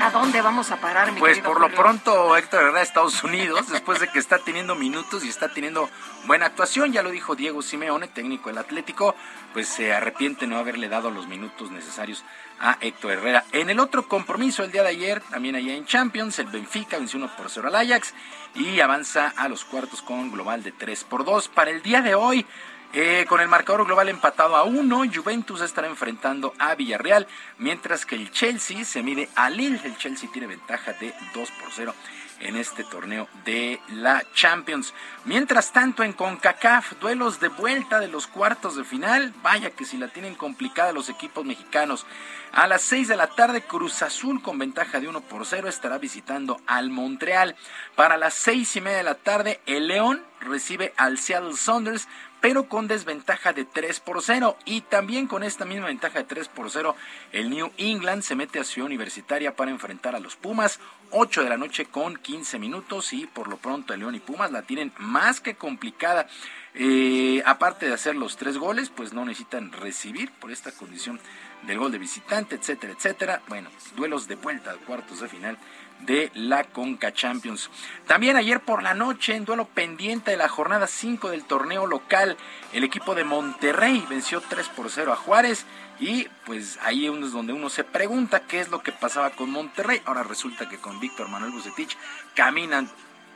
¿A dónde vamos a parar, mi Pues por lo pronto Héctor Herrera Estados Unidos, después de que está teniendo minutos y está teniendo buena actuación, ya lo dijo Diego Simeone, técnico del Atlético, pues se arrepiente no haberle dado los minutos necesarios a Héctor Herrera. En el otro compromiso el día de ayer, también allá en Champions, el Benfica venció 1 por 0 al Ajax y avanza a los cuartos con global de 3 por 2. Para el día de hoy, eh, con el marcador global empatado a 1, Juventus estará enfrentando a Villarreal, mientras que el Chelsea se mide a Lille. El Chelsea tiene ventaja de 2 por 0 en este torneo de la Champions. Mientras tanto, en CONCACAF, duelos de vuelta de los cuartos de final. Vaya que si la tienen complicada los equipos mexicanos. A las 6 de la tarde, Cruz Azul con ventaja de 1 por 0 estará visitando al Montreal. Para las 6 y media de la tarde, el León recibe al Seattle Saunders pero con desventaja de 3 por 0. Y también con esta misma ventaja de 3 por 0, el New England se mete a Ciudad Universitaria para enfrentar a los Pumas. 8 de la noche con 15 minutos y por lo pronto el León y Pumas la tienen más que complicada. Eh, aparte de hacer los tres goles, pues no necesitan recibir por esta condición del gol de visitante, etcétera, etcétera. Bueno, duelos de vuelta cuartos de final de la Conca Champions. También ayer por la noche, en duelo pendiente de la jornada 5 del torneo local, el equipo de Monterrey venció 3 por 0 a Juárez. Y pues ahí es donde uno se pregunta qué es lo que pasaba con Monterrey. Ahora resulta que con Víctor Manuel Bucetich caminan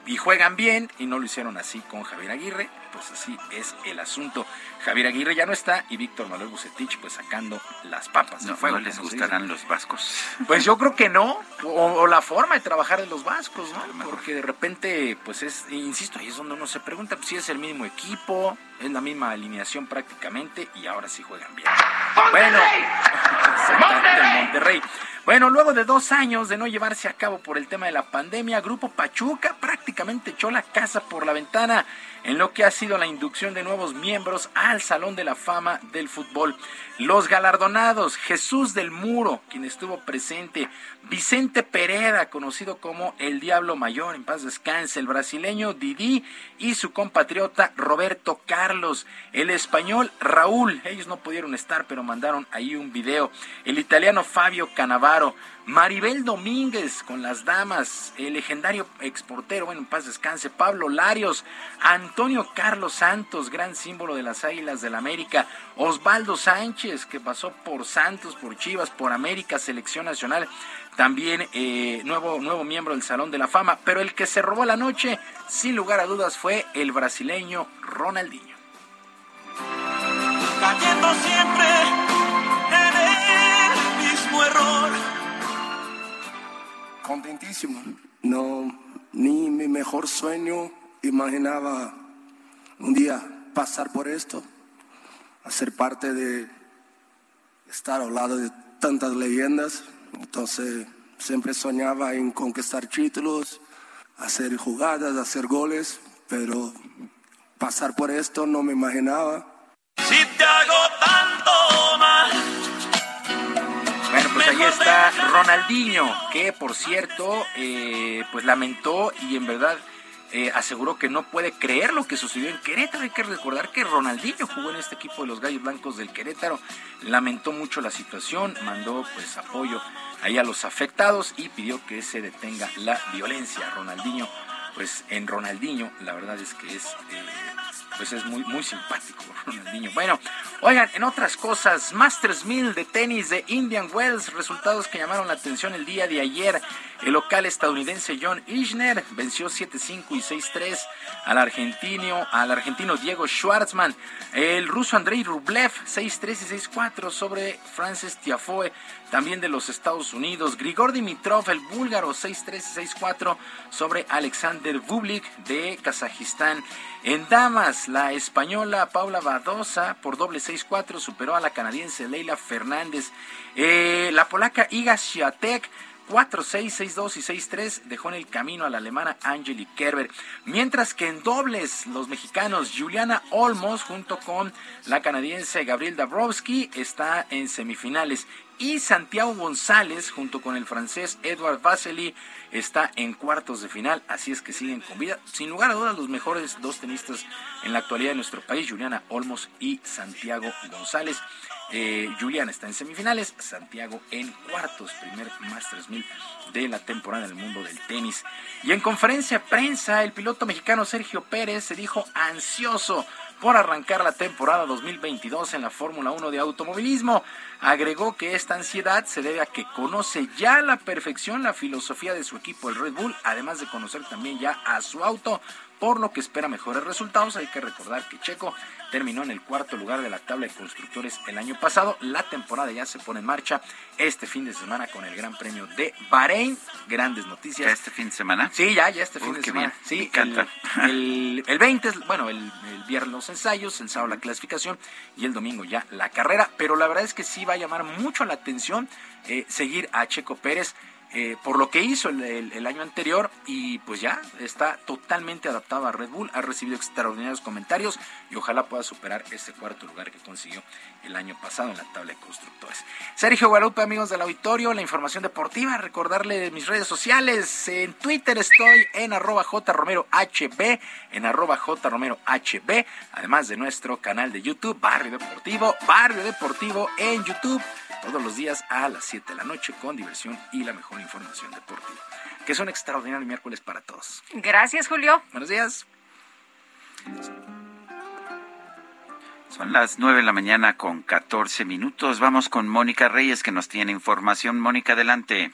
y juegan bien y no lo hicieron así con Javier Aguirre. Pues así es el asunto. Javier Aguirre ya no está y Víctor Manuel Bucetich pues sacando las papas. No, del fuego, no les gustarán los vascos. Pues yo creo que no, o, o la forma de trabajar de los vascos, ¿no? Porque de repente, pues es, insisto, ahí es donde uno se pregunta pues, si es el mismo equipo, es la misma alineación prácticamente y ahora sí juegan bien. Bueno, exactamente, el Monterrey. Bueno, luego de dos años de no llevarse a cabo por el tema de la pandemia, Grupo Pachuca prácticamente echó la casa por la ventana en lo que ha sido la inducción de nuevos miembros al Salón de la Fama del Fútbol. Los galardonados, Jesús del Muro, quien estuvo presente, Vicente Pereira, conocido como el Diablo Mayor, en paz descanse, el brasileño Didi y su compatriota Roberto Carlos, el español Raúl, ellos no pudieron estar, pero mandaron ahí un video, el italiano Fabio Canavaro, Maribel Domínguez con las damas, el legendario exportero, bueno, en paz descanse, Pablo Larios, Antonio Carlos Santos, gran símbolo de las Águilas del América, Osvaldo Sánchez, que pasó por Santos, por Chivas, por América, selección nacional, también eh, nuevo, nuevo miembro del Salón de la Fama, pero el que se robó la noche, sin lugar a dudas, fue el brasileño Ronaldinho. Cayendo siempre en el mismo error. Contentísimo. No, ni mi mejor sueño imaginaba un día pasar por esto, hacer parte de estar al lado de tantas leyendas. Entonces, siempre soñaba en conquistar títulos, hacer jugadas, hacer goles, pero pasar por esto no me imaginaba. Si te hago tanto mal. Bueno, pues ahí está Ronaldinho, que por cierto, eh, pues lamentó y en verdad eh, aseguró que no puede creer lo que sucedió en Querétaro. Hay que recordar que Ronaldinho jugó en este equipo de los Gallos Blancos del Querétaro, lamentó mucho la situación, mandó pues apoyo ahí a los afectados y pidió que se detenga la violencia. Ronaldinho, pues en Ronaldinho, la verdad es que es... eh, pues es muy, muy simpático Ronaldinho. Bueno, oigan, en otras cosas, Masters 1000 de tenis de Indian Wells, resultados que llamaron la atención el día de ayer. El local estadounidense John Isner venció 7-5 y 6-3 al argentino, al argentino Diego Schwartzman. El ruso Andrei Rublev 6-3 y 6-4 sobre Francis Tiafoe, también de los Estados Unidos. Grigor Dimitrov, el búlgaro 6-3 y 6-4 sobre Alexander Bublik de Kazajistán. En damas, la española Paula Badosa por doble 6-4 superó a la canadiense Leila Fernández. Eh, la polaca Iga Świątek 4, 6, 6, 2 y 6, 3 dejó en el camino a la alemana Angelique Kerber. Mientras que en dobles, los mexicanos Juliana Olmos junto con la canadiense Gabriel Dabrowski está en semifinales. Y Santiago González junto con el francés Edouard Vasily está en cuartos de final, así es que siguen con vida. Sin lugar a dudas, los mejores dos tenistas en la actualidad de nuestro país, Juliana Olmos y Santiago González. Eh, Juliana está en semifinales, Santiago en cuartos, primer Masters 1000 de la temporada del mundo del tenis. Y en conferencia prensa, el piloto mexicano Sergio Pérez se dijo ansioso por arrancar la temporada 2022 en la Fórmula 1 de automovilismo. Agregó que esta ansiedad se debe a que conoce ya a la perfección la filosofía de su equipo, el Red Bull, además de conocer también ya a su auto, por lo que espera mejores resultados. Hay que recordar que Checo terminó en el cuarto lugar de la tabla de constructores el año pasado. La temporada ya se pone en marcha este fin de semana con el Gran Premio de Bahrein. Grandes noticias. ¿Ya este fin de semana? Sí, ya, ya este fin de semana. Sí, el, el, 20, bueno, el, el, viernes los ensayos, el sábado la clasificación y el domingo ya la carrera. Pero la verdad es que sí va a llamar mucho la atención eh, seguir a Checo Pérez eh, por lo que hizo el, año anterior y pues ya está totalmente adaptado a Red Bull, ha recibido extraordinarios comentarios y ojalá pueda superar ese cuarto lugar que consiguió el año pasado en la tabla de constructores. Sergio Guadalupe, amigos del auditorio, la información deportiva, recordarle mis redes sociales, en Twitter estoy en arroba jromerohb, en arroba jromerohb, además de nuestro canal de YouTube, Barrio Deportivo, Barrio Deportivo en YouTube todos los días a las 7 de la noche con diversión y la mejor información deportiva. Que es un extraordinario miércoles para todos. Gracias, Julio. Buenos días. Son las 9 de la mañana con 14 minutos. Vamos con Mónica Reyes que nos tiene información. Mónica, adelante.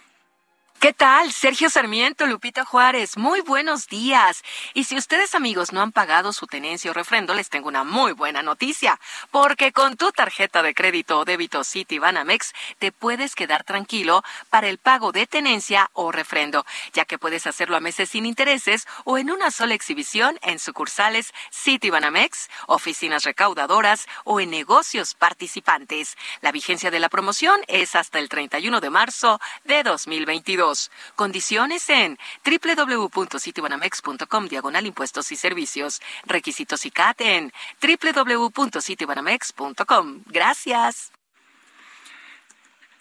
¿Qué tal? Sergio Sarmiento, Lupita Juárez, muy buenos días. Y si ustedes amigos no han pagado su tenencia o refrendo, les tengo una muy buena noticia, porque con tu tarjeta de crédito o débito City Banamex te puedes quedar tranquilo para el pago de tenencia o refrendo, ya que puedes hacerlo a meses sin intereses o en una sola exhibición en sucursales City Banamex, oficinas recaudadoras o en negocios participantes. La vigencia de la promoción es hasta el 31 de marzo de 2022. Condiciones en www.citibanamex.com diagonal impuestos y servicios. Requisitos y CAT en www.citibanamex.com. Gracias.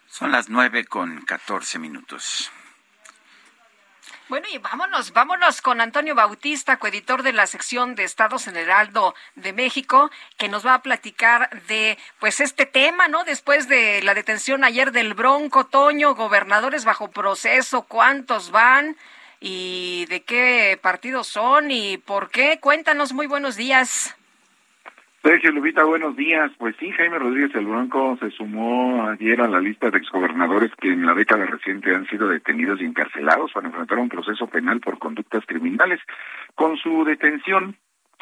Son las nueve con catorce minutos. Bueno, y vámonos, vámonos con Antonio Bautista, coeditor de la sección de Estados en Heraldo de México, que nos va a platicar de pues este tema, ¿no? Después de la detención ayer del Bronco Toño, gobernadores bajo proceso, ¿cuántos van? ¿Y de qué partidos son? ¿Y por qué? Cuéntanos, muy buenos días. Sergio Lubita, buenos días. Pues sí, Jaime Rodríguez el Bronco se sumó ayer a la lista de exgobernadores que en la década reciente han sido detenidos y encarcelados para enfrentar un proceso penal por conductas criminales. Con su detención,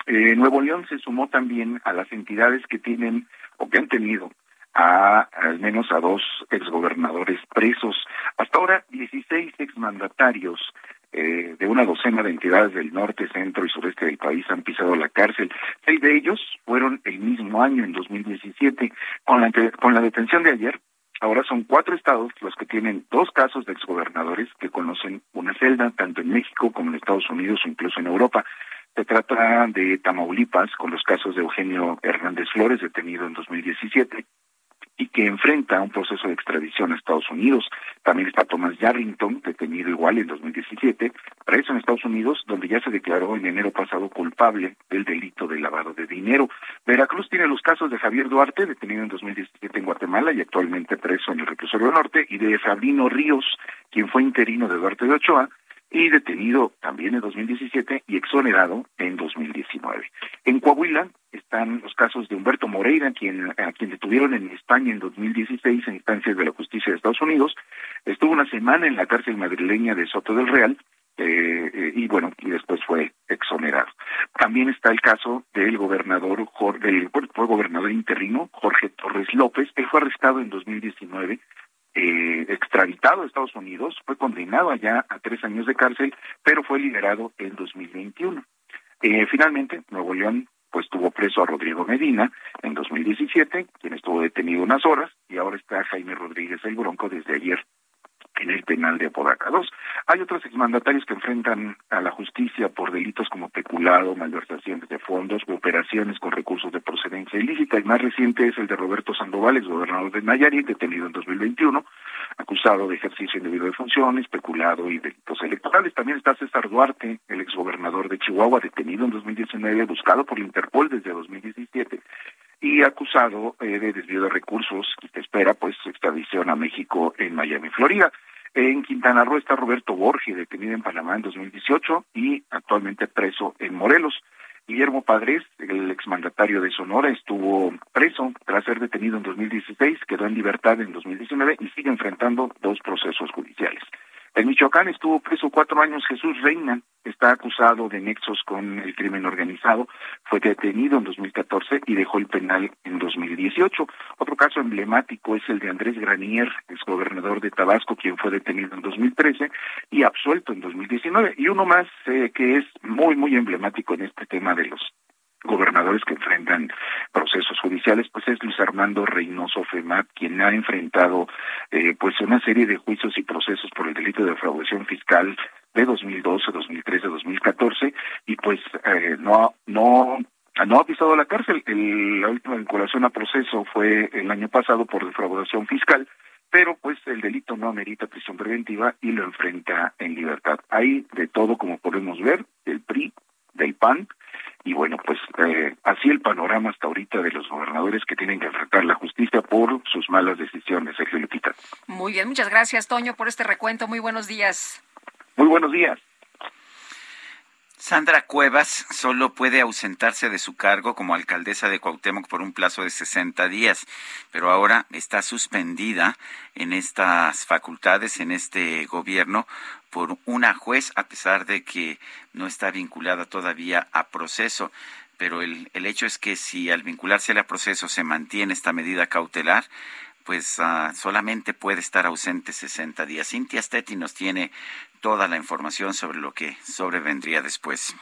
eh, Nuevo León se sumó también a las entidades que tienen o que han tenido a al menos a dos exgobernadores presos. Hasta ahora, 16 exmandatarios eh, de una docena de entidades del norte, centro y sureste del país han pisado la cárcel. Seis de ellos fueron el mismo año, en 2017. Con la, con la detención de ayer, ahora son cuatro estados los que tienen dos casos de exgobernadores que conocen una celda, tanto en México como en Estados Unidos o incluso en Europa. Se trata de Tamaulipas, con los casos de Eugenio Hernández Flores, detenido en 2017, y que enfrenta un proceso de extradición a Estados Unidos. También está Thomas Yarrington, detenido igual en 2017, preso en Estados Unidos, donde ya se declaró en enero pasado culpable del delito de lavado de dinero. Veracruz tiene los casos de Javier Duarte, detenido en 2017 en Guatemala y actualmente preso en el reclusorio norte, y de Fabrino Ríos, quien fue interino de Duarte de Ochoa, y detenido también en 2017 y exonerado en 2019. En Coahuila están los casos de Humberto Moreira, quien, a quien detuvieron en España en 2016 en instancias de la justicia de Estados Unidos. Estuvo una semana en la cárcel madrileña de Soto del Real eh, eh, y bueno, y después fue exonerado. También está el caso del gobernador, del fue gobernador interino, Jorge Torres López. Él fue arrestado en 2019 eh, extraditado a Estados Unidos, fue condenado allá a tres años de cárcel, pero fue liberado en 2021. Eh, finalmente, Nuevo León pues tuvo preso a Rodrigo Medina en 2017, quien estuvo detenido unas horas, y ahora está Jaime Rodríguez el Bronco desde ayer en el penal de Apodaca 2. Hay otros exmandatarios que enfrentan a la justicia por delitos como peculado, malversaciones de fondos operaciones con recursos de procedencia ilícita. El más reciente es el de Roberto Sandoval, ex gobernador de Nayarit, detenido en 2021, acusado de ejercicio indebido de funciones, peculado y delitos electorales. También está César Duarte, el exgobernador de Chihuahua, detenido en 2019, buscado por la Interpol desde 2017 y acusado eh, de desvío de recursos y que espera pues su extradición a México en Miami, Florida. En Quintana Roo está Roberto Borges, detenido en Panamá en 2018 y actualmente preso en Morelos. Guillermo Padres, el exmandatario de Sonora, estuvo preso tras ser detenido en 2016, quedó en libertad en 2019 y sigue enfrentando dos procesos judiciales. En Michoacán estuvo preso cuatro años Jesús Reina, está acusado de nexos con el crimen organizado, fue detenido en 2014 y dejó el penal en 2018. Otro caso emblemático es el de Andrés Granier, exgobernador de Tabasco, quien fue detenido en 2013 y absuelto en 2019. Y uno más eh, que es muy, muy emblemático en este tema de los gobernadores que enfrentan procesos judiciales, pues es Luis Armando Reynoso Femat, quien ha enfrentado eh, pues una serie de juicios y procesos por el delito de defraudación fiscal de 2012, 2013, 2014 y pues eh, no no no ha pisado la cárcel. la última vinculación a proceso fue el año pasado por defraudación fiscal, pero pues el delito no amerita prisión preventiva y lo enfrenta en libertad. Hay de todo, como podemos ver, del PRI, del PAN, y bueno, pues eh, así el panorama hasta ahorita de los gobernadores que tienen que enfrentar la justicia por sus malas decisiones, Sergio Lupita. Muy bien, muchas gracias, Toño, por este recuento. Muy buenos días. Muy buenos días. Sandra Cuevas solo puede ausentarse de su cargo como alcaldesa de Cuauhtémoc por un plazo de 60 días, pero ahora está suspendida en estas facultades, en este gobierno, por una juez, a pesar de que no está vinculada todavía a proceso. Pero el, el hecho es que si al vincularse a proceso se mantiene esta medida cautelar, pues ah, solamente puede estar ausente 60 días. Cintia Stetti nos tiene toda la información sobre lo que sobrevendría después.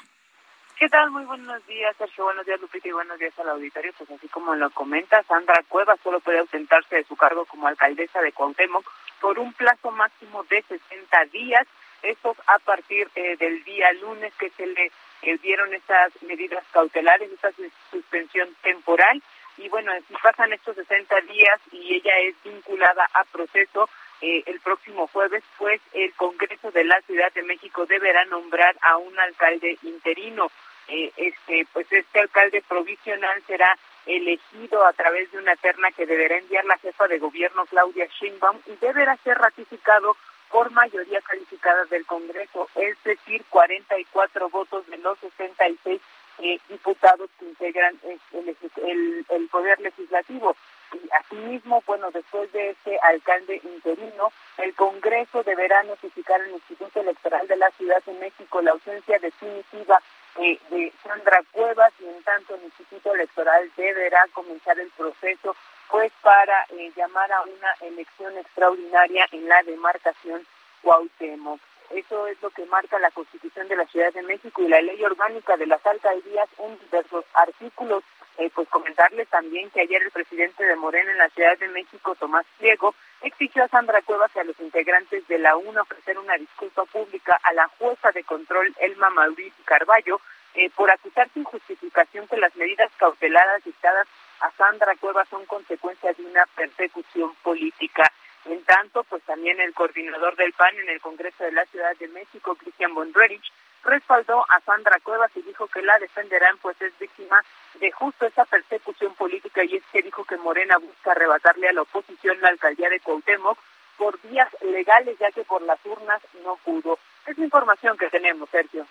¿Qué tal? Muy buenos días, Sergio. Buenos días, Lupita, y buenos días al auditorio. Pues así como lo comenta, Sandra Cuevas solo puede ausentarse de su cargo como alcaldesa de Cuauhtémoc por un plazo máximo de 60 días. Esto a partir eh, del día lunes que se le eh, dieron estas medidas cautelares, esta suspensión temporal. Y bueno, si pasan estos 60 días y ella es vinculada a proceso, eh, el próximo jueves, pues el Congreso de la Ciudad de México deberá nombrar a un alcalde interino. Eh, este, pues este alcalde provisional será elegido a través de una terna que deberá enviar la jefa de gobierno Claudia Sheinbaum y deberá ser ratificado por mayoría calificada del Congreso, es decir, 44 votos de los 66 eh, diputados que integran el, el Poder Legislativo. Y asimismo, bueno, después de este alcalde interino, el Congreso deberá notificar al Instituto Electoral de la Ciudad de México la ausencia definitiva eh, de Sandra Cuevas y en tanto el Instituto Electoral deberá comenzar el proceso pues para eh, llamar a una elección extraordinaria en la demarcación Cuauhtémoc. Eso es lo que marca la Constitución de la Ciudad de México y la Ley Orgánica de las Alcaldías en diversos artículos. Eh, pues comentarles también que ayer el presidente de Morena en la Ciudad de México, Tomás Pliego, exigió a Sandra Cuevas y a los integrantes de la UNA ofrecer una disculpa pública a la jueza de control Elma Mauricio Carballo eh, por acusar sin justificación que las medidas cauteladas dictadas a Sandra Cuevas son consecuencia de una persecución política. En tanto, pues también el coordinador del PAN en el Congreso de la Ciudad de México, Cristian Bonrerich, respaldó a Sandra Cuevas y dijo que la defenderán, pues es víctima de justo esa persecución política y es que dijo que Morena busca arrebatarle a la oposición la alcaldía de Cuauhtémoc por vías legales, ya que por las urnas no pudo. Es la información que tenemos, Sergio.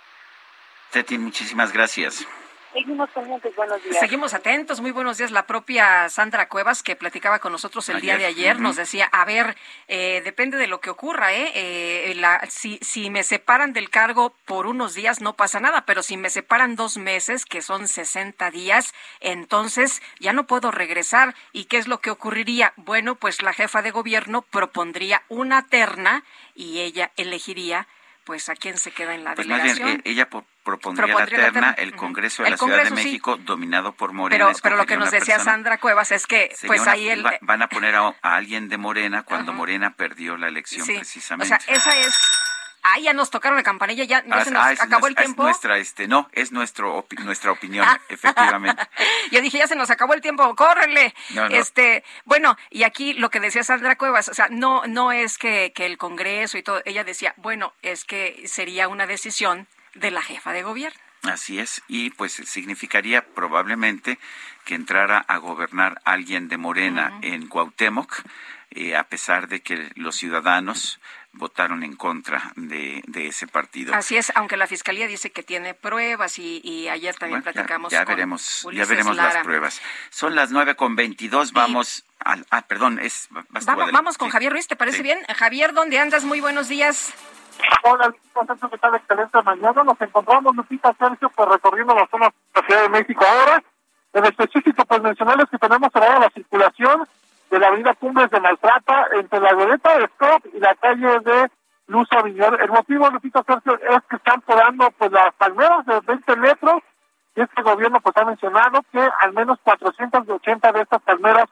Teti, muchísimas gracias. Seguimos pendientes, buenos días. Seguimos atentos, muy buenos días. La propia Sandra Cuevas, que platicaba con nosotros el día de ayer, nos decía, a ver, eh, depende de lo que ocurra, ¿eh? eh la, si, si me separan del cargo por unos días no pasa nada, pero si me separan dos meses, que son 60 días, entonces ya no puedo regresar. ¿Y qué es lo que ocurriría? Bueno, pues la jefa de gobierno propondría una terna y ella elegiría pues a quién se queda en la pues delegación. Más bien, ella propondría, la terna, el Congreso de la Ciudad de México dominado por Morena. Pero, pero lo que nos decía Sandra Cuevas es que pues ahí el... van a poner a, alguien de Morena cuando Morena perdió la elección precisamente. O sea, esa es Ah, ya nos tocaron la campanilla, ya, se nos ah, acabó el tiempo. Es nuestra, este, no, es nuestro, nuestra opinión, efectivamente. Yo dije, ya se nos acabó el tiempo, córrele. Este, bueno, y aquí lo que decía Sandra Cuevas, o sea, no, no es que, que el Congreso y todo, ella decía, bueno, es que sería una decisión de la jefa de gobierno. Así es, y pues significaría probablemente que entrara a gobernar alguien de Morena en Cuauhtémoc, eh, a pesar de que los ciudadanos votaron en contra de, ese partido. Así es, aunque la fiscalía dice que tiene pruebas y, ayer también platicamos. Ya, veremos, ya veremos las pruebas. Son las nueve con veintidós. Vamos. Al, ah, perdón, es. Vamos, vamos con Javier Ruiz, ¿te parece bien? Javier, ¿dónde andas? Muy buenos días. Hola, ¿qué tal? Excelente mañana. Nos encontramos, Lupita Sergio, pues recorriendo la zona de la Ciudad de México ahora. En específico, pues mencionarles que tenemos cerrada la circulación de la avenida Cumbres de Maltrata entre la Goleta de Scott y la calle de Luz Aviñón. El motivo, Lupita Sergio, es que están podando pues las palmeras de 20 metros y este gobierno pues ha mencionado que al menos 480 de estas palmeras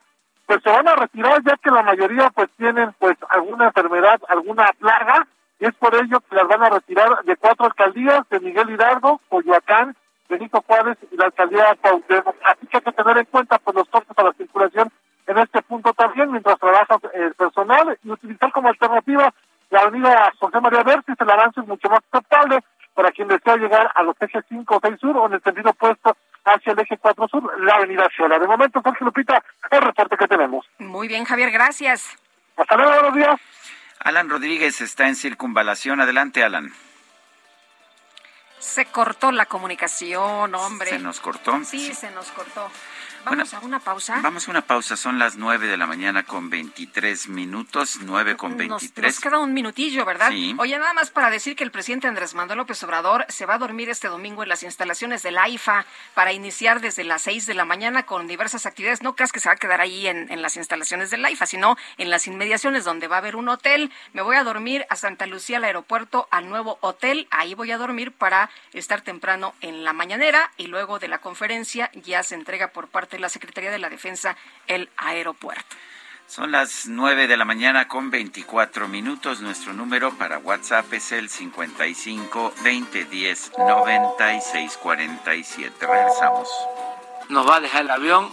pues se van a retirar ya que la mayoría pues tienen pues alguna enfermedad, alguna plaga y es por ello que las van a retirar de cuatro alcaldías, de Miguel Hidalgo, Coyoacán, Benito Juárez y la alcaldía de Así que hay que tener en cuenta pues los cortes a la circulación en este punto también, mientras trabaja el personal, y utilizar como alternativa la avenida José María Vertis, el avance es mucho más aceptable para quien desea llegar a los ejes 5 o 6 sur o en el sentido opuesto hacia el eje 4 sur, la avenida Xola. De momento, Jorge Lupita, el reporte que tenemos. Muy bien, Javier, gracias. Hasta luego, buenos días. Alan Rodríguez está en circunvalación. Adelante, Alan. Se cortó la comunicación, hombre. ¿Se nos cortó? Sí, se nos cortó. Vamos a una pausa. Vamos a una pausa. Son las nueve de la mañana con 23 minutos, nueve con 23. Nos, queda un minutillo, ¿verdad? Sí. Oye, nada más para decir que el presidente Andrés Manuel López Obrador se va a dormir este domingo en las instalaciones de la IFA para iniciar desde las seis de la mañana con diversas actividades. No creas que se va a quedar ahí en, en las instalaciones de la IFA, sino en las inmediaciones donde va a haber un hotel. Me voy a dormir a Santa Lucía, al aeropuerto, al nuevo hotel. Ahí voy a dormir para estar temprano en la mañanera y luego de la conferencia ya se entrega por parte de la Secretaría de la Defensa el aeropuerto. Son las 9 de la mañana con 24 minutos. Nuestro número para WhatsApp es el 55 20 10 96 47. Regresamos. Nos va a dejar el avión.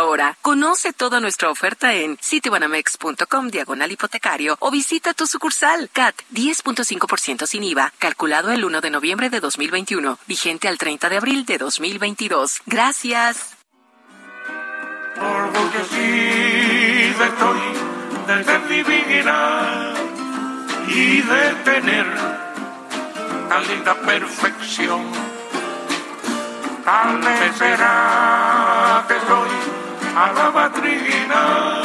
Hora. Conoce toda nuestra oferta en citibanamex.com diagonal hipotecario o visita tu sucursal CAT 10.5% sin IVA, calculado el 1 de noviembre de 2021, vigente al 30 de abril de 2022. Gracias. Orgullecida estoy de ser divina y de tener tan linda perfección. Tal vez será que soy a la matrina,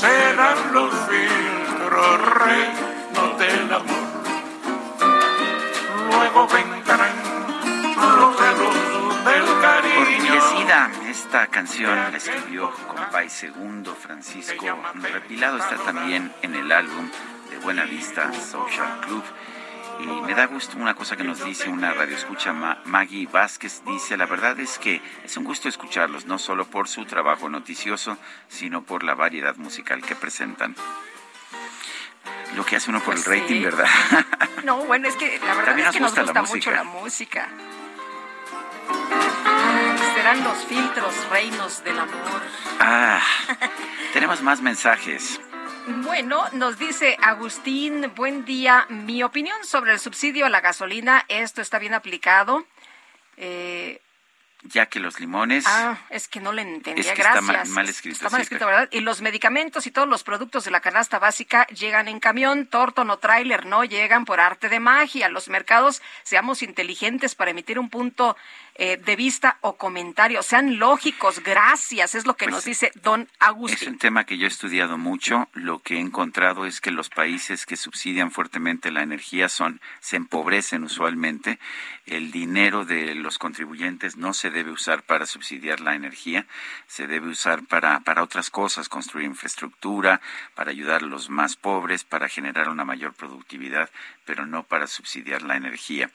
serán los filtros reinos del amor. Luego vendrán los celos del cariño. Esta canción la escribió Compay Segundo Francisco Repilado, está también en el álbum de Buena Vista Social Club. Y me da gusto una cosa que nos dice una radioescucha, Ma- Maggie Vázquez, dice, la verdad es que es un gusto escucharlos, no solo por su trabajo noticioso, sino por la variedad musical que presentan. Lo que hace uno por Pues el rating, sí. ¿verdad? No, bueno, es que la verdad También es que nos nos gusta gusta la mucho la música. Ay, serán los filtros reinos del amor. Ah, tenemos más mensajes. Bueno, nos dice Agustín, buen día. Mi opinión sobre el subsidio a la gasolina, esto está bien aplicado. Eh, Ya que los limones... ah, es que no le entendía, Es que gracias. está mal- mal escrito, Está mal escrito, ¿verdad? Y los medicamentos y todos los productos de la canasta básica llegan en camión, torton o tráiler, no llegan por arte de magia. Los mercados, seamos inteligentes para emitir un punto eh, de vista o comentario. Sean lógicos, gracias, es lo que Pues nos dice don Es Agustín. un tema que yo he estudiado mucho. Lo que he encontrado es que los países que subsidian fuertemente la energía son se empobrecen usualmente. El dinero de los contribuyentes no se debe usar para subsidiar la energía, se debe usar para para otras cosas, construir infraestructura, para ayudar a los más pobres, para generar una mayor productividad, pero no para subsidiar la energía.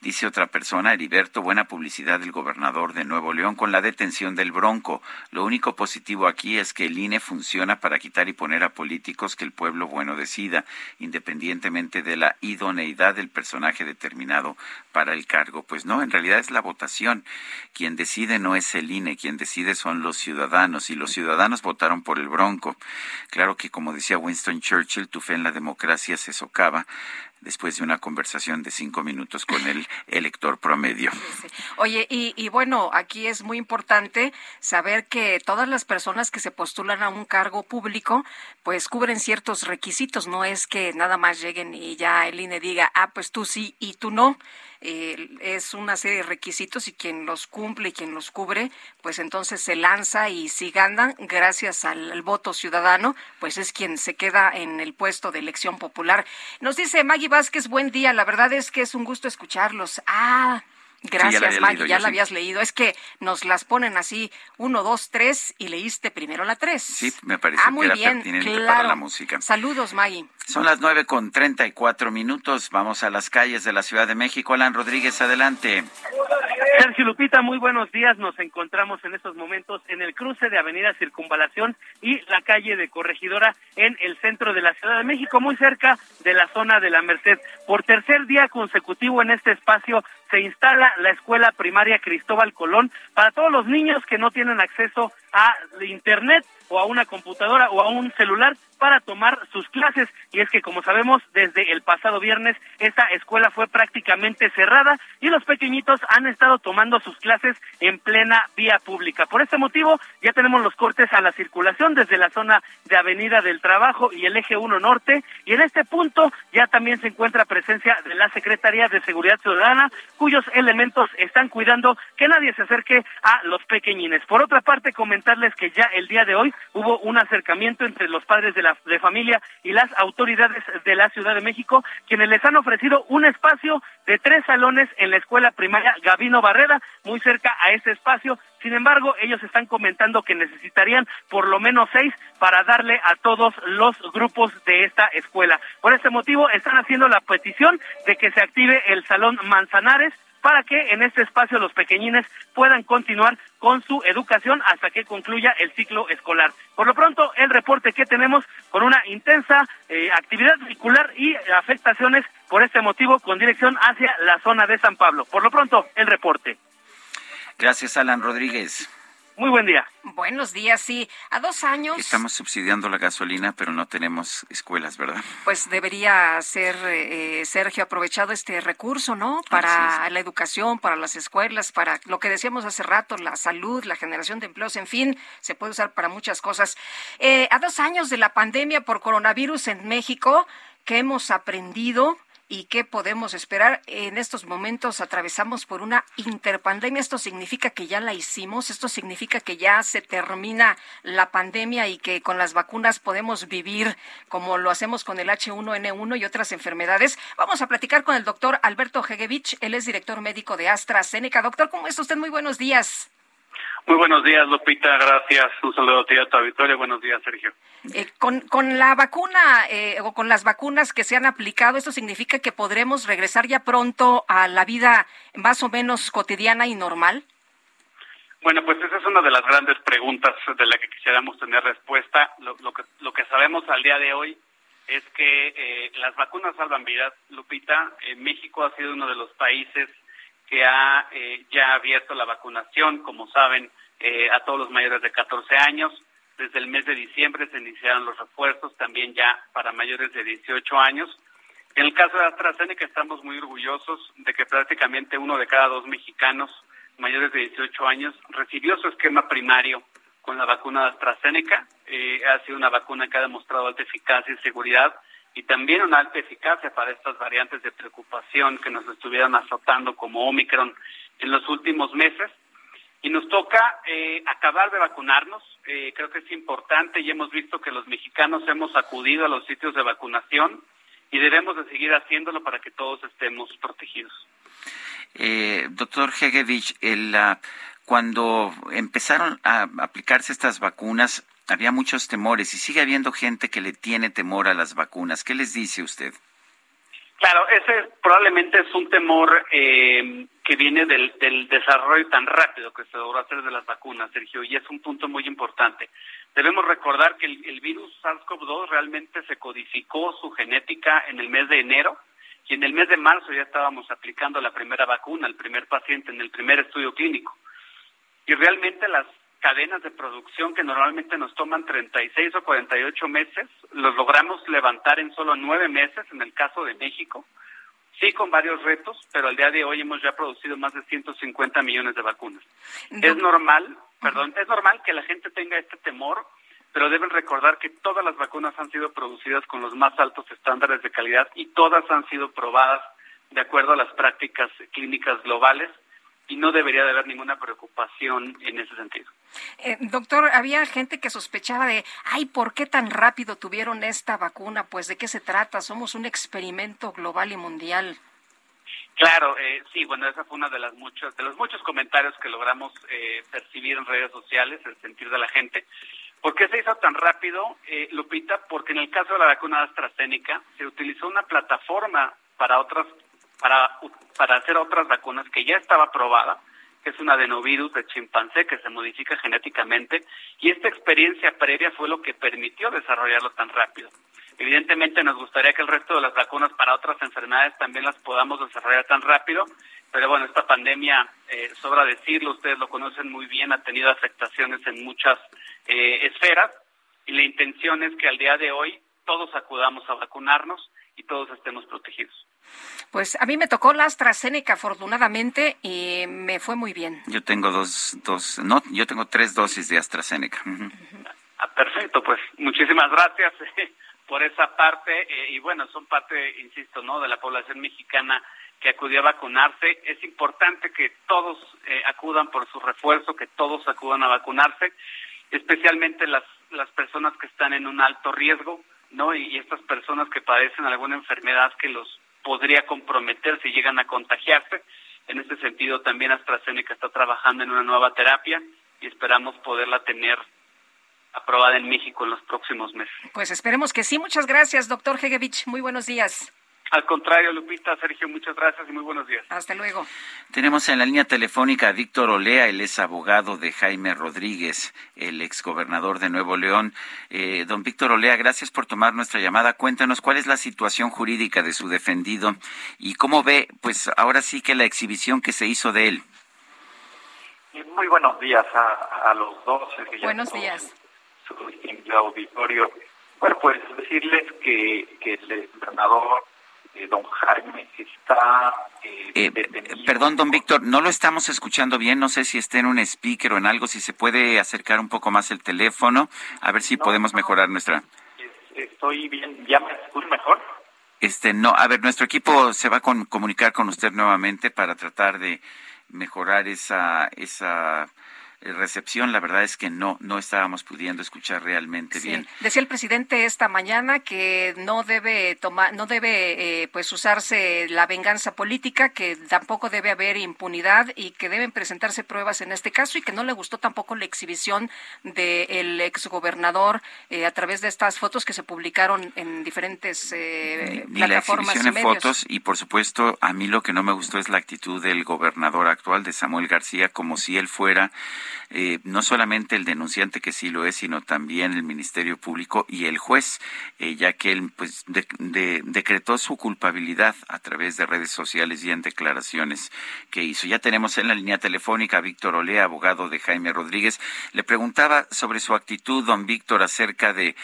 Dice otra persona, Heriberto, buena publicidad del gobernador de Nuevo León con la detención del Bronco. Lo único positivo aquí es que el INE funciona para quitar y poner a políticos que el pueblo bueno decida, independientemente de la idoneidad del personaje determinado para el cargo. Pues no, en realidad es la votación. Quien decide no es el INE, quien decide son los ciudadanos y los ciudadanos votaron por el Bronco. Claro que como decía Winston Churchill, tu fe en la democracia se socava después de una conversación de cinco minutos con el elector promedio. Oye, y, y bueno, aquí es muy importante saber que todas las personas que se postulan a un cargo público, pues cubren ciertos requisitos. No es que nada más lleguen y ya el INE diga, ah, pues tú sí y tú no. Eh, es una serie de requisitos y quien los cumple y quien los cubre, pues entonces se lanza y si ganan, gracias al, al voto ciudadano, pues es quien se queda en el puesto de elección popular. Nos dice Maggie Vázquez, buen día, la verdad es que es un gusto escucharlos. Ah, Gracias, ya la había Maggie, leído ya la sí. habías leído. Es que nos las ponen así, uno, dos, tres, y leíste primero la tres. Sí, me parece ah, que muy era bien, pertinente claro. para la música. Saludos, Maggie. Son las nueve con treinta y cuatro minutos. Vamos a las calles de la Ciudad de México. Alan Rodríguez, adelante. Sergio Lupita, muy buenos días. Nos encontramos en estos momentos en el cruce de Avenida Circunvalación y la calle de Corregidora en el centro de la Ciudad de México, muy cerca de la zona de la Merced. Por tercer día consecutivo en este espacio se instala la escuela primaria Cristóbal Colón para todos los niños que no tienen acceso a internet o a una computadora o a un celular para tomar sus clases. Y es que, como sabemos, desde el pasado viernes esta escuela fue prácticamente cerrada y los pequeñitos han estado tomando sus clases en plena vía pública. Por este motivo, ya tenemos los cortes a la circulación desde la zona de Avenida del Trabajo y el Eje 1 Norte. Y en este punto ya también se encuentra presencia de la Secretaría de Seguridad Ciudadana, cuyos elementos están cuidando que nadie se acerque a los pequeñines. Por otra parte, comentarles que ya el día de hoy hubo un acercamiento entre los padres de la de familia y las autoridades de la Ciudad de México, quienes les han ofrecido un espacio de tres salones en la escuela primaria Gavino Barrera, muy cerca a este espacio. Sin embargo, ellos están comentando que necesitarían por lo menos seis para darle a todos los grupos de esta escuela. Por este motivo, están haciendo la petición de que se active el salón Manzanares para que en este espacio los pequeñines puedan continuar con su educación hasta que concluya el ciclo escolar. Por lo pronto, el reporte que tenemos con una intensa eh, actividad vehicular y afectaciones por este motivo con dirección hacia la zona de San Pablo. Por lo pronto, el reporte. Gracias, Alan Rodríguez. Muy buen día. Buenos días, sí. A dos años. Estamos subsidiando la gasolina, pero no tenemos escuelas, ¿verdad? Pues debería ser, eh, Sergio, aprovechado este recurso, ¿no? Para la educación, para las escuelas, para lo que decíamos hace rato, la salud, la generación de empleos, en fin, se puede usar para muchas cosas. Eh, a dos años de la pandemia por coronavirus en México, ¿qué hemos aprendido? Y qué podemos esperar. En estos momentos atravesamos por una interpandemia. Esto significa que ya la hicimos, esto significa que ya se termina la pandemia y que con las vacunas podemos vivir como lo hacemos con el H1N1 y otras enfermedades. Vamos a platicar con el doctor Alberto Hegevich, él es director médico de AstraZeneca. Doctor, ¿cómo está usted? Muy buenos días. Muy buenos días, Lupita. Gracias. Un saludo a ti a tu auditorio. Buenos días, Sergio. Eh, con, con la vacuna eh, o con las vacunas que se han aplicado, ¿esto significa que podremos regresar ya pronto a la vida más o menos cotidiana y normal? Bueno, pues esa es una de las grandes preguntas de la que quisiéramos tener respuesta. Lo, lo, que, lo que sabemos al día de hoy es que eh, las vacunas salvan vidas. Lupita, México ha sido uno de los países que ha eh, ya abierto la vacunación, como saben, eh, a todos los mayores de 14 años. Desde el mes de diciembre se iniciaron los refuerzos, también ya para mayores de 18 años. En el caso de AstraZeneca estamos muy orgullosos de que prácticamente uno de cada dos mexicanos mayores de 18 años recibió su esquema primario con la vacuna de AstraZeneca. Eh, ha sido una vacuna que ha demostrado alta eficacia y seguridad y también una alta eficacia para estas variantes de preocupación que nos estuvieron azotando como Omicron en los últimos meses. Y nos toca eh, acabar de vacunarnos. Eh, creo que es importante y hemos visto que los mexicanos hemos acudido a los sitios de vacunación y debemos de seguir haciéndolo para que todos estemos protegidos. Eh, doctor Hegevich, el, cuando empezaron a aplicarse estas vacunas, había muchos temores y sigue habiendo gente que le tiene temor a las vacunas. ¿Qué les dice usted? Claro, ese probablemente es un temor eh, que viene del, desarrollo tan rápido que se logró hacer de las vacunas, Sergio, y es un punto muy importante. Debemos recordar que el, virus SARS-CoV-2 realmente se codificó su genética en el mes de enero y en el mes de marzo ya estábamos aplicando la primera vacuna, el primer paciente en el primer estudio clínico. Y realmente las cadenas de producción que normalmente nos toman 36 o 48 meses, los logramos levantar en solo nueve meses en el caso de México. Sí, con varios retos, pero al día de hoy hemos ya producido más de 150 millones de vacunas. Es normal, perdón, es normal que la gente tenga este temor, pero deben recordar que todas las vacunas han sido producidas con los más altos estándares de calidad y todas han sido probadas de acuerdo a las prácticas clínicas globales y no debería de haber ninguna preocupación en ese sentido. Eh, doctor, había gente que sospechaba de, ay, ¿por qué tan rápido tuvieron esta vacuna? Pues, ¿de qué se trata? Somos un experimento global y mundial. Claro, eh, sí, bueno, esa fue una de las muchos, de los muchos comentarios que logramos eh, percibir en redes sociales, el sentir de la gente. ¿Por qué se hizo tan rápido, eh, Lupita? Porque en el caso de la vacuna AstraZeneca se utilizó una plataforma para otras para, para hacer otras vacunas que ya estaba aprobada, que es un adenovirus de chimpancé que se modifica genéticamente, y esta experiencia previa fue lo que permitió desarrollarlo tan rápido. Evidentemente nos gustaría que el resto de las vacunas para otras enfermedades también las podamos desarrollar tan rápido, pero bueno, esta pandemia, eh, sobra decirlo, ustedes lo conocen muy bien, ha tenido afectaciones en muchas eh, esferas y la intención es que al día de hoy todos acudamos a vacunarnos y todos estemos protegidos. Pues a mí me tocó la AstraZeneca afortunadamente y me fue muy bien. Yo tengo dos, dos, no, yo tengo tres dosis de AstraZeneca. ah, perfecto, pues muchísimas gracias eh, por esa parte eh, y bueno, son parte, insisto, ¿no? De la población mexicana que acudió a vacunarse. Es importante que todos eh, acudan por su refuerzo, que todos acudan a vacunarse, especialmente las las personas que están en un alto riesgo, ¿no? y estas personas que padecen alguna enfermedad que los podría comprometer si llegan a contagiarse. En este sentido, también AstraZeneca está trabajando en una nueva terapia y esperamos poderla tener aprobada en México en los próximos meses. Pues esperemos que sí. Muchas gracias, doctor Hegevich. Muy buenos días. Al contrario, Lupita, Sergio, muchas gracias y muy buenos días. Hasta luego. Tenemos en la línea telefónica a Víctor Olea, él es abogado de Jaime Rodríguez, el exgobernador de Nuevo León. Eh, don Víctor Olea, gracias por tomar nuestra llamada. Cuéntanos cuál es la situación jurídica de su defendido y cómo ve, pues ahora sí que la exhibición que se hizo de él. muy buenos días a, a los dos. Buenos días. Su, su auditorio. Bueno, pues decirles que, que el gobernador eh, don Jaime está eh, Eh, perdón, don Víctor, no lo estamos escuchando bien. No sé si está en un speaker o en algo. Si se puede acercar un poco más el teléfono, a ver si podemos mejorar nuestra. Estoy bien, ¿ya me escucho mejor? Este, no, a ver, nuestro equipo se va a con- comunicar con usted nuevamente para tratar de mejorar esa, esa recepción. La verdad es que no, no estábamos pudiendo escuchar realmente Sí. bien. Decía el presidente esta mañana que no debe tomar, no debe eh, pues usarse la venganza política, que tampoco debe haber impunidad y que deben presentarse pruebas en este caso y que no le gustó tampoco la exhibición del exgobernador eh, a través de estas fotos que se publicaron en diferentes eh, ni la plataformas exhibición y en medios. fotos y por supuesto a mí lo que no me gustó es la actitud del gobernador actual de Samuel García como si él fuera eh, no solamente el denunciante que sí lo es sino también el ministerio público y el juez eh, ya que él pues de- de- decretó su culpabilidad a través de redes sociales y en declaraciones que hizo. Ya tenemos en la línea telefónica a Víctor Olea abogado de Jaime Rodríguez. Le preguntaba sobre su actitud don Víctor acerca de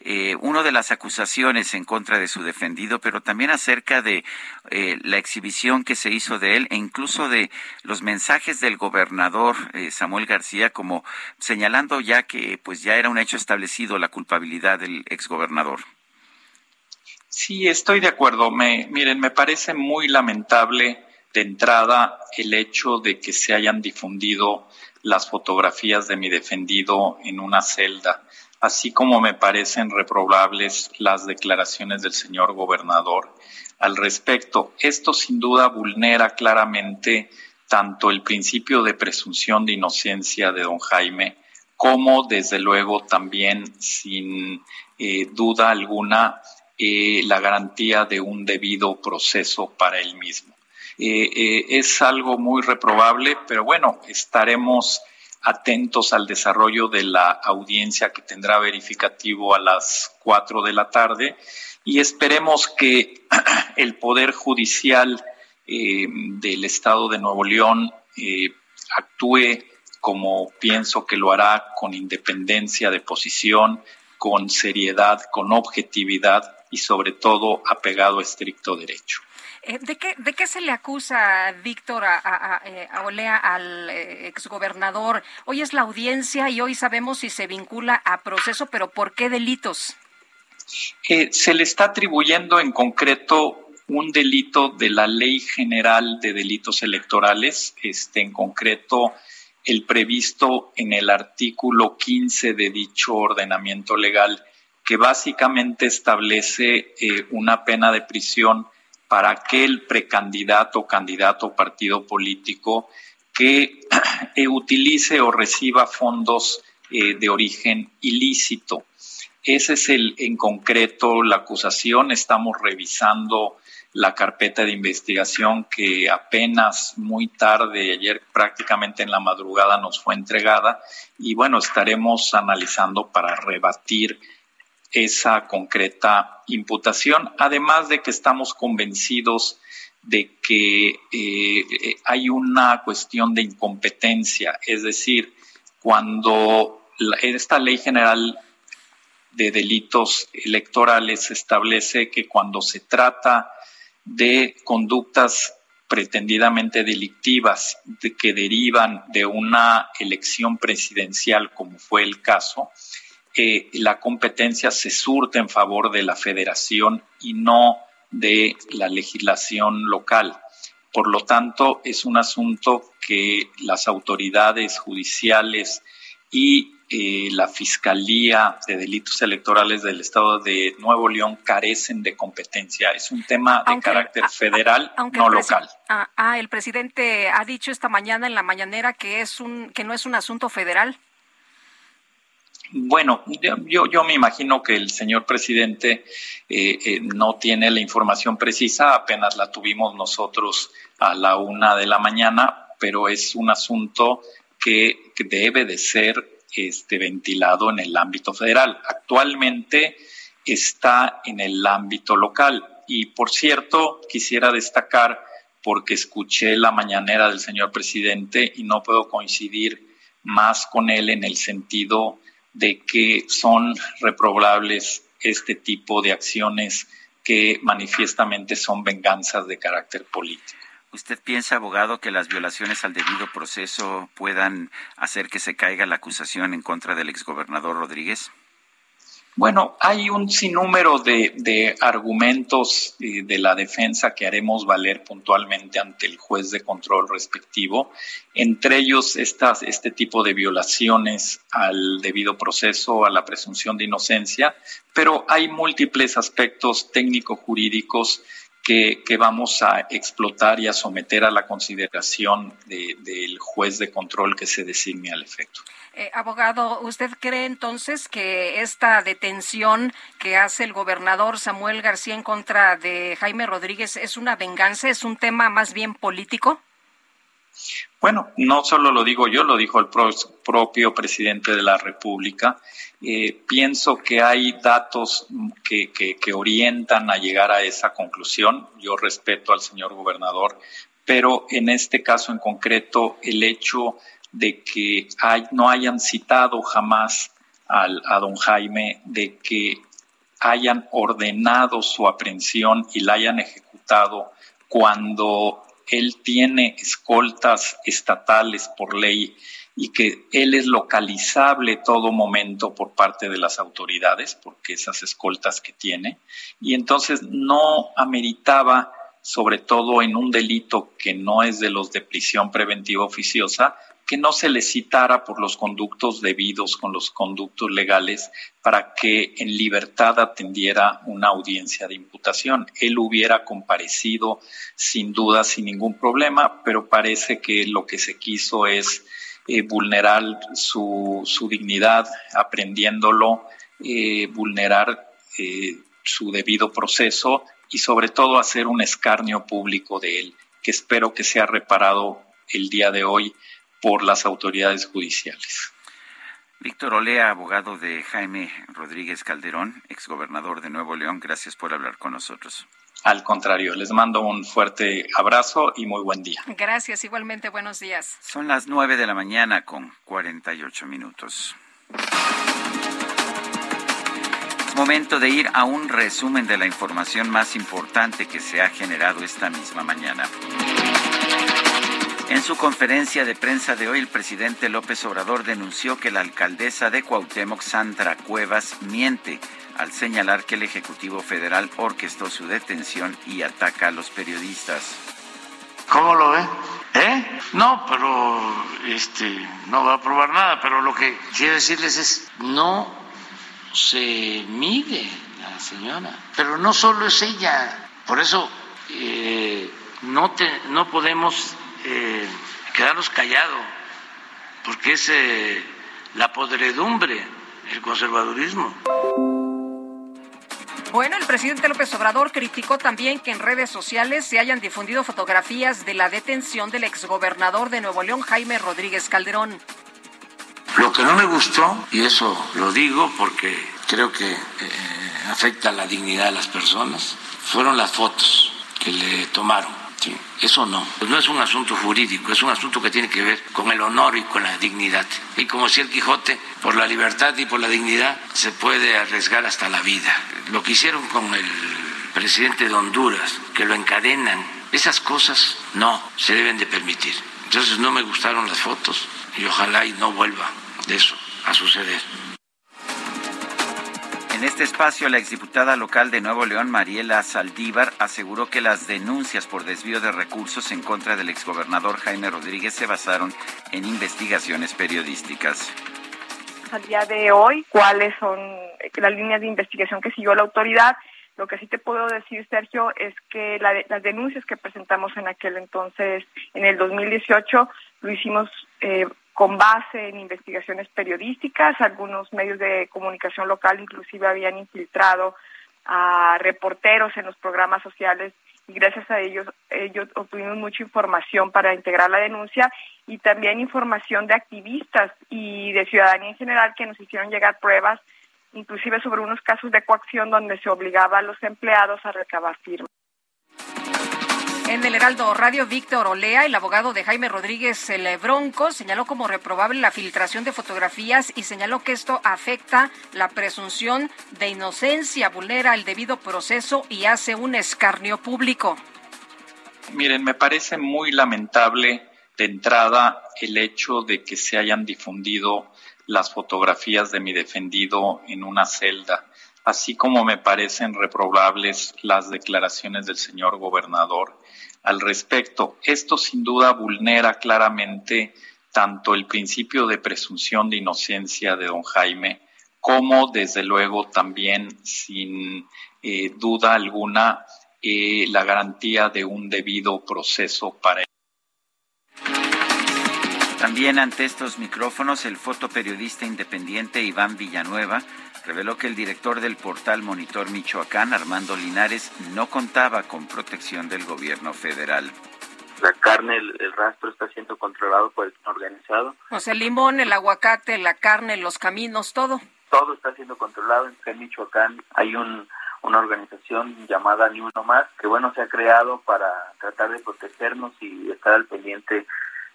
eh, uno de las acusaciones en contra de su defendido, pero también acerca de eh, la exhibición que se hizo de él e incluso de los mensajes del gobernador eh, Samuel García como señalando ya que pues ya era un hecho establecido la culpabilidad del exgobernador. Sí, estoy de acuerdo. Me, miren, me parece muy lamentable de entrada el hecho de que se hayan difundido las fotografías de mi defendido en una celda, así como me parecen reprobables las declaraciones del señor gobernador al respecto. Esto sin duda vulnera claramente tanto el principio de presunción de inocencia de don Jaime como desde luego también sin eh, duda alguna eh, la garantía de un debido proceso para él mismo. Eh, es algo muy reprobable, pero bueno, estaremos atentos al desarrollo de la audiencia que tendrá verificativo a las cuatro de la tarde y esperemos que el Poder Judicial eh, del Estado de Nuevo León eh, actúe como pienso que lo hará con independencia de posición, con seriedad, con objetividad y sobre todo apegado a estricto derecho. Eh, ¿De qué, ¿De qué se le acusa, Víctor, a, eh, Olea, al eh, exgobernador? Hoy es la audiencia y hoy sabemos si se vincula a proceso, pero ¿por qué delitos? Se le está atribuyendo en concreto un delito de la Ley General de Delitos Electorales, este, en concreto el previsto en el artículo 15 de dicho ordenamiento legal, que básicamente establece una pena de prisión para aquel precandidato, candidato partido político que eh, utilice o reciba fondos eh, de origen ilícito. Ese es el, en concreto la acusación. Estamos revisando la carpeta de investigación que apenas muy tarde, ayer prácticamente en la madrugada nos fue entregada y bueno, estaremos analizando para rebatir esa concreta imputación, además de que estamos convencidos de que eh, eh, hay una cuestión de incompetencia, es decir, cuando esta ley general de delitos electorales establece que cuando se trata de conductas pretendidamente delictivas de que derivan de una elección presidencial, como fue el caso, la competencia se surte en favor de la federación y no de la legislación local. Por lo tanto, es un asunto que las autoridades judiciales y eh, la Fiscalía de Delitos Electorales del Estado de Nuevo León carecen de competencia. Es un tema de Aunque- carácter federal, no local. Ah, ah, el presidente ha dicho esta mañana en la mañanera que es un que no es un asunto federal. Bueno, yo, yo, me imagino que el señor presidente eh, eh, no tiene la información precisa, apenas la tuvimos nosotros a la una de la mañana, pero es un asunto que, que debe de ser este, ventilado en el ámbito federal. Actualmente está en el ámbito local y, por cierto, quisiera destacar porque escuché la mañanera del señor presidente y no puedo coincidir más con él en el sentido de que son reprobables este tipo de acciones que manifiestamente son venganzas de carácter político. ¿Usted piensa, abogado, que las violaciones al debido proceso puedan hacer que se caiga la acusación en contra del exgobernador Rodríguez? Bueno, hay un sinnúmero de, argumentos eh, de la defensa que haremos valer puntualmente ante el juez de control respectivo, entre ellos estas, este tipo de violaciones al debido proceso, a la presunción de inocencia, pero hay múltiples aspectos técnico-jurídicos que, vamos a explotar y a someter a la consideración del juez de control que se designe al efecto. Eh, abogado, ¿usted cree entonces que esta detención que hace el gobernador Samuel García en contra de Jaime Rodríguez es una venganza, es un tema más bien político? Bueno, no solo lo digo yo, lo dijo el propio presidente de la República. Eh, pienso que hay datos que, que, orientan a llegar a esa conclusión. Yo respeto al señor gobernador, pero en este caso en concreto, el hecho de que no hayan citado jamás al, a don Jaime, de que hayan ordenado su aprehensión y la hayan ejecutado cuando él tiene escoltas estatales por ley y que él es localizable todo momento por parte de las autoridades, porque esas escoltas que tiene, y entonces no ameritaba, sobre todo en un delito que no es de los de prisión preventiva oficiosa, que no se le citara por los conductos debidos con los conductos legales para que en libertad atendiera una audiencia de imputación. Él hubiera comparecido sin duda, sin ningún problema, pero parece que lo que se quiso es eh, vulnerar su, dignidad, aprendiéndolo, eh, vulnerar eh, su debido proceso y sobre todo hacer un escarnio público de él, que espero que sea reparado el día de hoy por las autoridades judiciales. Víctor Olea, abogado de Jaime Rodríguez Calderón, exgobernador de Nuevo León, gracias por hablar con nosotros. Al contrario, les mando un fuerte abrazo y muy buen día. Gracias, igualmente buenos días. Son las nueve de la mañana con 48 minutos. Es momento de ir a un resumen de la información más importante que se ha generado esta misma mañana. En su conferencia de prensa de hoy, el presidente López Obrador denunció que la alcaldesa de Cuauhtémoc, Sandra Cuevas, miente al señalar que el Ejecutivo Federal orquestó su detención y ataca a los periodistas. ¿Cómo lo ve? ¿Eh? No, pero este no va a probar nada, pero lo que quiero decirles es no se mide la señora, pero no solo es ella, por eso eh, no te, no podemos eh, quedarnos callados, porque es eh, la podredumbre, el conservadurismo. Bueno, el presidente López Obrador criticó también que en redes sociales se hayan difundido fotografías de la detención del exgobernador de Nuevo León, Jaime Rodríguez Calderón. Lo que no me gustó, y eso lo digo porque creo que eh, afecta la dignidad de las personas, fueron las fotos que le tomaron eso no. No es un asunto jurídico, es un asunto que tiene que ver con el honor y con la dignidad. Y como si el Quijote, por la libertad y por la dignidad, se puede arriesgar hasta la vida. Lo que hicieron con el presidente de Honduras, que lo encadenan, esas cosas no se deben de permitir. Entonces no me gustaron las fotos y ojalá y no vuelva de eso a suceder. En este espacio, la exdiputada local de Nuevo León, Mariela Saldívar, aseguró que las denuncias por desvío de recursos en contra del exgobernador Jaime Rodríguez se basaron en investigaciones periodísticas. Al día de hoy, ¿cuáles son las líneas de investigación que siguió la autoridad? Lo que sí te puedo decir, Sergio, es que las denuncias que presentamos en aquel entonces, en el 2018, lo hicimos eh, con base en investigaciones periodísticas. Algunos medios de comunicación local inclusive habían infiltrado a reporteros en los programas sociales y gracias a ellos, ellos obtuvimos mucha información para integrar la denuncia y también información de activistas y de ciudadanía en general que nos hicieron llegar pruebas, inclusive sobre unos casos de coacción donde se obligaba a los empleados a recabar firmas. En el Heraldo Radio, Víctor Olea, el abogado de Jaime Rodríguez el Bronco, señaló como reprobable la filtración de fotografías y señaló que esto afecta la presunción de inocencia, vulnera el debido proceso y hace un escarnio público. Miren, me parece muy lamentable de entrada el hecho de que se hayan difundido las fotografías de mi defendido en una celda, así como me parecen reprobables las declaraciones del señor gobernador al respecto. Esto sin duda vulnera claramente tanto el principio de presunción de inocencia de don Jaime, como desde luego también sin eh, duda alguna eh, la garantía de un debido proceso para también ante estos micrófonos, el fotoperiodista independiente Iván Villanueva reveló que el director del portal Monitor Michoacán, Armando Linares, no contaba con protección del gobierno federal. La carne, el, rastro está siendo controlado por el organizado. O sea, el limón, el aguacate, la carne, los caminos, todo. Todo está siendo controlado. En Michoacán hay un, una organización llamada Ni Uno Más, que bueno, se ha creado para tratar de protegernos y estar al pendiente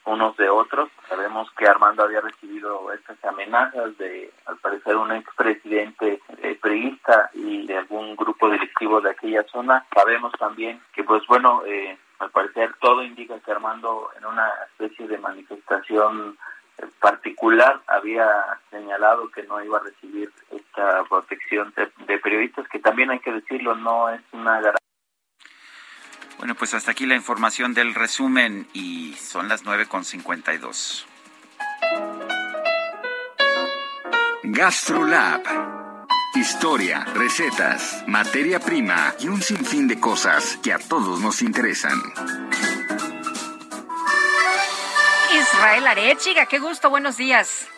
unos de otros. Sabemos que Armando había recibido estas amenazas de, al parecer, un expresidente eh, priista y de algún grupo directivo de aquella zona. Sabemos también que, pues bueno, eh, al parecer todo indica que Armando en una especie de manifestación eh, particular había señalado que no iba a recibir esta protección de, de periodistas, que también hay que decirlo, no es una garantía bueno, pues hasta aquí la información del resumen y son las 9.52. GastroLab. Historia, recetas, materia prima y un sinfín de cosas que a todos nos interesan. Israel Arechiga, qué gusto, buenos días.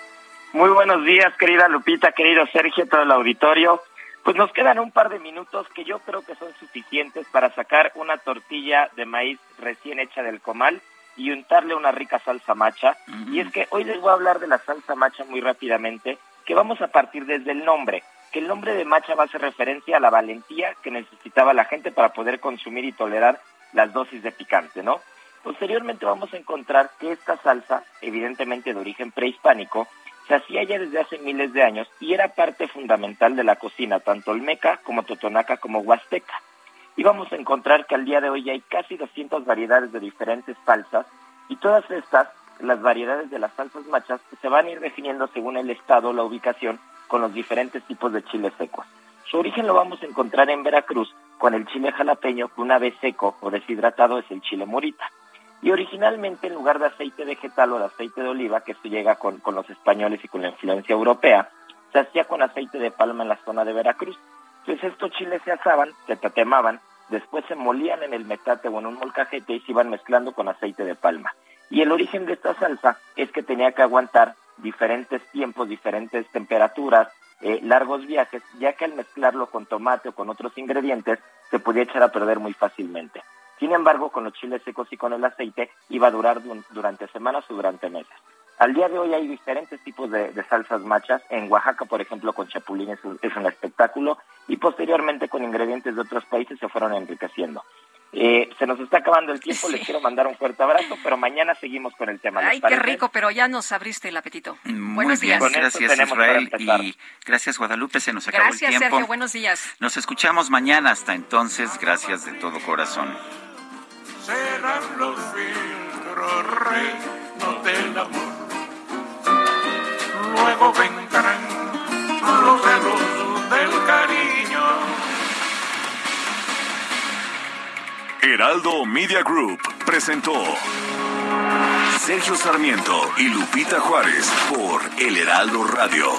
Muy buenos días, querida Lupita, querido Sergio, todo el auditorio. Pues nos quedan un par de minutos que yo creo que son suficientes para sacar una tortilla de maíz recién hecha del comal y untarle una rica salsa macha. Y es que hoy les voy a hablar de la salsa macha muy rápidamente, que vamos a partir desde el nombre, que el nombre de macha va a hacer referencia a la valentía que necesitaba la gente para poder consumir y tolerar las dosis de picante, ¿no? Posteriormente vamos a encontrar que esta salsa, evidentemente de origen prehispánico, se hacía ya desde hace miles de años y era parte fundamental de la cocina, tanto olmeca como totonaca como huasteca. Y vamos a encontrar que al día de hoy hay casi 200 variedades de diferentes salsas y todas estas, las variedades de las salsas machas, se van a ir definiendo según el estado, la ubicación, con los diferentes tipos de chiles secos. Su origen lo vamos a encontrar en Veracruz con el chile jalapeño, que una vez seco o deshidratado es el chile morita. Y originalmente en lugar de aceite vegetal o de aceite de oliva, que se llega con, con los españoles y con la influencia europea, se hacía con aceite de palma en la zona de Veracruz. Entonces estos chiles se asaban, se tatemaban, después se molían en el metate o en un molcajete y se iban mezclando con aceite de palma. Y el origen de esta salsa es que tenía que aguantar diferentes tiempos, diferentes temperaturas, eh, largos viajes, ya que al mezclarlo con tomate o con otros ingredientes se podía echar a perder muy fácilmente. Sin embargo, con los chiles secos y con el aceite iba a durar durante semanas o durante meses. Al día de hoy hay diferentes tipos de, salsas machas. En Oaxaca, por ejemplo, con chapulín es un, espectáculo y posteriormente con ingredientes de otros países se fueron enriqueciendo. Eh, se nos está acabando el tiempo, les quiero mandar un fuerte abrazo, pero mañana seguimos con el tema. Ay, qué rico, pero ya nos abriste el apetito. Muy buenos días. gracias Israel y gracias Guadalupe, se nos acabó el tiempo. Gracias Sergio, buenos días. Nos escuchamos mañana, hasta entonces, gracias de todo corazón serán los filtros reinos del amor. Luego vendrán los celos del cariño. Heraldo Media Group presentó Sergio Sarmiento y Lupita Juárez por El Heraldo Radio.